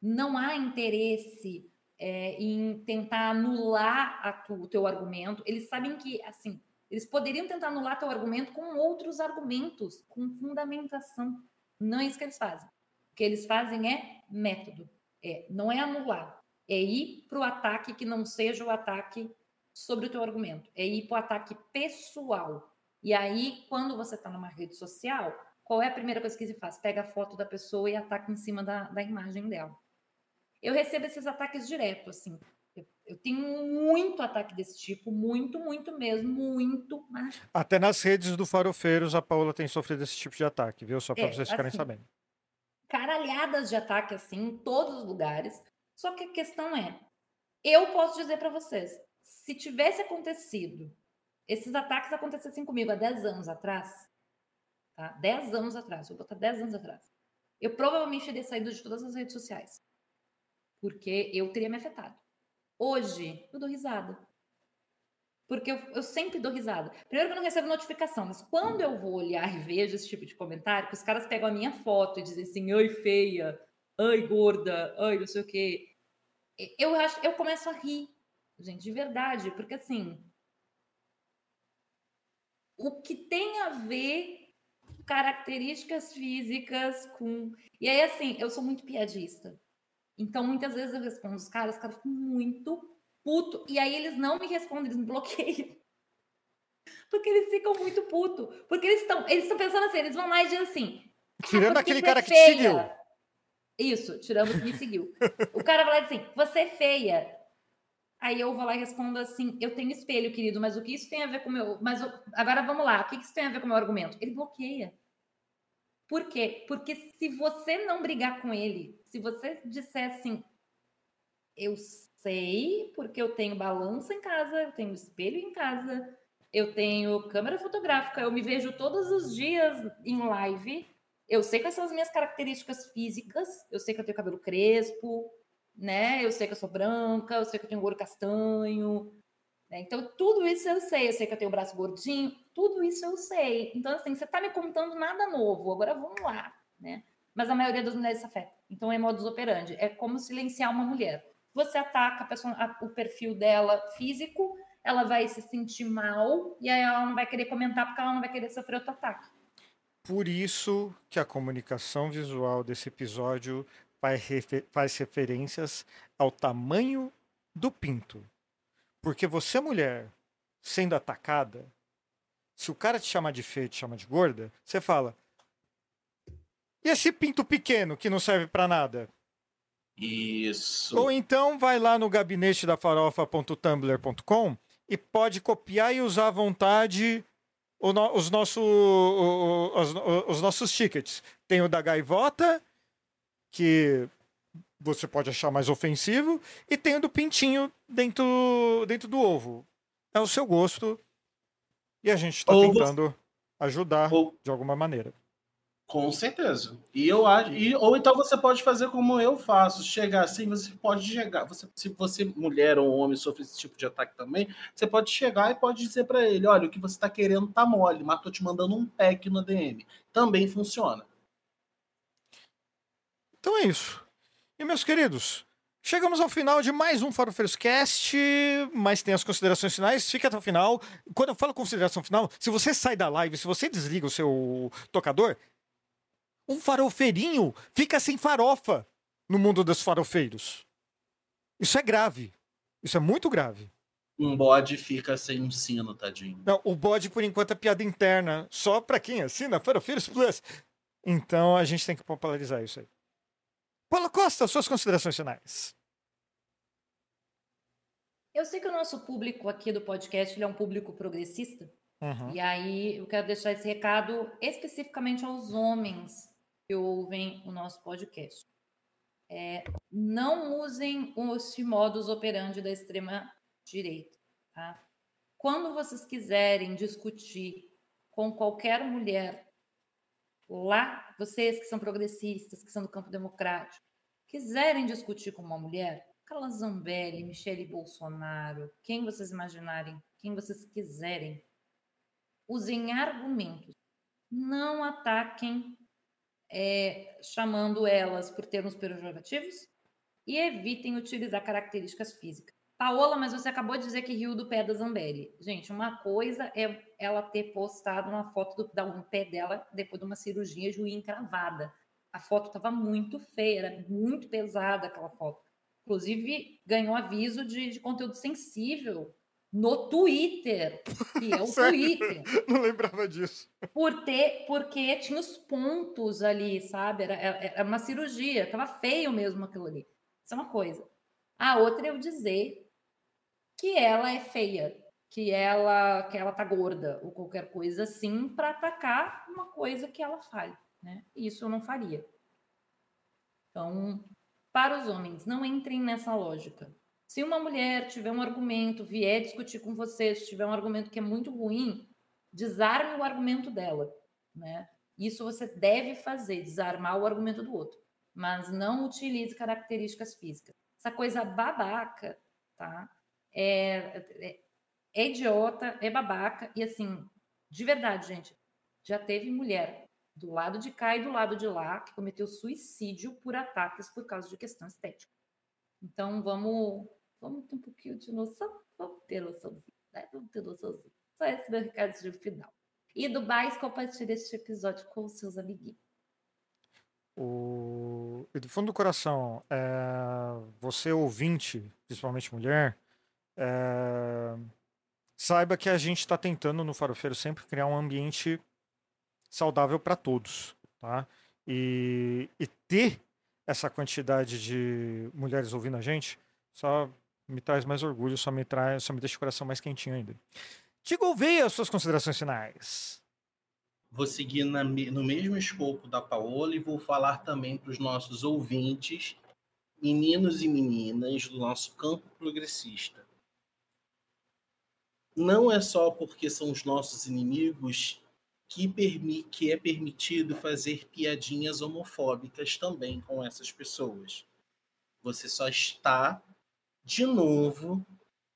não há interesse é, em tentar anular tu, o teu argumento. Eles sabem que, assim, eles poderiam tentar anular teu argumento com outros argumentos, com fundamentação. Não é isso que eles fazem. O que eles fazem é método. É, não é anular. É ir para o ataque que não seja o ataque sobre o teu argumento. É ir para o ataque pessoal. E aí, quando você está numa rede social, qual é a primeira coisa que se faz? Pega a foto da pessoa e ataca em cima da, da imagem dela. Eu recebo esses ataques direto, assim. Eu, eu, tenho muito ataque desse tipo, muito, muito mesmo, muito. Mas... Até nas redes do Farofeiros, a Paula tem sofrido esse tipo de ataque, viu? Só para é, vocês ficarem assim, sabendo. Caralhadas de ataque, assim, em todos os lugares. Só que a questão é, eu posso dizer para vocês, se tivesse acontecido, esses ataques acontecessem comigo há 10 anos atrás, tá? 10 anos atrás, vou botar 10 anos atrás, eu provavelmente teria saído de todas as redes sociais. Porque eu teria me afetado. Hoje, eu dou risada. Porque eu, eu, sempre dou risada. Primeiro que eu não recebo notificação, mas quando eu vou olhar e vejo esse tipo de comentário, que os caras pegam a minha foto e dizem assim, ai feia, ai gorda, ai não sei o quê. Eu, acho, eu começo a rir, gente, de verdade, porque assim, o que tem a ver características físicas com. E aí, assim, eu sou muito piadista. Então, muitas vezes eu respondo os caras, os caras ficam muito puto. E aí eles não me respondem, eles me bloqueiam. Porque eles ficam muito puto. Porque eles estão eles pensando assim, eles vão lá e dizem assim. Tirando ah, aquele cara é que te seguiu. Isso, tirando o que me seguiu. o cara vai lá e diz assim: você é feia. Aí eu vou lá e respondo assim: eu tenho espelho, querido, mas o que isso tem a ver com o meu. Mas agora vamos lá, o que isso tem a ver com o meu argumento? Ele bloqueia. Por quê? Porque se você não brigar com ele, se você disser assim, eu sei, porque eu tenho balança em casa, eu tenho espelho em casa, eu tenho câmera fotográfica, eu me vejo todos os dias em live, eu sei quais são as minhas características físicas, eu sei que eu tenho cabelo crespo, né? Eu sei que eu sou branca, eu sei que eu tenho olho castanho. Né? Então, tudo isso eu sei. Eu sei que eu tenho o braço gordinho, tudo isso eu sei. Então, assim, você está me contando nada novo, agora vamos lá, né? Mas a maioria das mulheres se afeta. Então, é modus operandi. É como silenciar uma mulher. Você ataca a pessoa, a, o perfil dela físico, ela vai se sentir mal e aí ela não vai querer comentar porque ela não vai querer sofrer outro ataque. Por isso que a comunicação visual desse episódio faz referências ao tamanho do pinto. Porque você, mulher, sendo atacada, se o cara te chamar de feia, te chama de gorda, você fala: E esse pinto pequeno que não serve para nada? Isso. Ou então vai lá no gabinete da farofa.tumblr.com e pode copiar e usar à vontade os, nosso, os, os nossos tickets. Tem o da gaivota que você pode achar mais ofensivo, e tem o do pintinho dentro, dentro do ovo. É o seu gosto. E a gente está tentando você... ajudar ou... de alguma maneira. Com certeza. E eu acho. E, ou então você pode fazer como eu faço, chegar assim, você pode chegar. Você, se você, mulher ou homem, sofre esse tipo de ataque também, você pode chegar e pode dizer para ele: olha, o que você está querendo tá mole, mas tô te mandando um pack no DM. Também funciona. Então é isso. E meus queridos, chegamos ao final de mais um Farofeiros Cast, mas tem as considerações finais. Fique até o final. Quando eu falo consideração final, se você sai da live, se você desliga o seu tocador, um farofeirinho fica sem farofa no mundo dos farofeiros. Isso é grave. Isso é muito grave. Um bode fica sem um sino, tadinho. Não, o bode, por enquanto, é piada interna. Só pra quem assina Farofeiros Plus. Então a gente tem que popularizar isso aí. Paula Costa, suas considerações finais. Eu sei que o nosso público aqui do podcast é um público progressista. Uhum. E aí eu quero deixar esse recado especificamente aos homens que ouvem o nosso podcast. É, não usem os modus operandi da extrema direita. Tá? Quando vocês quiserem discutir com qualquer mulher lá, vocês que são progressistas, que são do campo democrático, quiserem discutir com uma mulher, Carla Zambelli, Michele Bolsonaro, quem vocês imaginarem, quem vocês quiserem, usem argumentos. Não ataquem é, chamando elas por termos pejorativos, e evitem utilizar características físicas. Paola, mas você acabou de dizer que riu do pé da Zambelli. Gente, uma coisa é ela ter postado uma foto do, do pé dela depois de uma cirurgia de unha encravada. A foto estava muito feia, era muito pesada aquela foto. Inclusive, ganhou aviso de, de conteúdo sensível no Twitter, que é o Twitter. Não lembrava disso. Por ter, porque tinha os pontos ali, sabe? Era, era, uma cirurgia, tava feio mesmo aquilo ali. Isso é uma coisa. A outra é eu dizer que ela é feia, que ela que ela tá gorda ou qualquer coisa assim para atacar uma coisa que ela fale, né? Isso eu não faria. Então, para os homens, não entrem nessa lógica. Se uma mulher tiver um argumento, vier discutir com você, se tiver um argumento que é muito ruim, desarme o argumento dela, né? Isso você deve fazer, desarmar o argumento do outro, mas não utilize características físicas. Essa coisa babaca, tá? É, é, é idiota, é babaca, e assim, de verdade, gente, já teve mulher do lado de cá e do lado de lá que cometeu suicídio por ataques por causa de questão estética. Então vamos, vamos ter um pouquinho de noção, vamos ter noçãozinha, né? Vamos ter noçãozinha. Só esse meu recado de final. E do mais, compartilhe este episódio com os seus amiguinhos. O... E do fundo do coração, é... você ouvinte, principalmente mulher, é... Saiba que a gente está tentando no Farofeiro sempre criar um ambiente saudável para todos, tá? E, e ter essa quantidade de mulheres ouvindo a gente só me traz mais orgulho, só me traz, só me deixa o coração mais quentinho ainda. Diga Gouveia, as suas considerações finais. Vou seguir na, no mesmo escopo da Paola e vou falar também para os nossos ouvintes, meninos e meninas do nosso campo progressista não é só porque são os nossos inimigos que, permi que é permitido fazer piadinhas homofóbicas também com essas pessoas. Você só está, de novo,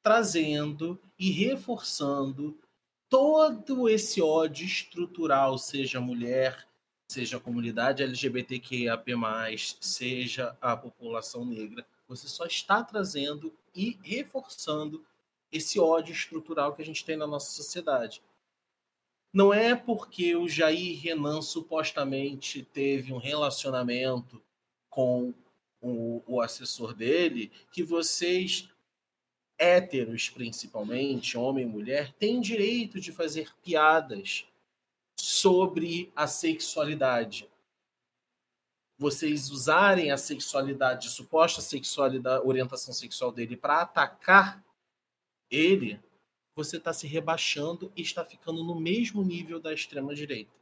trazendo e reforçando todo esse ódio estrutural, seja mulher, seja a comunidade LGBTQIAP+, seja a população negra. Você só está trazendo e reforçando esse ódio estrutural que a gente tem na nossa sociedade. Não é porque o Jair Renan supostamente teve um relacionamento com o, o assessor dele que vocês, héteros principalmente, homem e mulher, têm direito de fazer piadas sobre a sexualidade. Vocês usarem a sexualidade, a suposta sexualidade, orientação sexual dele para atacar ele, você está se rebaixando e está ficando no mesmo nível da extrema-direita.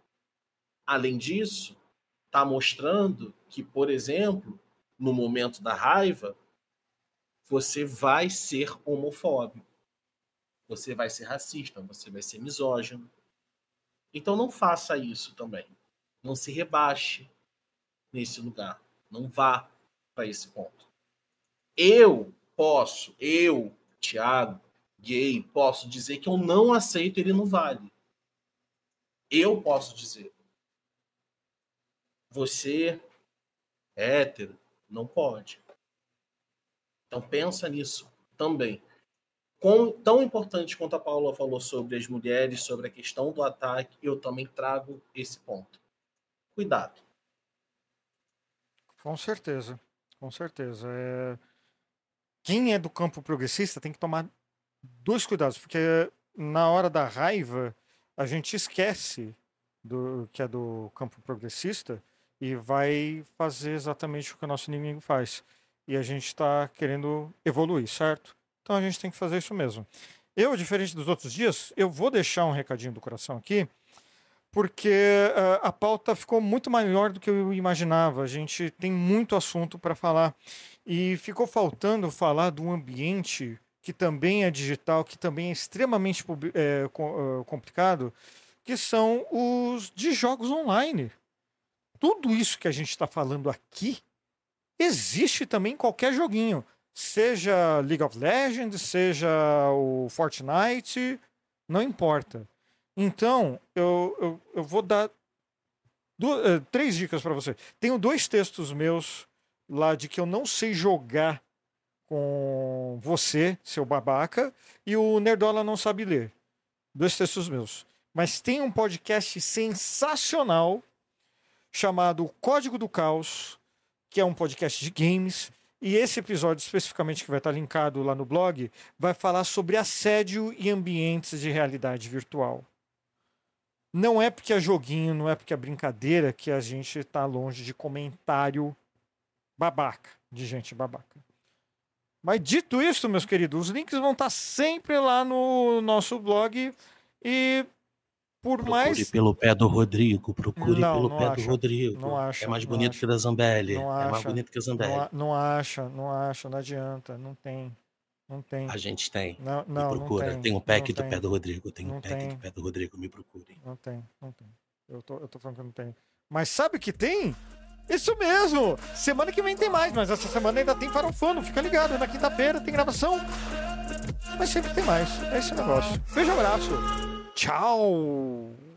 Além disso, está mostrando que, por exemplo, no momento da raiva, você vai ser homofóbico, você vai ser racista, você vai ser misógino. Então não faça isso também. Não se rebaixe nesse lugar. Não vá para esse ponto. Eu posso, eu, Tiago, gay, posso dizer que eu não aceito ele no Vale. Eu posso dizer. Você, hétero, não pode. Então pensa nisso também. Tão importante quanto a Paula falou sobre as mulheres, sobre a questão do ataque, eu também trago esse ponto. Cuidado. Com certeza, com certeza. É... Quem é do campo progressista tem que tomar dois cuidados, porque na hora da raiva a gente esquece do que é do campo progressista e vai fazer exatamente o que o nosso inimigo faz. E a gente está querendo evoluir, certo? Então a gente tem que fazer isso mesmo. Eu, diferente dos outros dias, eu vou deixar um recadinho do coração aqui, porque uh, a pauta ficou muito maior do que eu imaginava. A gente tem muito assunto para falar. E ficou faltando falar do ambiente que também é digital, que também é extremamente é, complicado, que são os de jogos online. Tudo isso que a gente está falando aqui existe também em qualquer joguinho, seja League of Legends, seja o Fortnite, não importa. Então, eu, eu, eu vou dar duas, três dicas para você. Tenho dois textos meus lá de que eu não sei jogar com você, seu babaca, e o Nerdola não sabe ler. Dois textos meus. Mas tem um podcast sensacional chamado Código do Caos, que é um podcast de games. E esse episódio, especificamente, que vai estar linkado lá no blog, vai falar sobre assédio e ambientes de realidade virtual. Não é porque é joguinho, não é porque é brincadeira que a gente está longe de comentário babaca, de gente babaca. Mas dito isso, meus queridos, os links vão estar sempre lá no nosso blog e por Procure mais pelo pé do Rodrigo, procure Não, pelo não pé acha. do Rodrigo. Não acha, é mais bonito acha. que o da Zambelli. Não é mais acha. bonito que o Zambelli. não, a- não acha, não acha, não adianta, não tem, não tem. A gente tem. Não, Me não, não procura. tem. um pack não do tem, pé do Rodrigo. Tem Não um pack tem. do pé do Rodrigo. Me procurem. Não tem, não tem. Eu tô, eu tô falando que não tem. Mas sabe o que tem? Isso mesmo! Semana que vem tem mais, mas essa semana ainda tem farofano. Fica ligado, na quinta-feira tem gravação. Mas sempre tem mais. É esse negócio. Beijo, abraço. Tchau!